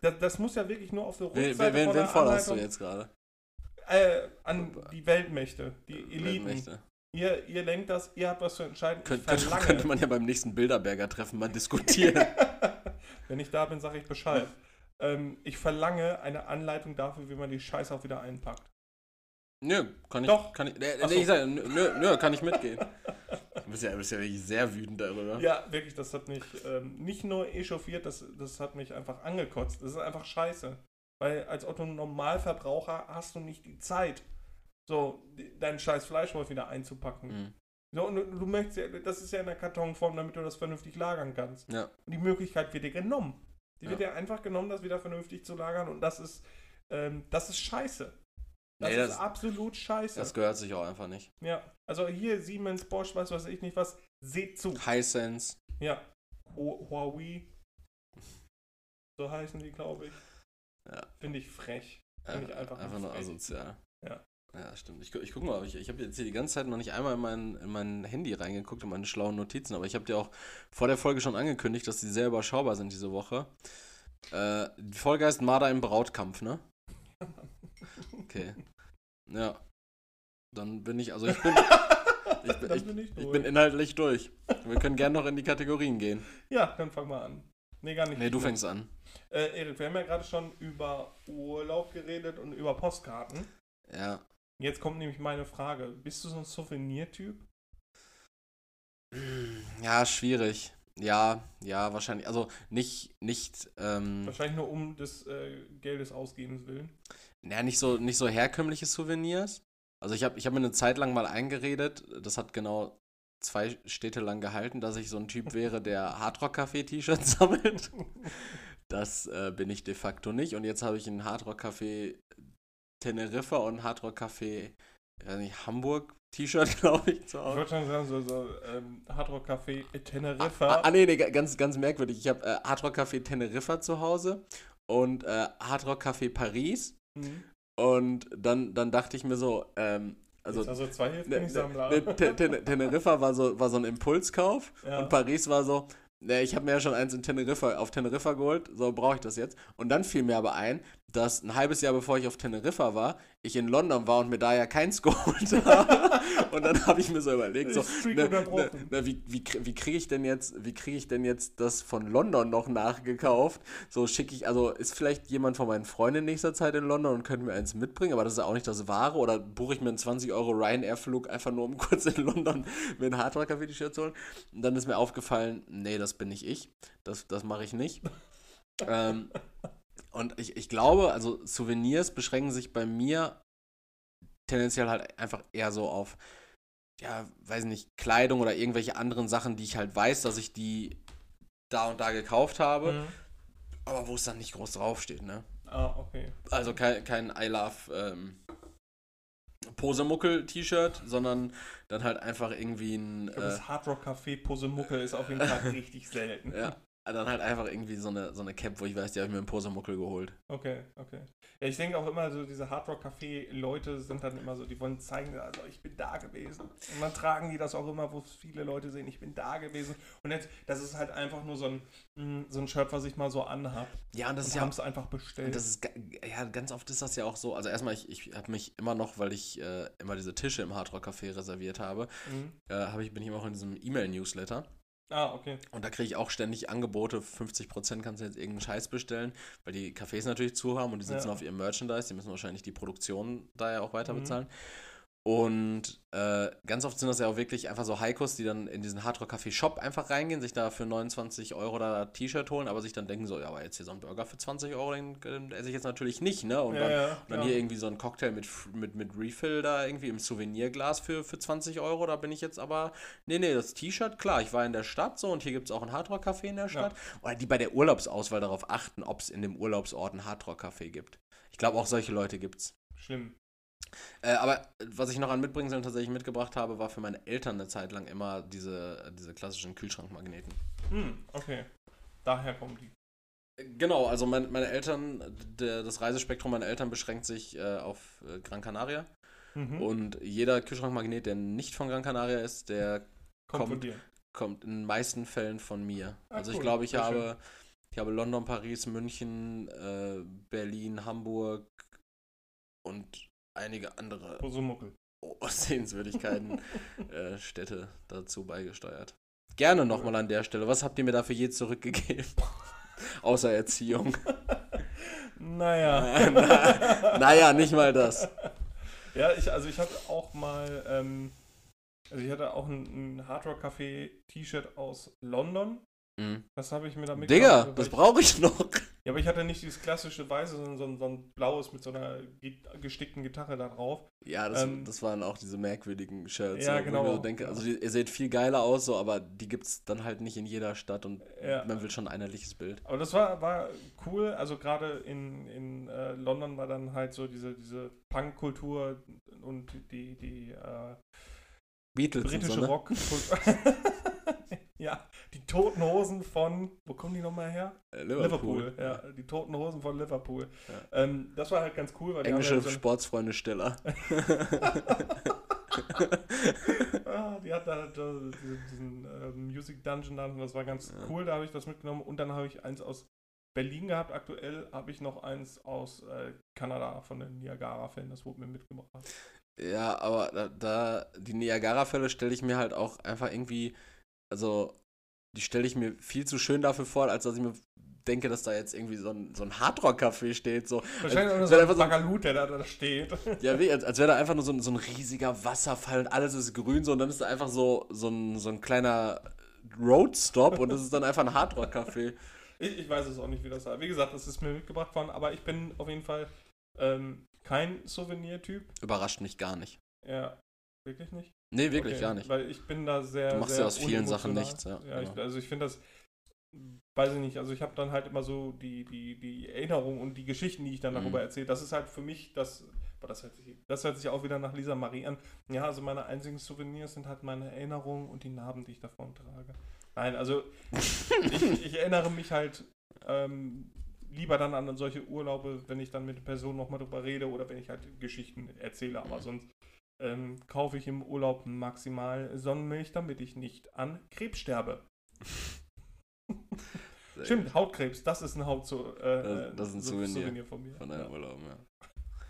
Das, das muss ja wirklich nur auf der Rückseite wen, von wen der forderst du jetzt gerade? äh, an die Weltmächte, die Eliten. Weltmächte. Ihr, ihr lenkt das, ihr habt was zu entscheiden. Könnt, könnte, könnte man ja beim nächsten Bilderberger-Treffen mal diskutieren. Wenn ich da bin, sage ich Bescheid. Ähm, ich verlange eine Anleitung dafür, wie man die Scheiße auch wieder einpackt. nö, kann ich. Doch. Kann ich, Ach nee, so. ich sag, nö, nö, kann ich mitgehen. Du bist ja, du bist ja wirklich sehr wütend darüber. Ja, wirklich, das hat mich ähm, nicht nur echauffiert, das, das hat mich einfach angekotzt. Das ist einfach scheiße. Weil als Otto Normalverbraucher hast du nicht die Zeit, so deinen scheiß Fleischwolf wieder einzupacken. Mhm. So, und du, du möchtest ja, das ist ja in der Kartonform, damit du das vernünftig lagern kannst. Ja. Und die Möglichkeit wird dir genommen. Die Ja. wird dir einfach genommen, das wieder vernünftig zu lagern und das ist, ähm, das ist scheiße. Das Nee, ist das- absolut scheiße. Das gehört sich auch einfach nicht. ja, also hier Siemens, Bosch, weiß was ich nicht was, seht zu. Hisense. Ja, Hu- Huawei, so heißen die, glaube ich. Ja. Finde ich frech. Finde ich einfach einfach nur frech. asozial. Ja. Ja, stimmt. Ich, ich guck mal, ich, ich habe jetzt hier die ganze Zeit noch nicht einmal in mein, in mein Handy reingeguckt, in meine schlauen Notizen, aber ich habe dir auch vor der Folge schon angekündigt, dass die sehr überschaubar sind diese Woche. Äh, die Folge heißt Marder im Brautkampf, ne? Okay. Ja. Dann bin ich, also ich bin, ich bin, ich, bin ich ich bin inhaltlich durch. Wir können gerne noch in die Kategorien gehen. Ja, dann fang mal an. Nee, gar nicht. Nee, du fängst an. Äh, Erik, wir haben ja gerade schon über Urlaub geredet und über Postkarten. Ja. Jetzt kommt nämlich meine Frage. Bist du so ein Souvenirtyp? Ja, schwierig. Ja, ja, wahrscheinlich. Also nicht, nicht, ähm, Wahrscheinlich nur um des äh, Geldes ausgebens willen. ja, nicht so, nicht so herkömmliche Souvenirs. Also ich habe ich hab mir eine Zeit lang mal eingeredet, das hat genau zwei Städte lang gehalten, dass ich so ein Typ wäre, der Hardrock-Café-T-Shirts sammelt. Das äh, bin ich de facto nicht. Und jetzt habe ich ein Hardrock-Café Teneriffa und Hardrock-Café ich weiß nicht, Hamburg T-Shirt, glaube ich, zu Ich Hause. wollte schon sagen, so, so ähm, Hardrock Café Ah, Teneriffa. ah, nee, nee, ganz, ganz merkwürdig. Ich habe äh, Hardrock Café Teneriffa zu Hause und äh, Hardrock Café Paris. Mhm. Und dann, dann dachte ich mir so, ähm, also, also zwei ne, Hilfssammler. ne, Te- Te- Teneriffa war so, war so ein Impulskauf Ja. und Paris war so, ne, ich habe mir ja schon eins in Teneriffa, auf Teneriffa geholt, so brauche ich das jetzt. Und dann fiel mir aber ein, dass ein halbes Jahr bevor ich auf Teneriffa war, ich in London war und mir da ja keins geholt habe. und dann habe ich mir so überlegt, so, ne, unterbrochen. ne, wie, wie, wie kriege ich denn jetzt, wie kriege ich denn jetzt das von London noch nachgekauft? So schicke ich, also ist vielleicht jemand von meinen Freunden in nächster Zeit in London und könnte mir eins mitbringen, aber das ist ja auch nicht das Wahre. Oder buche ich mir einen 20 Euro Ryanair-Flug einfach nur, um kurz in London mir ein Hardrock-Café-T-Shirt zu holen? Und dann ist mir aufgefallen, nee, das bin nicht ich. Das, das mache ich nicht. ähm, und ich, ich glaube, also Souvenirs beschränken sich bei mir tendenziell halt einfach eher so auf, ja, weiß nicht, Kleidung oder irgendwelche anderen Sachen, die ich halt weiß, dass ich die da und da gekauft habe, Mhm. aber wo es dann nicht groß draufsteht, ne? Ah, okay. Also kein, kein I Love ähm, Posemuckel-T-Shirt, sondern dann halt einfach irgendwie ein, Ich glaube, äh, das Hardrock Café Posemuckel ist auf jeden Fall richtig selten. ja, dann halt einfach irgendwie so eine, so eine Cap, wo ich weiß, die habe ich mir einen Posemuckel geholt. Okay, okay. Ja, ich denke auch immer so, diese Hardrock-Café-Leute sind dann immer so, die wollen zeigen, also ich bin da gewesen. Und dann tragen die das auch immer, wo viele Leute sehen, ich bin da gewesen. Und jetzt, das ist halt einfach nur so ein, mh, so ein Shirt, was ich mal so anhab. Ja, und das Und ist ja haben es einfach bestellt. Und das ist, ja, ganz oft ist das ja auch so. Also erstmal, ich, ich habe mich immer noch, weil ich äh, immer diese Tische im Hardrock Café reserviert habe, mhm. äh, hab ich, bin ich immer auch in diesem E-Mail-Newsletter. Ah, okay. Und da kriege ich auch ständig Angebote, 50% kannst du jetzt irgendeinen Scheiß bestellen, weil die Cafés natürlich zu haben und die sitzen Ja. auf ihrem Merchandise, die müssen wahrscheinlich die Produktion da ja auch weiter Mhm. Und äh, ganz oft sind das ja auch wirklich einfach so Heikos, die dann in diesen Hardrock Café Shop einfach reingehen, sich da für 29 Euro da T-Shirt holen, aber sich dann denken so, ja, aber jetzt hier so ein Burger für 20 Euro, den, den esse ich jetzt natürlich nicht, ne? Und ja, dann, ja, und dann klar. hier irgendwie so ein Cocktail mit, mit, mit Refill da irgendwie im Souvenirglas für, für 20 Euro. Da bin ich jetzt aber. Nee, nee, das T-Shirt, klar, ich war in der Stadt so und hier gibt es auch ein Hardrock-Café in der Stadt. Oder die bei der Urlaubsauswahl darauf achten, ob es in dem Urlaubsort ein Hardrock-Café gibt. Ich glaube, auch solche Leute gibt's. Schlimm. Äh, aber was ich noch an Mitbringseln tatsächlich mitgebracht habe, war für meine Eltern eine Zeit lang immer diese, diese klassischen Kühlschrankmagneten. Hm, okay. Daher kommen die. Genau, also mein, meine Eltern, der, das Reisespektrum meiner Eltern beschränkt sich äh, auf äh, Gran Canaria. Mhm. Und jeder Kühlschrankmagnet, der nicht von Gran Canaria ist, der Kommt von kommt, dir. kommt in den meisten Fällen von mir. Ah, also ich cool, glaube, ich habe, ich habe London, Paris, München, äh, Berlin, Hamburg und einige andere Posumuckel. Sehenswürdigkeiten, äh, Städte dazu beigesteuert. Gerne nochmal an der Stelle. Was habt ihr mir dafür je zurückgegeben? Außer Erziehung. Naja. Na, naja, nicht mal das. Ja, ich, also ich hatte auch mal, ähm, also ich hatte auch ein, ein Hard Rock Café T-Shirt aus London. Mhm. Das habe ich mir da Digga, weil das brauche ich noch. Ja, aber ich hatte nicht dieses klassische weiße, sondern so ein, so ein blaues mit so einer ge- gestickten Gitarre da drauf. Ja, das, Ähm, das waren auch diese merkwürdigen Shirts. Ja, genau. So denke, also die, ihr seht viel geiler aus, so, aber die gibt's dann halt nicht in jeder Stadt und Ja. man will schon ein einheitliches Bild. Aber das war, war cool. Also gerade in, in äh, London war dann halt so diese, diese Punk-Kultur und die, die äh, britische so, ne? Rockkultur. ja, die Toten Hosen von, wo kommen die nochmal her? Äh, Liverpool. ja. Die Toten Hosen von Liverpool. Ja. Ähm, das war halt ganz cool, weil die Englische ja so Sportsfreunde Stiller. ah, die hat da so diesen, diesen äh, Music Dungeon das war ganz Ja. cool, da habe ich das mitgenommen und dann habe ich eins aus Berlin gehabt, aktuell habe ich noch eins aus äh, Kanada von den Niagara-Fällen, das wurde mir mitgebracht. Ja, aber da, da die Niagara-Fälle stelle ich mir halt auch einfach irgendwie, also die stelle ich mir viel zu schön dafür vor, als dass ich mir denke, dass da jetzt irgendwie so ein, so ein Hardrock-Café steht. So. Wahrscheinlich als so ein Bagalut, der da, da steht. ja, wie, als, als wäre da einfach nur so ein, so ein riesiger Wasserfall und alles ist grün so und dann ist da einfach so, so, ein, so ein kleiner Roadstop und das ist dann einfach ein Hardrock-Café. Ich, ich weiß es auch nicht, wie das war. Wie gesagt, das ist mir mitgebracht worden, aber ich bin auf jeden Fall ähm, kein Souvenir-Typ. Überrascht mich gar nicht. Ja, wirklich nicht? Nee, wirklich Okay, gar nicht. Weil ich bin da sehr. Du machst sehr ja aus vielen Sachen nichts, ja, ja ich, genau. also ich finde das, weiß ich nicht, also ich habe dann halt immer so die, die, die Erinnerungen und die Geschichten, die ich dann Mhm. darüber erzähle. Das ist halt für mich das. Aber das hört, sich, das hört sich auch wieder nach Lisa Marie an. Ja, also meine einzigen Souvenirs sind halt meine Erinnerungen und die Narben, die ich davon trage. Nein, also ich, ich erinnere mich halt ähm, lieber dann an solche Urlaube, wenn ich dann mit der Person nochmal drüber rede oder wenn ich halt Geschichten erzähle. Aber sonst ähm, kaufe ich im Urlaub maximal Sonnenmilch, damit ich nicht an Krebs sterbe. Stimmt, Hautkrebs, das ist ein Haut äh, Das- das ist ein so- Souvenir von mir. Von Ja. deinem Urlaub, ja.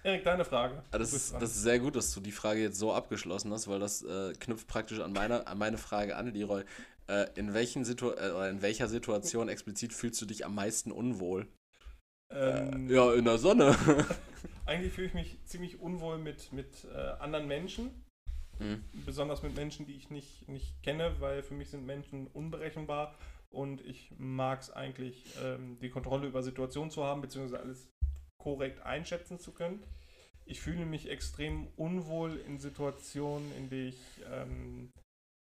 Erik, deine Frage. Ah, Das ist, das ist sehr gut, dass du die Frage jetzt so abgeschlossen hast, weil das äh, knüpft praktisch an meine, an meine Frage an, Leroy. Äh, in, welchen Situ äh, oder in welcher Situation explizit fühlst du dich am meisten unwohl? Ähm, Äh, ja, in der Sonne. Eigentlich fühle ich mich ziemlich unwohl mit, mit äh, anderen Menschen. Hm. besonders mit Menschen, die ich nicht, nicht kenne, weil für mich sind Menschen unberechenbar und ich mag es eigentlich, ähm, die Kontrolle über Situationen zu haben, beziehungsweise alles korrekt einschätzen zu können. Ich fühle mich extrem unwohl in Situationen, in denen ich ähm,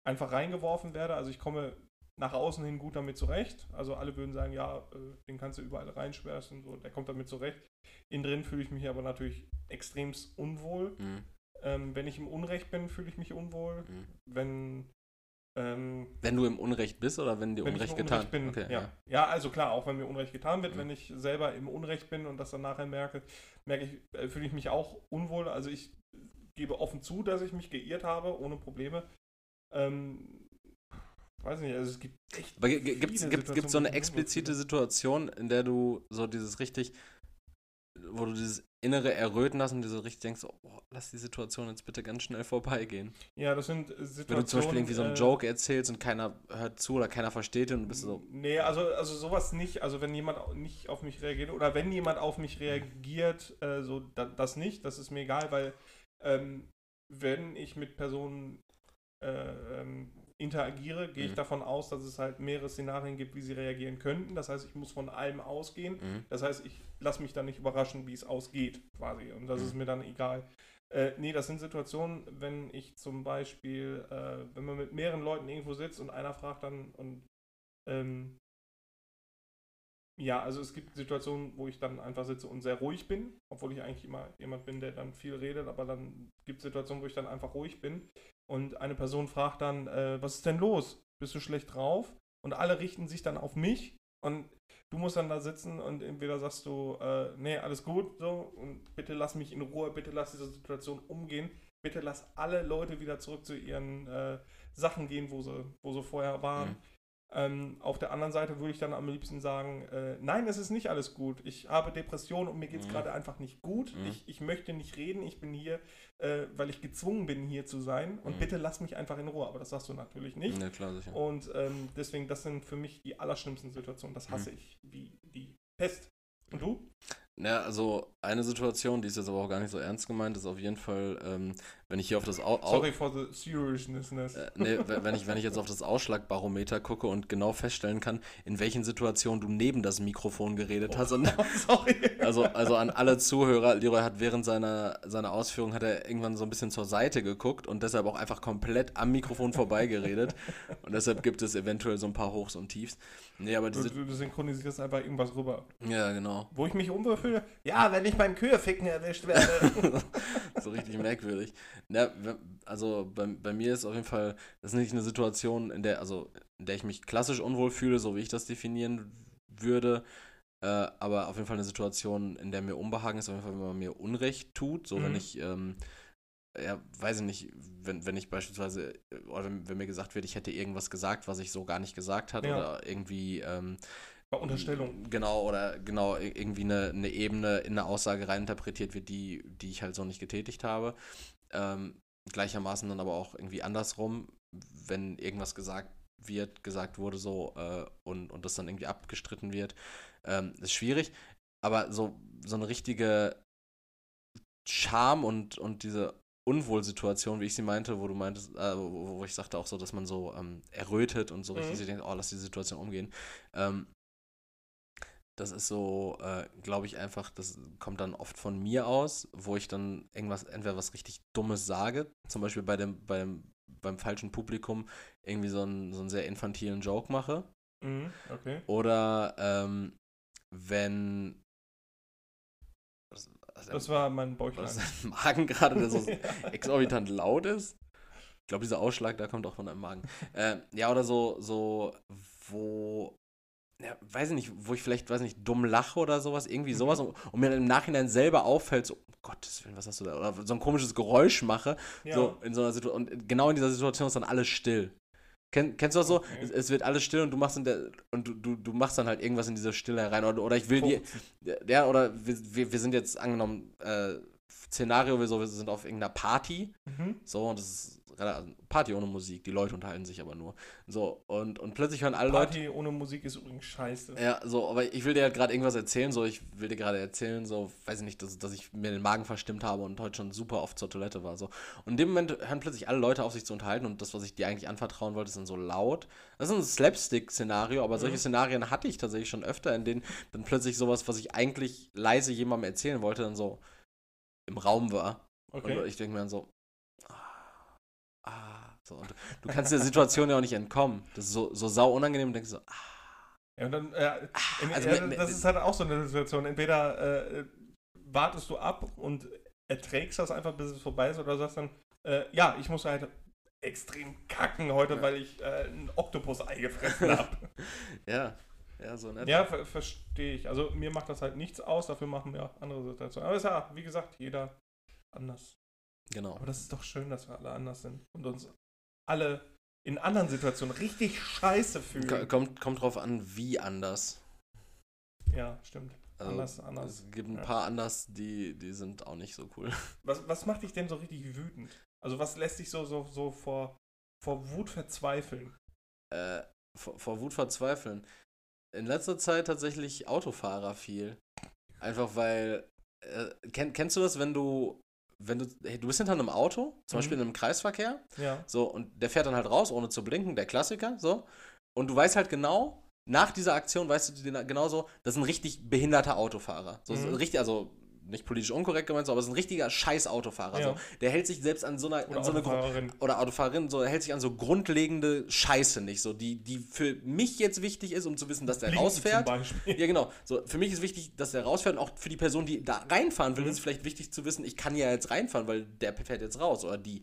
einfach reingeworfen werde. Also ich komme nach außen hin gut damit zurecht. Also alle würden sagen, ja, äh, den kannst du überall reinschmeißen, so, der kommt damit zurecht. Innen drin fühle ich mich aber natürlich extremst unwohl. Hm, Ähm, wenn ich im Unrecht bin, fühle ich mich unwohl. hm. Wenn, ähm, Wenn du im Unrecht bist oder wenn dir wenn Unrecht im getan Unrecht bin, Okay, ja. ja. also klar, auch wenn mir Unrecht getan wird, Mhm. wenn ich selber im Unrecht bin und das dann nachher merke, merke ich, äh, fühle ich mich auch unwohl. Also ich gebe offen zu, dass ich mich geirrt habe, ohne Probleme. Ähm, weiß nicht, also es gibt echt. Aber gibt es viele gibt, gibt so eine explizite. Situation, in der du so dieses richtig, wo du dieses innere Erröten hast und dir so richtig denkst, oh, lass die Situation jetzt bitte ganz schnell vorbeigehen. Ja, das sind Situationen. Wenn du zum Beispiel irgendwie so einen äh, Joke erzählst und keiner hört zu oder keiner versteht ihn und du bist so, Nee, also, also sowas nicht. Also wenn jemand nicht auf mich reagiert oder wenn jemand auf mich reagiert, äh, so da, das nicht, das ist mir egal, weil ähm, wenn ich mit Personen äh, ähm, interagiere, gehe ich Mhm. davon aus, dass es halt mehrere Szenarien gibt, wie sie reagieren könnten. Das heißt, ich muss von allem ausgehen. mhm. Das heißt, ich lasse mich dann nicht überraschen, wie es ausgeht, quasi. Und das Mhm. ist mir dann egal. Äh, nee, das sind Situationen, wenn ich zum Beispiel, äh, wenn man mit mehreren Leuten irgendwo sitzt und einer fragt dann und ähm, ja, also es gibt Situationen, wo ich dann einfach sitze und sehr ruhig bin, obwohl ich eigentlich immer jemand bin, der dann viel redet, aber dann gibt es Situationen, wo ich dann einfach ruhig bin und eine Person fragt dann, äh, was ist denn los? Bist du schlecht drauf? Und alle richten sich dann auf mich Und du musst dann da sitzen und entweder sagst du, äh, nee, alles gut, so, und bitte lass mich in Ruhe, bitte lass diese Situation umgehen, bitte lass alle Leute wieder zurück zu ihren äh, Sachen gehen, wo sie, wo sie vorher waren. Mhm. Ähm, auf der anderen Seite würde ich dann am liebsten sagen, äh, nein, es ist nicht alles gut. Ich habe Depressionen und mir geht es Mhm. gerade einfach nicht gut. Mhm. Ich, ich möchte nicht reden. Ich bin hier, äh, weil ich gezwungen bin, hier zu sein. Und Mhm. bitte lass mich einfach in Ruhe. Aber das sagst du natürlich nicht. Ja, klar, sicher. Und ähm, deswegen, das sind für mich die allerschlimmsten Situationen. Das hasse Mhm. ich wie die Pest. Und du? Ja, also eine Situation, die ist jetzt aber auch gar nicht so ernst gemeint, ist auf jeden Fall, ähm, wenn ich hier auf das Au Sorry for the seriousness. Äh, nee, wenn ich, wenn ich jetzt auf das Ausschlagbarometer gucke und genau feststellen kann, in welchen Situationen du neben das Mikrofon geredet hast. Und, Sorry. also, also an alle Zuhörer, Leroy hat während seiner, seiner Ausführung hat er irgendwann so ein bisschen zur Seite geguckt und deshalb auch einfach komplett am Mikrofon vorbeigeredet. Und deshalb gibt es eventuell so ein paar Hochs und Tiefs. Nee, aber Du, diese. du synchronisierst einfach irgendwas rüber. Ja, genau. Wo ich mich unwohl fühle? Ja, wenn ich beim Küheficken erwischt werde. so richtig merkwürdig. Ja, also bei, bei mir ist auf jeden Fall, das ist nicht eine Situation, in der, also in der ich mich klassisch unwohl fühle, so wie ich das definieren würde, äh, aber auf jeden Fall eine Situation, in der mir Unbehagen ist, auf jeden Fall, wenn man mir Unrecht tut, so wenn Mhm. ich, ähm, ja, weiß ich nicht, wenn, wenn ich beispielsweise, äh, oder wenn, wenn mir gesagt wird, ich hätte irgendwas gesagt, was ich so gar nicht gesagt habe, Ja. oder irgendwie, ähm, Bei Unterstellung. Genau, oder genau, irgendwie eine, eine Ebene in eine Aussage reininterpretiert wird, die, die ich halt so nicht getätigt habe. Ähm, gleichermaßen dann aber auch irgendwie andersrum, wenn irgendwas gesagt wird, gesagt wurde so äh, und, und das dann irgendwie abgestritten wird, ähm, ist schwierig. Aber so, so eine richtige Scham und, und diese Unwohlsituation, wie ich sie meinte, wo du meintest, äh, wo, wo ich sagte auch so, dass man so ähm, errötet und so Mhm. richtig denkt, oh, lass die Situation umgehen. Ähm, das ist so, äh, glaube ich, einfach, das kommt dann oft von mir aus, wo ich dann irgendwas, entweder was richtig Dummes sage, zum Beispiel bei dem, beim, beim falschen Publikum irgendwie so einen, so einen sehr infantilen Joke mache. Mhm, okay. Oder ähm, wenn. Was, was, Das war mein dein Magen gerade, der so exorbitant laut ist. Ich glaube, dieser Ausschlag, da kommt auch von deinem Magen. äh, ja, oder so, so, wo, ja, weiß ich nicht, wo ich vielleicht, weiß nicht, dumm lache oder sowas, irgendwie Mhm. sowas und, und mir dann im Nachhinein selber auffällt, so, um Gottes Willen, was hast du da? Oder so ein komisches Geräusch mache, Ja. so in so einer Situation. Und genau in dieser Situation ist dann alles still. Kenn, kennst du das so? Okay. Es, es wird alles still und du machst in der und du, du, du machst dann halt irgendwas in diese Stille rein. Oder, oder ich will dir. Ja, oder wir, wir, sind jetzt angenommen, äh, Szenario, wir, so, wir sind auf irgendeiner Party. Mhm. So, und das ist Party ohne Musik, die Leute unterhalten sich aber nur. So, und, und plötzlich hören alle Leute. Party ohne Musik ist übrigens scheiße. Ja, so, aber ich will dir halt gerade irgendwas erzählen, so, ich will dir gerade erzählen, so, weiß ich nicht, dass, dass ich mir den Magen verstimmt habe und heute schon super oft zur Toilette war, so. Und in dem Moment hören plötzlich alle Leute auf, sich zu unterhalten und das, was ich dir eigentlich anvertrauen wollte, ist dann so laut. Das ist ein Slapstick-Szenario, aber solche Mhm. Szenarien hatte ich tatsächlich schon öfter, in denen dann plötzlich sowas, was ich eigentlich leise jemandem erzählen wollte, dann so im Raum war. Okay. Und ich denke mir dann so, so. Und du kannst der Situation ja auch nicht entkommen. Das ist so, so sau unangenehm und denkst so, ah, Ja, und dann, äh, in, also ja, das ist halt auch so eine Situation. Entweder äh, wartest du ab und erträgst das einfach, bis es vorbei ist, oder sagst dann, äh, ja, ich muss halt extrem kacken heute, Ja. weil ich äh, ein Oktopus-Ei gefressen habe. ja, ja, so nett. ja, ver verstehe ich. Also mir macht das halt nichts aus, dafür machen wir auch andere Situationen. Aber ist ja, wie gesagt, jeder anders. Genau. Aber das ist doch schön, dass wir alle anders sind und uns alle in anderen Situationen richtig scheiße fühlen. Ko- Kommt, kommt drauf an, wie anders. Ja, stimmt. Also, Anders, anders. Es gibt ein Ja. paar anders, die, die sind auch nicht so cool. Was, was macht dich denn so richtig wütend? Also was lässt dich so, so, so vor, vor Wut verzweifeln? Äh, vor, vor Wut verzweifeln. In letzter Zeit tatsächlich Autofahrer viel. Einfach weil. Äh, kenn, kennst du das, wenn du. Wenn du. Hey, du bist hinter einem Auto, zum Mhm. Beispiel in einem Kreisverkehr, Ja. so, und der fährt dann halt raus, ohne zu blinken, der Klassiker, so. Und du weißt halt genau, nach dieser Aktion weißt du den- genauso, das ist ein richtig behinderter Autofahrer. So, so Mhm. richtig, also nicht politisch unkorrekt gemeint, so, aber es ist ein richtiger scheiß Autofahrer. Ja. So. Der hält sich selbst an so einer, Oder an so eine Autofahrerin. oder Autofahrerin, so hält sich an so grundlegende Scheiße nicht, so die, die für mich jetzt wichtig ist, um zu wissen, dass der Blinken rausfährt. Ja, genau. So, für mich ist wichtig, dass der rausfährt und auch für die Person, die da reinfahren will, Mhm. ist vielleicht wichtig zu wissen, ich kann ja jetzt reinfahren, weil der fährt jetzt raus oder die.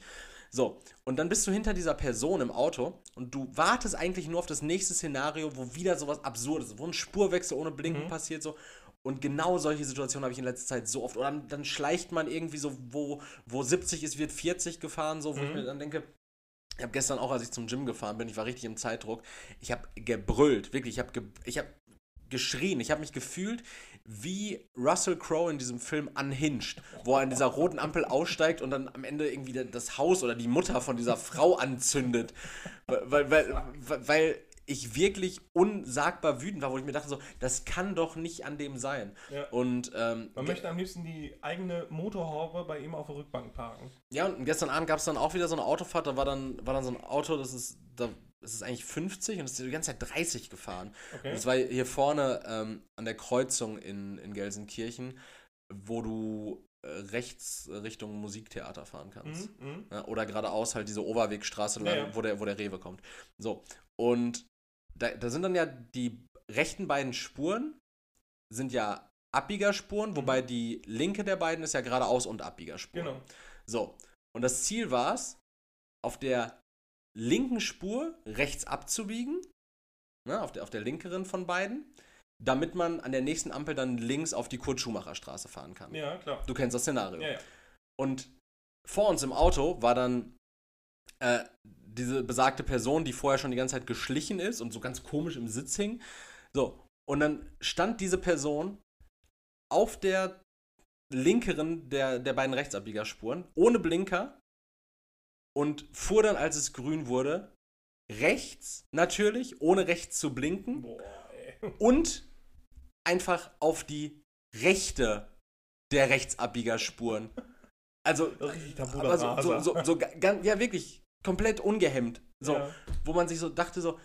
So, und dann bist du hinter dieser Person im Auto und du wartest eigentlich nur auf das nächste Szenario, wo wieder sowas Absurdes, wo ein Spurwechsel ohne Blinken Mhm. passiert, so. Und genau solche Situationen habe ich in letzter Zeit so oft. Oder dann, dann schleicht man irgendwie so, wo, wo 70 ist, wird 40 gefahren, so, wo ich Mhm. mir dann denke, ich habe gestern auch, als ich zum Gym gefahren bin, ich war richtig im Zeitdruck, ich habe gebrüllt, wirklich, ich habe ge ich hab geschrien, ich habe mich gefühlt wie Russell Crowe in diesem Film Unhinged, wo er an dieser roten Ampel aussteigt und dann am Ende irgendwie da- das Haus oder die Mutter von dieser Frau anzündet, weil, weil, weil, weil ich wirklich unsagbar wütend war, wo ich mir dachte so, das kann doch nicht an dem sein. Ja. Und ähm, Man möchte am liebsten die eigene Motorhaube bei ihm auf der Rückbank parken. Ja, und gestern Abend gab es dann auch wieder so eine Autofahrt, da war dann, war dann so ein Auto, das ist, da ist es eigentlich 50 und es ist die ganze Zeit 30 gefahren. Okay. Das war hier vorne ähm, an der Kreuzung in, in Gelsenkirchen, wo du äh, rechts Richtung Musiktheater fahren kannst. Mhm. Ja, oder geradeaus halt diese Oberwegstraße, Ja, ja. Wo, der, wo der Rewe kommt. So, und da, da sind dann ja die rechten beiden Spuren, sind ja Abbiegerspuren, wobei die linke der beiden ist ja geradeaus und Abbiegerspuren. Genau. So, und das Ziel war es, auf der linken Spur rechts abzubiegen, ne, auf, der, auf der linkeren von beiden, damit man an der nächsten Ampel dann links auf die Kurt-Schumacher-Straße fahren kann. Ja, klar. Du kennst das Szenario. Ja, ja. Und vor uns im Auto war dann äh, diese besagte Person, die vorher schon die ganze Zeit geschlichen ist und so ganz komisch im Sitz hing. So, und dann stand diese Person auf der linkeren der, der beiden Rechtsabbiegerspuren, ohne Blinker und fuhr dann, als es grün wurde, rechts natürlich, ohne rechts zu blinken Boah, und einfach auf die rechte der Rechtsabbiegerspuren. Also, Richtig aber so, so, so, so ja wirklich komplett ungehemmt. So, Ja. wo man sich so dachte, so,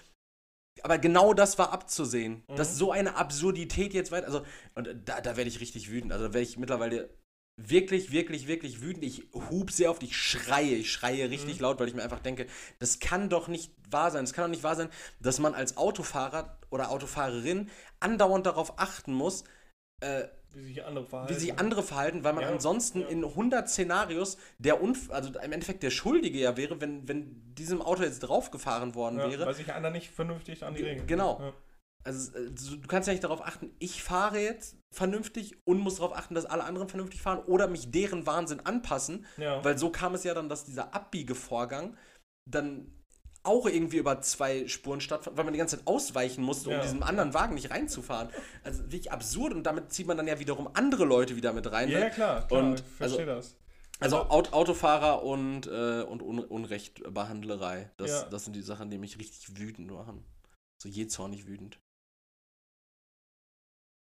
aber genau das war abzusehen, Mhm. dass so eine Absurdität jetzt weiter, also, und da, da werde ich richtig wütend. Also, da werde ich mittlerweile wirklich, wirklich, wirklich wütend. Ich hub sehr oft, ich schreie, ich schreie richtig Mhm. laut, weil ich mir einfach denke, das kann doch nicht wahr sein. Es kann doch nicht wahr sein, dass man als Autofahrer oder Autofahrerin andauernd darauf achten muss, äh, Wie sich andere verhalten. wie sich andere verhalten, weil man Ja, ansonsten ja. in 100 Szenarios der Unf also im Endeffekt der Schuldige ja wäre, wenn, wenn diesem Auto jetzt draufgefahren worden ja, wäre. Weil sich einer nicht vernünftig an die Ge- Regeln genau. Also äh, du kannst ja nicht darauf achten, ich fahre jetzt vernünftig und muss darauf achten, dass alle anderen vernünftig fahren oder mich deren Wahnsinn anpassen, weil so kam es ja dann, dass dieser Abbiegevorgang dann auch irgendwie über zwei Spuren stattfand, weil man die ganze Zeit ausweichen musste, um Ja. diesem anderen Wagen nicht reinzufahren. Also wirklich absurd und damit zieht man dann ja wiederum andere Leute wieder mit rein. ja, ja, klar, klar. Und, ich verstehe das. Also Aut Autofahrer und, äh, und Un Unrechtbehandlerei. Das, Ja. das sind die Sachen, die mich richtig wütend machen. So jähzornig wütend.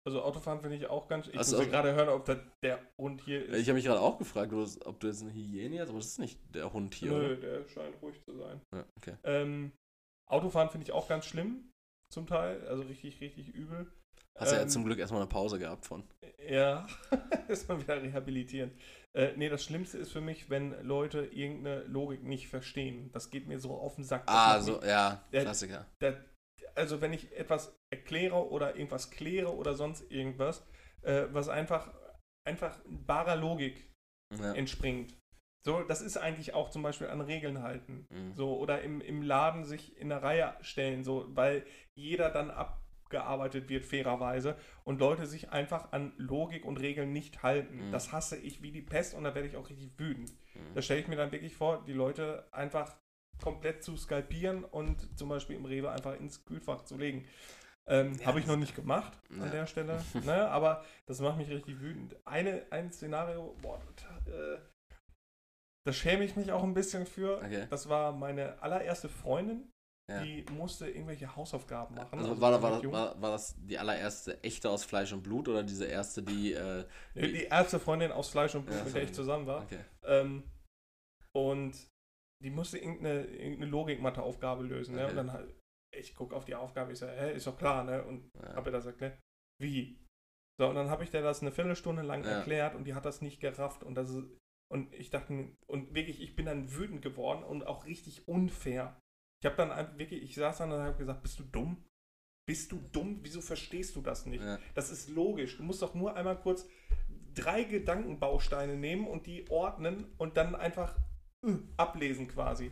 Also Autofahren finde ich auch ganz. Ich Also- muss ja gerade hören, ob das der Hund hier ist. Ich habe mich gerade auch gefragt, ob du- jetzt eine Hyäne hast, aber das ist nicht der Hund hier. Nö, Oder? der scheint ruhig zu sein. Ja, okay. Ähm, Autofahren finde ich auch ganz schlimm, zum Teil. Also richtig, richtig übel. Hast ja Ähm, jetzt zum Glück erstmal eine Pause gehabt von. Ja, ist man wieder rehabilitieren. Äh, nee, das Schlimmste ist für mich, wenn Leute irgendeine Logik nicht verstehen. Das geht mir so auf den Sack. Ah, so, mich- ja, Der- Klassiker. da, also wenn ich etwas erkläre oder irgendwas kläre oder sonst irgendwas, äh, was einfach, einfach barer Logik Ja. entspringt. So, das ist eigentlich auch zum Beispiel an Regeln halten. Mhm. So, oder im, im Laden sich in eine Reihe stellen, so, weil jeder dann abgearbeitet wird, fairerweise, und Leute sich einfach an Logik und Regeln nicht halten. Mhm. Das hasse ich wie die Pest und da werde ich auch richtig wütend. Mhm. Da stelle ich mir dann wirklich vor, die Leute einfach komplett zu skalpieren und zum Beispiel im Rewe einfach ins Kühlfach zu legen. Ähm, Ja, Habe ich das- noch nicht gemacht Ja. an der Stelle, ne? aber das macht mich richtig wütend. Eine, ein Szenario, boah, das, äh, da schäme ich mich auch ein bisschen für. Okay. Das war meine allererste Freundin, Ja. die musste irgendwelche Hausaufgaben machen. Also also war, die war, das, war, war das die allererste echte aus Fleisch und Blut oder diese erste, die. Äh, Nee, die erste Freundin aus Fleisch und Blut, mit der ich zusammen war. okay. Ähm, und die musste irgendeine, irgendeine Logikmathe-Aufgabe lösen. Ne? Okay. Und dann ich gucke auf die Aufgabe, ich sage, hä, ist doch klar, ne? Und Ja. habe ihr das erklärt. Wie? So, und dann habe ich der das eine Viertelstunde lang Ja. erklärt und die hat das nicht gerafft. Und das ist, und ich dachte, und wirklich, ich bin dann wütend geworden und auch richtig unfair. Ich habe dann wirklich, ich saß dann und habe gesagt, bist du dumm? Bist du dumm? Wieso verstehst du das nicht? Ja. Das ist logisch. Du musst doch nur einmal kurz drei Gedankenbausteine nehmen und die ordnen und dann einfach äh, ablesen quasi.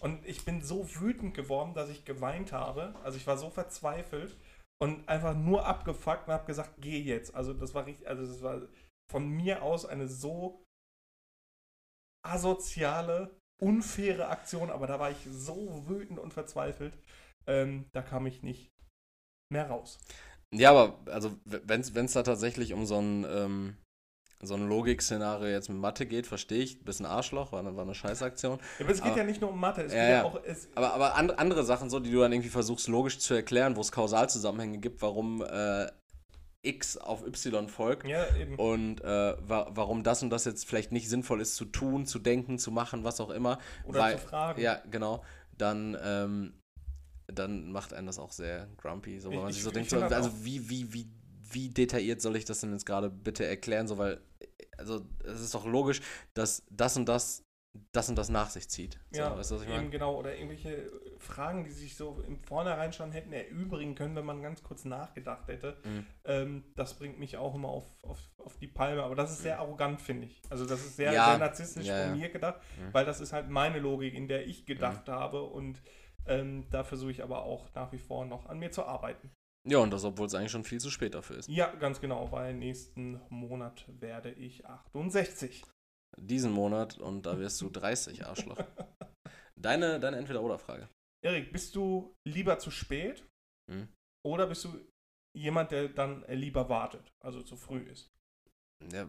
Und ich bin so wütend geworden, dass ich geweint habe. Also ich war so verzweifelt und einfach nur abgefuckt und habe gesagt, geh jetzt. Also das war richtig, also das war von mir aus eine so asoziale, unfaire Aktion, aber da war ich so wütend und verzweifelt, ähm, da kam ich nicht mehr raus. Ja, aber also wenn es da tatsächlich um so ein, ähm, so ein Logik-Szenario jetzt mit Mathe geht, verstehe ich, bisschen Arschloch, war eine, war eine Scheißaktion. Ja, aber es geht aber, ja nicht nur um Mathe, es ja, geht ja, auch. Es, Aber, aber and, andere Sachen, so, die du dann irgendwie versuchst logisch zu erklären, wo es Kausalzusammenhänge gibt, warum äh, X auf Y folgt ja, eben. und äh, wa warum das und das jetzt vielleicht nicht sinnvoll ist zu tun, zu denken, zu machen, was auch immer. Oder weil, zu fragen. Ja, genau. Dann, ähm, dann macht einen das auch sehr grumpy, so, weil Ich- man sich ich- so denkt, so, also wie, wie, wie, wie detailliert soll ich das denn jetzt gerade bitte erklären, so, weil, also es ist doch logisch, dass das und das das und das nach sich zieht. So, Ja, weißt du, eben meine? genau. Oder irgendwelche Fragen, die sich so im Vornherein schon hätten erübrigen können, wenn man ganz kurz nachgedacht hätte. Mhm. Ähm, das bringt mich auch immer auf, auf, auf die Palme. Aber das ist sehr arrogant, finde ich. Also das ist sehr, Ja, sehr narzisstisch ja, von ja. mir gedacht, Mhm. weil das ist halt meine Logik, in der ich gedacht habe. Und ähm, da versuche ich aber auch nach wie vor noch an mir zu arbeiten. Ja, und das, obwohl es eigentlich schon viel zu spät dafür ist. Ja, ganz genau, weil nächsten Monat werde ich 68. Diesen Monat und da wirst du 30, Arschloch. Deine, deine Entweder-Oder-Frage. Erik, bist du lieber zu spät Mhm. oder bist du jemand, der dann lieber wartet, also zu früh ist? Ja,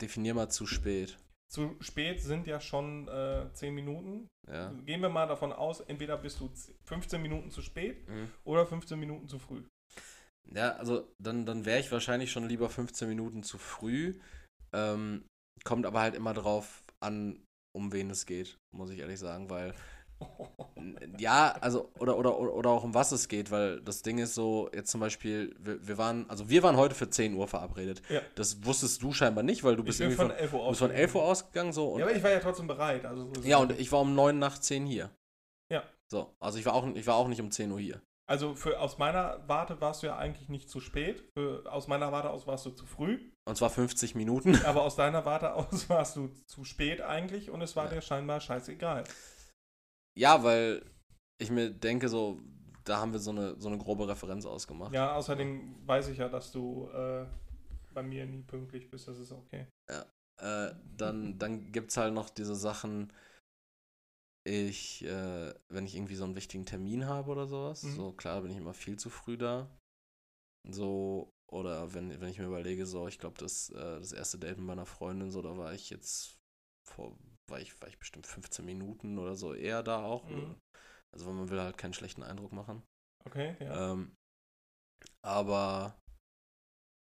definier mal zu spät. Zu spät sind ja schon äh, 10 Minuten. Ja. Gehen wir mal davon aus, entweder bist du z- 15 Minuten zu spät Mhm. oder 15 Minuten zu früh. Ja, also dann, dann wäre ich wahrscheinlich schon lieber 15 Minuten zu früh. Ähm, kommt aber halt immer drauf an, um wen es geht, muss ich ehrlich sagen, weil ja, also oder, oder, oder auch um was es geht, weil das Ding ist so, jetzt zum Beispiel, wir, wir waren, also wir waren heute für 10 Uhr verabredet. Ja. Das wusstest du scheinbar nicht, weil du Ich bist irgendwie von von, 11 Uhr bist von 11 Uhr ausgegangen. so Ja, aber ich war ja trotzdem bereit. Also Ja, und ich war um 9 nach 10 hier. Ja. So, also ich war auch, ich war auch nicht um 10 Uhr hier. Also für, aus meiner Warte warst du ja eigentlich nicht zu spät. Für, aus meiner Warte aus warst du zu früh. Und zwar 50 Minuten. Aber aus deiner Warte aus warst du zu spät eigentlich und es war Ja. dir scheinbar scheißegal. Ja, weil ich mir denke, so, da haben wir so eine, so eine grobe Referenz ausgemacht. Ja, außerdem weiß ich ja, dass du äh, bei mir nie pünktlich bist. Das ist okay. Äh, dann dann gibt es halt noch diese Sachen, ich, äh, wenn ich irgendwie so einen wichtigen Termin habe oder sowas, Mhm. so klar bin ich immer viel zu früh da. So, oder wenn, wenn ich mir überlege, so, ich glaube, das, äh, das erste Date mit meiner Freundin, so, da war ich jetzt vor, war ich, war ich bestimmt 15 Minuten oder so eher da auch. Mhm. Also weil man will halt keinen schlechten Eindruck machen. Okay, ja. Ähm, aber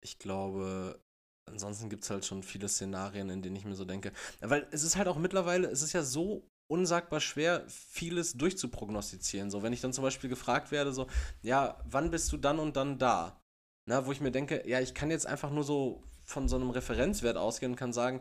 ich glaube, ansonsten gibt es halt schon viele Szenarien, in denen ich mir so denke, weil es ist halt auch mittlerweile, es ist ja so unsagbar schwer, vieles durchzuprognostizieren. So, wenn ich dann zum Beispiel gefragt werde, so, ja, wann bist du dann und dann da? Na, wo ich mir denke, ja, ich kann jetzt einfach nur so von so einem Referenzwert ausgehen und kann sagen,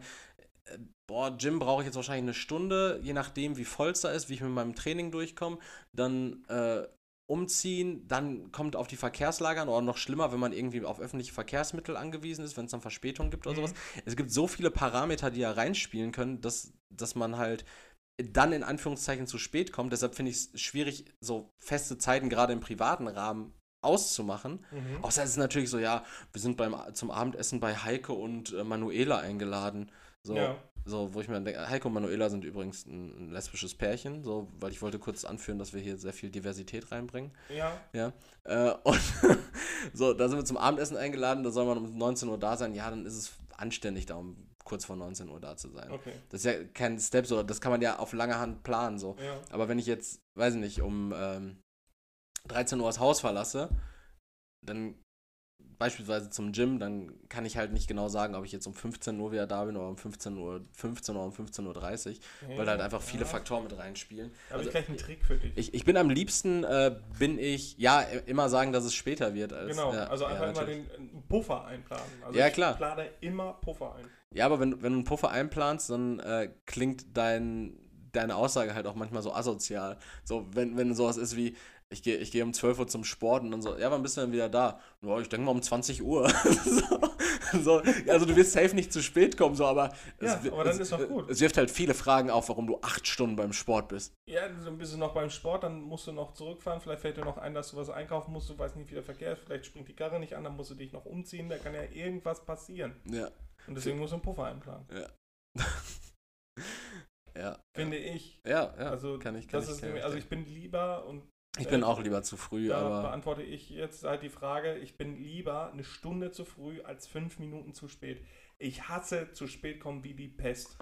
äh, boah, Gym brauche ich jetzt wahrscheinlich eine Stunde, je nachdem, wie voll es da ist, wie ich mit meinem Training durchkomme. Dann äh, umziehen, dann kommt auf die Verkehrslage an oder noch schlimmer, wenn man irgendwie auf öffentliche Verkehrsmittel angewiesen ist, wenn es dann Verspätungen gibt oder Mhm. sowas. Es gibt so viele Parameter, die ja reinspielen können, dass, dass man halt dann in Anführungszeichen zu spät kommt. Deshalb finde ich es schwierig, so feste Zeiten gerade im privaten Rahmen auszumachen. Mhm. Außer es ist natürlich so, ja, wir sind beim, zum Abendessen bei Heike und äh, Manuela eingeladen. So, Ja. so, wo ich mir denke, Heike und Manuela sind übrigens ein, ein lesbisches Pärchen, so, weil ich wollte kurz anführen, dass wir hier sehr viel Diversität reinbringen. Ja, Ja. Äh, und so, da sind wir zum Abendessen eingeladen, da soll man um 19 Uhr da sein. Ja, dann ist es anständig, da um kurz vor 19 Uhr da zu sein. okay. Das ist ja kein Step, so, das kann man ja auf lange Hand planen, so. Ja. Aber wenn ich jetzt, weiß ich nicht, um ähm, 13 Uhr das Haus verlasse, dann beispielsweise zum Gym, dann kann ich halt nicht genau sagen, ob ich jetzt um 15 Uhr wieder da bin oder um 15 Uhr 15 oder um 15.30 Uhr, 30, weil da halt einfach viele ja. Faktoren mit reinspielen. Habe Also, ich gleich einen Trick für dich. Ich, ich bin am liebsten, äh, bin ich, ja, immer sagen, dass es später wird. Als, genau, ja, also ja, einfach immer natürlich. den Puffer einplanen. Also Ja, ich klar. plane immer Puffer ein. Ja, aber wenn, wenn du einen Puffer einplanst, dann äh, klingt dein, deine Aussage halt auch manchmal so asozial. So, wenn, wenn sowas ist wie, ich gehe ich geh um 12 Uhr zum Sport und dann so, ja, wann bist du denn wieder da? Ja, ich denke mal um 20 Uhr. so. so, also du wirst safe nicht zu spät kommen, so, aber, Ja, wi- aber dann es, ist doch gut. es wirft halt viele Fragen auf, warum du acht Stunden beim Sport bist. Ja, so ein bisschen noch beim Sport, dann musst du noch zurückfahren. Vielleicht fällt dir noch ein, dass du was einkaufen musst. Du weißt nicht, wie der Verkehr ist. Vielleicht springt die Karre nicht an, dann musst du dich noch umziehen. Da kann ja irgendwas passieren. Ja, Und deswegen du einen Puffer einplanen. ja, Finde ich. ja, ja, Also, kann ich, kann das ich, ist kann ich, also ich bin lieber und ich bin auch lieber zu früh, da aber beantworte ich jetzt halt die Frage, ich bin lieber eine Stunde zu früh als fünf Minuten zu spät. Ich hasse zu spät kommen wie die Pest.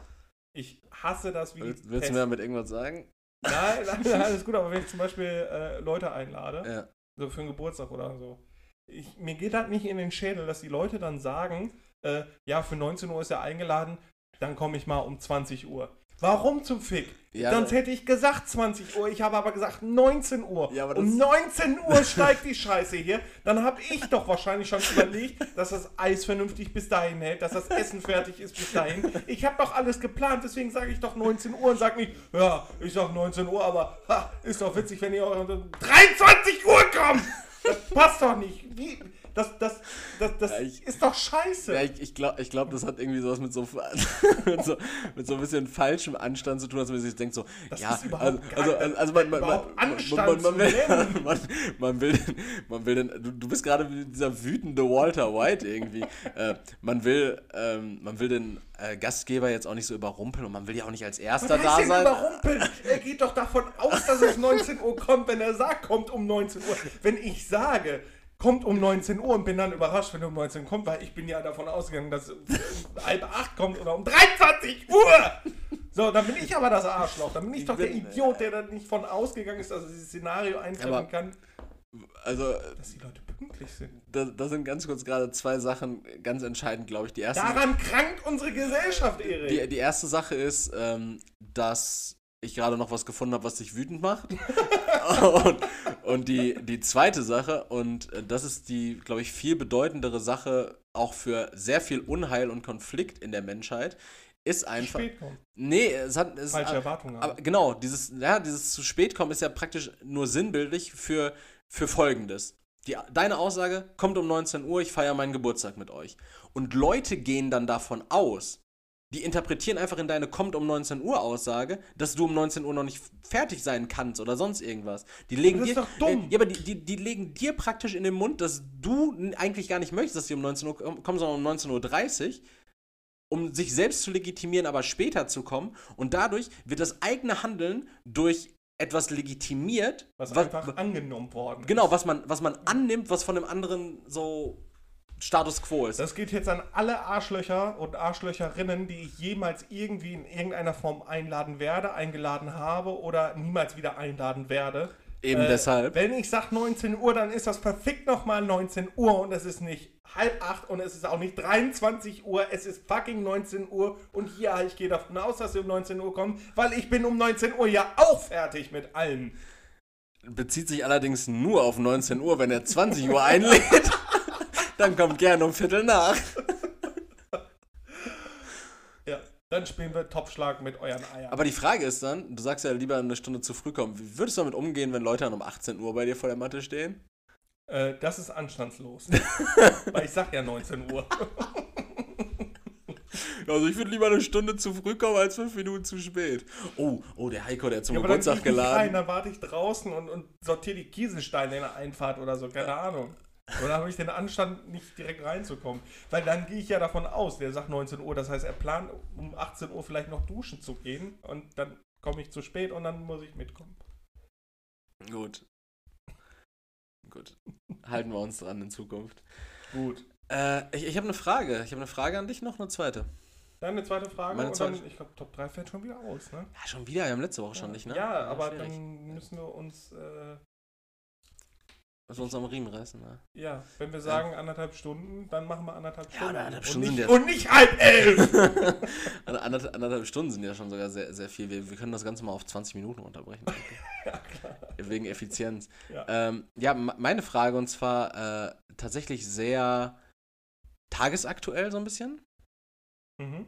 Ich hasse das wie willst, die willst Pest. du mir damit irgendwas sagen? nein, nein, nein, alles gut, aber wenn ich zum Beispiel äh, Leute einlade, Ja, so für einen Geburtstag oder so, ich, mir geht das nicht in den Schädel, dass die Leute dann sagen, äh, ja, für 19 Uhr ist er eingeladen, dann komme ich mal um 20 Uhr. Warum zum Fick? Ja, Sonst hätte ich gesagt 20 Uhr, ich habe aber gesagt 19 Uhr. Ja, um das- 19 Uhr steigt die Scheiße hier. Dann habe ich doch wahrscheinlich schon überlegt, dass das Eis vernünftig bis dahin hält, dass das Essen fertig ist bis dahin. Ich habe doch alles geplant, deswegen sage ich doch 19 Uhr und sage nicht, ja, ich sag 19 Uhr, aber ha, ist doch witzig, wenn ihr eure 23 Uhr kommt. Das passt doch nicht. Wie? Das, das, das, das Ja, ich- ist doch scheiße. Ja, ich, ich glaube, ich glaub, das hat irgendwie sowas mit so, mit so mit so ein bisschen falschem Anstand zu tun, dass man sich denkt so, Das ja, ist überhaupt also, also, also, also man, man, man, man, man, will, man, man will, den- man will, den, du, du bist gerade wie dieser wütende Walter White irgendwie. äh, man will, ähm, man will den äh, Gastgeber jetzt auch nicht so überrumpeln und man will ja auch nicht als Erster da denn sein. überrumpeln? Er geht doch davon aus, dass es 19 Uhr kommt, wenn er sagt, kommt um 19 Uhr. Wenn ich sage, kommt um 19 Uhr und bin dann überrascht, wenn er um 19 Uhr kommt, weil ich bin ja davon ausgegangen, dass es um halb acht kommt oder um 23 Uhr. So, dann bin ich aber das Arschloch. Dann bin ich, Ich doch der Idiot, der dann nicht von ausgegangen ist, dass er dieses Szenario eintreffen kann, Also, dass die Leute pünktlich sind. da, da sind ganz kurz gerade zwei Sachen ganz entscheidend, glaube ich. Die erste, Daran krankt unsere Gesellschaft, Erik. die, die erste Sache ist, ähm, dass ich gerade noch was gefunden habe, was dich wütend macht. und und die, die zweite Sache, und äh, das ist die, glaube ich, viel bedeutendere Sache auch für sehr viel Unheil und Konflikt in der Menschheit, ist einfach. Spät kommt. Nee, es hat. Es, Falsche Erwartungen aber genau, dieses, ja, dieses zu spät kommen ist ja praktisch nur sinnbildlich für, für Folgendes. Die, deine Aussage kommt um 19 Uhr, ich feiere meinen Geburtstag mit euch. Und Leute gehen dann davon aus, die interpretieren einfach in deine kommt um 19 Uhr Aussage, dass du um 19 Uhr noch nicht fertig sein kannst oder sonst irgendwas. Die legen Das ist dir, doch dumm. Äh, ja, aber die, die, die legen dir praktisch in den Mund, dass du eigentlich gar nicht möchtest, dass sie um 19 Uhr kommen, kommen, sondern um 19.30 Uhr, um sich selbst zu legitimieren, aber später zu kommen. Und dadurch wird das eigene Handeln durch etwas legitimiert, Was, was, einfach angenommen worden genau, ist. was man, was man annimmt, was von dem anderen so Status quo ist. Das geht jetzt an alle Arschlöcher und Arschlöcherinnen, die ich jemals irgendwie in irgendeiner Form einladen werde, eingeladen habe oder niemals wieder einladen werde. Eben Äh, deshalb. Wenn ich sage 19 Uhr, dann ist das verfickt nochmal 19 Uhr und es ist nicht halb acht und es ist auch nicht 23 Uhr, es ist fucking 19 Uhr und ja, ich gehe davon aus, dass sie um 19 Uhr kommen, weil ich bin um 19 Uhr ja auch fertig mit allem. Bezieht sich allerdings nur auf 19 Uhr, wenn er 20 Uhr einlädt. Dann kommt gerne um Viertel nach. Ja, dann spielen wir Topschlag mit euren Eiern. Aber die Frage ist dann, du sagst ja lieber eine Stunde zu früh kommen. Wie würdest du damit umgehen, wenn Leute dann um 18 Uhr bei dir vor der Matte stehen? Äh, das ist anstandslos. Weil ich sag ja 19 Uhr. Also ich würde lieber eine Stunde zu früh kommen als fünf Minuten zu spät. Oh, oh, der Heiko, der hat zum Ja, aber dann Geburtstag gehe ich nicht rein, geladen. dann warte ich draußen und, und sortiere die Kieselsteine in der Einfahrt oder so, keine Ahnung. Oder habe ich den Anstand, nicht direkt reinzukommen? Weil dann gehe ich ja davon aus, der sagt 19 Uhr, das heißt, er plant um 18 Uhr vielleicht noch duschen zu gehen und dann komme ich zu spät und dann muss ich mitkommen. Gut. Gut. Halten wir uns dran in Zukunft. Gut. Äh, ich ich habe eine Frage. Ich habe eine Frage an dich noch, eine zweite. Dann eine zweite Frage Meine und zweite- dann, ich glaube, Top 3 fällt schon wieder aus, ne? Ja, schon wieder. Wir haben letzte Woche schon nicht, ne? Ja, aber schwierig. dann müssen wir uns, äh, Wir uns am Riemen reißen, ne? ja, wenn wir sagen anderthalb Stunden, dann machen wir anderthalb Ja, Stunden. anderthalb und, Stunden nicht, sind ja- und nicht halb elf! Ander- Anderthalb, Stunden sind ja schon sogar sehr, sehr viel. Wir, wir können das Ganze mal auf 20 Minuten unterbrechen. ja, klar. Wegen Effizienz. Ja. Ähm, ja, meine Frage und zwar äh, tatsächlich sehr tagesaktuell so ein bisschen. Mhm.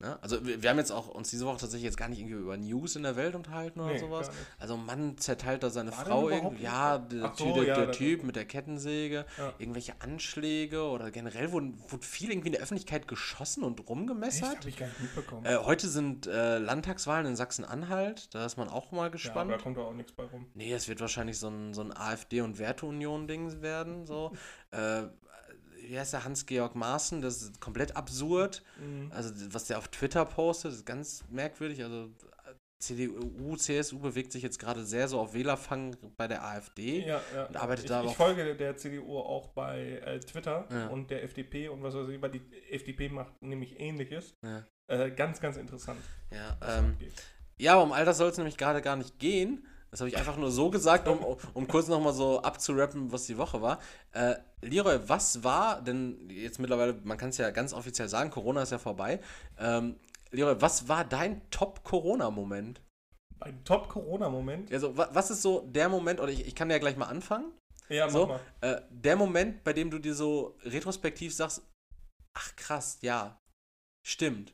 Ne? Also wir, wir haben jetzt auch uns diese Woche tatsächlich jetzt gar nicht irgendwie über News in der Welt unterhalten oder Nee, sowas. Also ein Mann zerteilt da seine War Frau irgendwie. Ja, der, so, der, ja, der Typ mit der Kettensäge, Ja. irgendwelche Anschläge oder generell wurde, wurde viel irgendwie in der Öffentlichkeit geschossen und Echt? rumgemessert. Hab ich gar nicht mitbekommen. Äh, heute sind äh, Landtagswahlen in Sachsen-Anhalt, da ist man auch mal ja, gespannt. aber da kommt auch nichts bei rum. Nee, es wird wahrscheinlich so ein, so ein AfD- und Werteunion-Ding werden. So. äh, wie heißt der Hans-Georg Maaßen? Das ist komplett absurd. Mhm. Also, was der auf Twitter postet, ist ganz merkwürdig. Also, CDU, CSU bewegt sich jetzt gerade sehr so auf Wählerfang bei der AfD. Ja, ja. Und arbeitet ich, da ich folge der CDU auch bei äh, Twitter Ja. und der FDP und was weiß ich, weil die FDP macht nämlich ähnliches. Ja, Äh, ganz, ganz interessant. ja, ähm, ja aber um all das soll es nämlich gerade gar nicht gehen. Das habe ich einfach nur so gesagt, um, um kurz nochmal so abzurappen, was die Woche war. Äh, Leroy, was war denn jetzt mittlerweile, man kann es ja ganz offiziell sagen, Corona ist ja vorbei. Ähm, Leroy, was war dein Top-Corona-Moment? Ein Top-Corona-Moment. Also, wa was ist so der Moment, oder ich, ich kann ja gleich mal anfangen, Ja, mach so, mal. äh, der Moment, bei dem du dir so retrospektiv sagst, ach krass, ja, stimmt.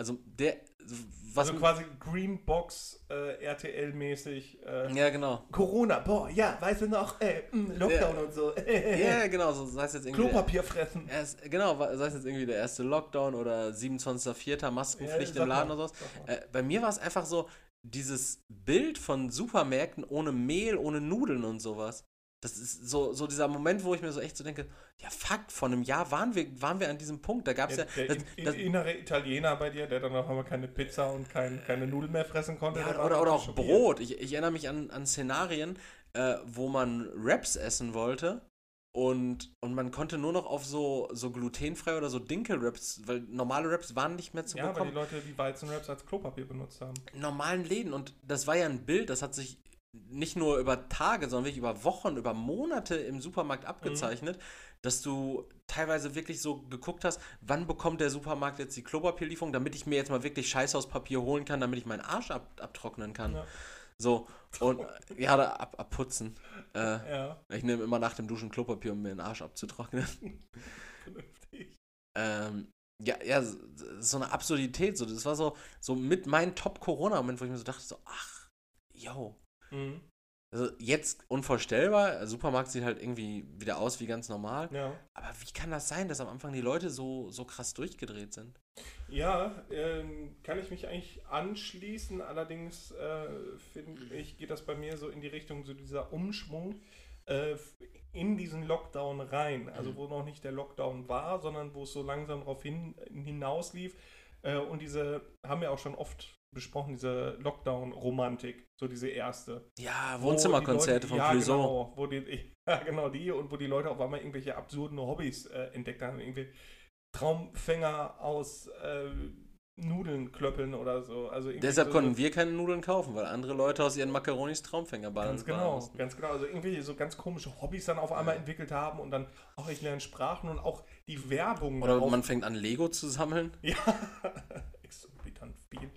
Also, der, was, also quasi Greenbox äh, RTL-mäßig. Äh, ja, genau. Corona, boah, ja, weißt du noch, äh, mh, Lockdown Ja. und so. Ja, genau, so sei es jetzt irgendwie. der- Klopapier fressen. Erst, genau, sei es jetzt irgendwie der erste Lockdown oder 27.04. Maskenpflicht Ja, im Laden mal, oder sowas. Äh, bei mir war es einfach so, dieses Bild von Supermärkten ohne Mehl, ohne Nudeln und sowas. Das ist so, so dieser Moment, wo ich mir so echt so denke, ja fuck, vor einem Jahr waren wir, waren wir an diesem Punkt. Da gab es ja. der, der das, in- das, innere Italiener bei dir, der dann auf einmal keine Pizza und kein, keine Nudeln mehr fressen konnte. ja, oder, oder auch. Brot. Ich, ich erinnere mich an, an Szenarien, äh, wo man Wraps essen wollte. Und, und man konnte nur noch auf so, so glutenfrei oder so Dinkel-Wraps, weil normale Wraps waren nicht mehr zu Ja, weil bekommen. die Leute die Weizenwraps als Klopapier benutzt haben. normalen Läden. Und das war ja ein Bild, das hat sich nicht nur über Tage, sondern wirklich über Wochen, über Monate im Supermarkt abgezeichnet, dass du teilweise wirklich so geguckt hast, wann bekommt der Supermarkt jetzt die Klopapierlieferung, damit ich mir jetzt mal wirklich Scheißhauspapier holen kann, damit ich meinen Arsch ab, abtrocknen kann. Ja. So, und ja, da ab, abputzen. Äh, Ja, ich nehme immer nach dem Duschen Klopapier, um mir den Arsch abzutrocknen. vernünftig. Ähm, ja, ja, so eine Absurdität. So, das war so, so mit meinem Top-Corona-Moment, wo ich mir so dachte, so, ach, yo. Mhm. Also jetzt unvorstellbar. Supermarkt sieht halt irgendwie wieder aus wie ganz normal. Ja. Aber wie kann das sein, dass am Anfang die Leute so, so krass durchgedreht sind? Ja, ähm, kann ich mich eigentlich anschließen. Allerdings äh, finde ich, geht das bei mir so in die Richtung, so dieser Umschwung äh, in diesen Lockdown rein. Also Mhm. wo noch nicht der Lockdown war, sondern wo es so langsam darauf hin, hinauslief. Äh, und diese haben wir auch schon oft besprochen, diese Lockdown-Romantik, so diese erste. Ja, Wo Wohnzimmerkonzerte die von ja, Clouseau. genau, wo die, ja, genau die und wo die Leute auf einmal irgendwelche absurden Hobbys äh, entdeckt haben. Irgendwie Traumfänger aus äh, Nudeln klöppeln oder so. Also Deshalb so, konnten wir keine Nudeln kaufen, weil andere Leute aus ihren Makaronis Traumfänger ballern. Ganz genau, ganz genau. Also irgendwie so ganz komische Hobbys dann auf einmal entwickelt haben und dann auch ich lerne Sprachen und auch die Werbung Oder darauf- man fängt an, Lego zu sammeln. Ja, exorbitant viel.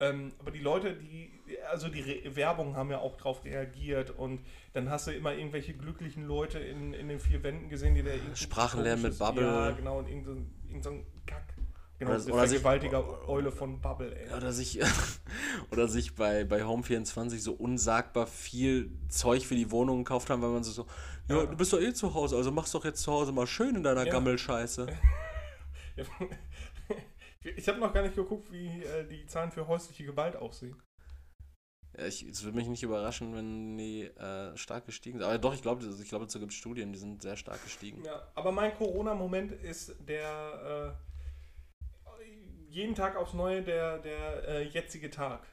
Ähm, aber die Leute, die, also die Re Werbung haben ja auch drauf reagiert und dann hast du immer irgendwelche glücklichen Leute in, in den vier Wänden gesehen, die da irgendwie Sprachenlernen mit Bubble. Ja, genau, und irgend so, ein- irgend so ein Kack. Genau, Oder- oder sich- Vergewaltiger Eule von Bubble, ey. Oder sich, oder sich bei, bei Home24 so unsagbar viel Zeug für die Wohnung gekauft haben, weil man so, so ja, Ja. du bist doch eh zu Hause, also mach's doch jetzt zu Hause mal schön in deiner Ja. Gammelscheiße. Ich habe noch gar nicht geguckt, wie äh, die Zahlen für häusliche Gewalt aussehen. Ja, ich, es würde mich nicht überraschen, wenn die äh, stark gestiegen sind. Aber doch, ich glaube, ich glaube, dazu gibt es Studien, die sind sehr stark gestiegen. Ja, aber mein Corona-Moment ist der äh, jeden Tag aufs Neue der, der äh, jetzige Tag.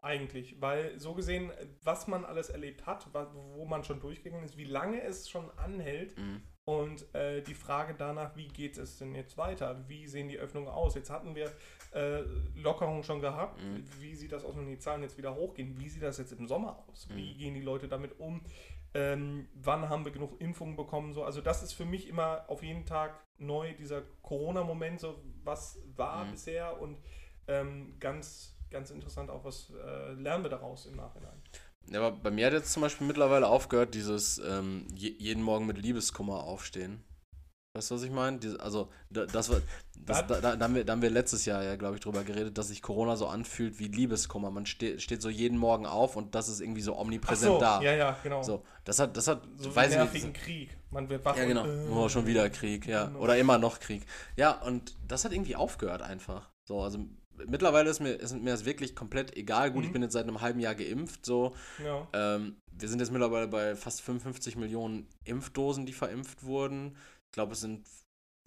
Eigentlich. Weil so gesehen, was man alles erlebt hat, wo man schon durchgegangen ist, wie lange es schon anhält Mhm. Und äh, die Frage danach, wie geht es denn jetzt weiter? Wie sehen die Öffnungen aus? Jetzt hatten wir äh, Lockerungen schon gehabt. Mhm. Wie sieht das aus, wenn die Zahlen jetzt wieder hochgehen? Wie sieht das jetzt im Sommer aus? Wie Mhm. gehen die Leute damit um? Ähm, wann haben wir genug Impfungen bekommen? So, also das ist für mich immer auf jeden Tag neu, dieser Corona-Moment, so was war Mhm. bisher und ähm, ganz, ganz interessant auch, was äh, lernen wir daraus im Nachhinein. Ja, aber bei mir hat jetzt zum Beispiel mittlerweile aufgehört, dieses ähm, je, jeden Morgen mit Liebeskummer aufstehen. Weißt du, was ich meine? Also, das war, das, da, da, da, haben wir, da haben wir letztes Jahr ja, glaube ich, drüber geredet, dass sich Corona so anfühlt wie Liebeskummer. Man steht, steht so jeden Morgen auf und das ist irgendwie so omnipräsent so, da. Ja, ja, genau. So, das hat, das hat, so weiß nervigen nicht, Krieg. Man wird wach Ja, genau. und, oh, schon wieder Krieg, ja. Genau. Oder immer noch Krieg. Ja, und das hat irgendwie aufgehört einfach. So, also mittlerweile ist mir, ist mir das wirklich komplett egal. Gut, Mhm. ich bin jetzt seit einem halben Jahr geimpft, so. Ja. Ähm, wir sind jetzt mittlerweile bei fast 55 Millionen Impfdosen, die verimpft wurden. Ich glaube, es sind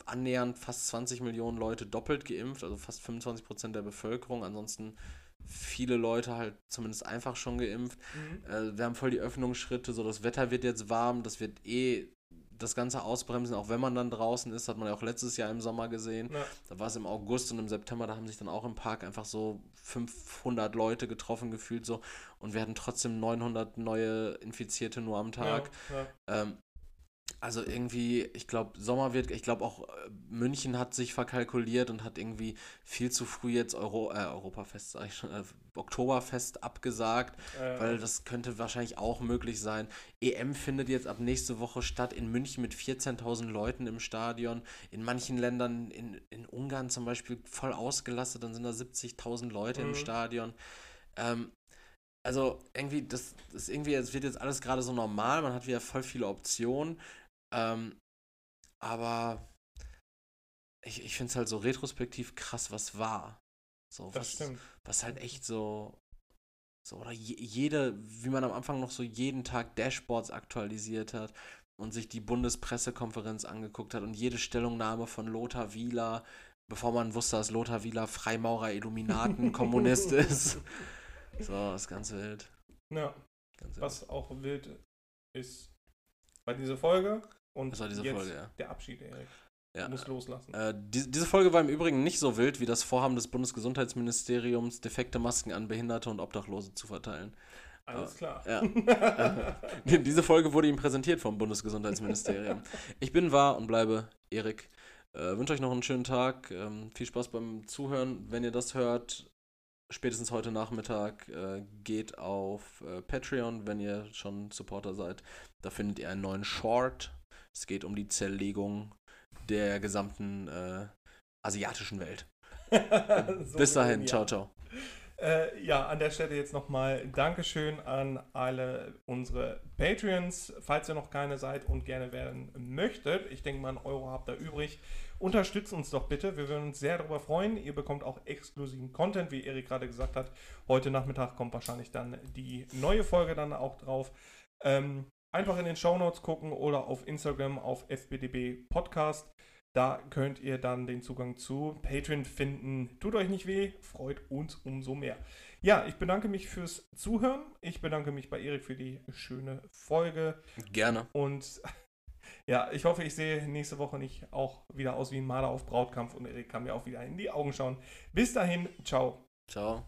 annähernd fast 20 Millionen Leute doppelt geimpft, also fast 25 Prozent der Bevölkerung. Ansonsten viele Leute halt zumindest einfach schon geimpft. Mhm. Äh, wir haben voll die Öffnungsschritte, so das Wetter wird jetzt warm, das wird eh das Ganze ausbremsen, auch wenn man dann draußen ist, hat man ja auch letztes Jahr im Sommer gesehen. Ja. Da war es im August und im September, da haben sich dann auch im Park einfach so 500 Leute getroffen gefühlt so und wir hatten trotzdem 900 neue Infizierte nur am Tag. Ja, ja. Ähm, also irgendwie, ich glaube, Sommer wird, ich glaube auch äh, München hat sich verkalkuliert und hat irgendwie viel zu früh jetzt Euro, äh, Europafest, sag ich schon, äh, Oktoberfest abgesagt, Äh, weil das könnte wahrscheinlich auch möglich sein. EM findet jetzt ab nächste Woche statt in München mit 14.000 Leuten im Stadion. In manchen Ländern, in, in Ungarn zum Beispiel, voll ausgelastet, dann sind da 70.000 Leute im Mhm. Stadion. Ähm, also irgendwie, das, das irgendwie, es wird jetzt alles gerade so normal, man hat wieder voll viele Optionen. Ähm, aber ich, ich finde es halt so retrospektiv krass, was war. So, das was, stimmt. was halt echt so, so oder je, jede, wie man am Anfang noch so jeden Tag Dashboards aktualisiert hat und sich die Bundespressekonferenz angeguckt hat und jede Stellungnahme von Lothar Wieler, bevor man wusste, dass Lothar Wieler Freimaurer, Illuminaten, Kommunist ist. So, das ganze Wild. Ja, Ganz wild. was auch wild ist bei dieser Folge und Das war diese jetzt Folge, ja. der Abschied, Erik. Ja. Du musst loslassen. Äh, die, diese Folge war im Übrigen nicht so wild wie das Vorhaben des Bundesgesundheitsministeriums, defekte Masken an Behinderte und Obdachlose zu verteilen. Alles klar. Ja. Diese Folge wurde ihm präsentiert vom Bundesgesundheitsministerium. Ich bin wahr und bleibe Erik. Äh, wünsche euch noch einen schönen Tag. Ähm, viel Spaß beim Zuhören. Wenn ihr das hört, spätestens heute Nachmittag, äh, geht auf äh, Patreon, wenn ihr schon Supporter seid. Da findet ihr einen neuen Short. Es geht um die Zerlegung der gesamten äh, asiatischen Welt. So Bis dahin, ja. ciao, ciao. Äh, ja, an der Stelle jetzt nochmal Dankeschön an alle unsere Patreons. Falls ihr noch keine seid und gerne werden möchtet, ich denke mal, einen Euro habt ihr übrig, unterstützt uns doch bitte. Wir würden uns sehr darüber freuen. Ihr bekommt auch exklusiven Content, wie Erik gerade gesagt hat. Heute Nachmittag kommt wahrscheinlich dann die neue Folge dann auch drauf. Ähm, einfach in den Shownotes gucken oder auf Instagram auf FBDB Podcast. Da könnt ihr dann den Zugang zu Patreon finden. Tut euch nicht weh, freut uns umso mehr. Ja, ich bedanke mich fürs Zuhören. Ich bedanke mich bei Erik für die schöne Folge. Gerne. Und ja, ich hoffe, ich sehe nächste Woche nicht auch wieder aus wie ein Marder auf Brautkampf und Erik kann mir auch wieder in die Augen schauen. Bis dahin, ciao. Ciao.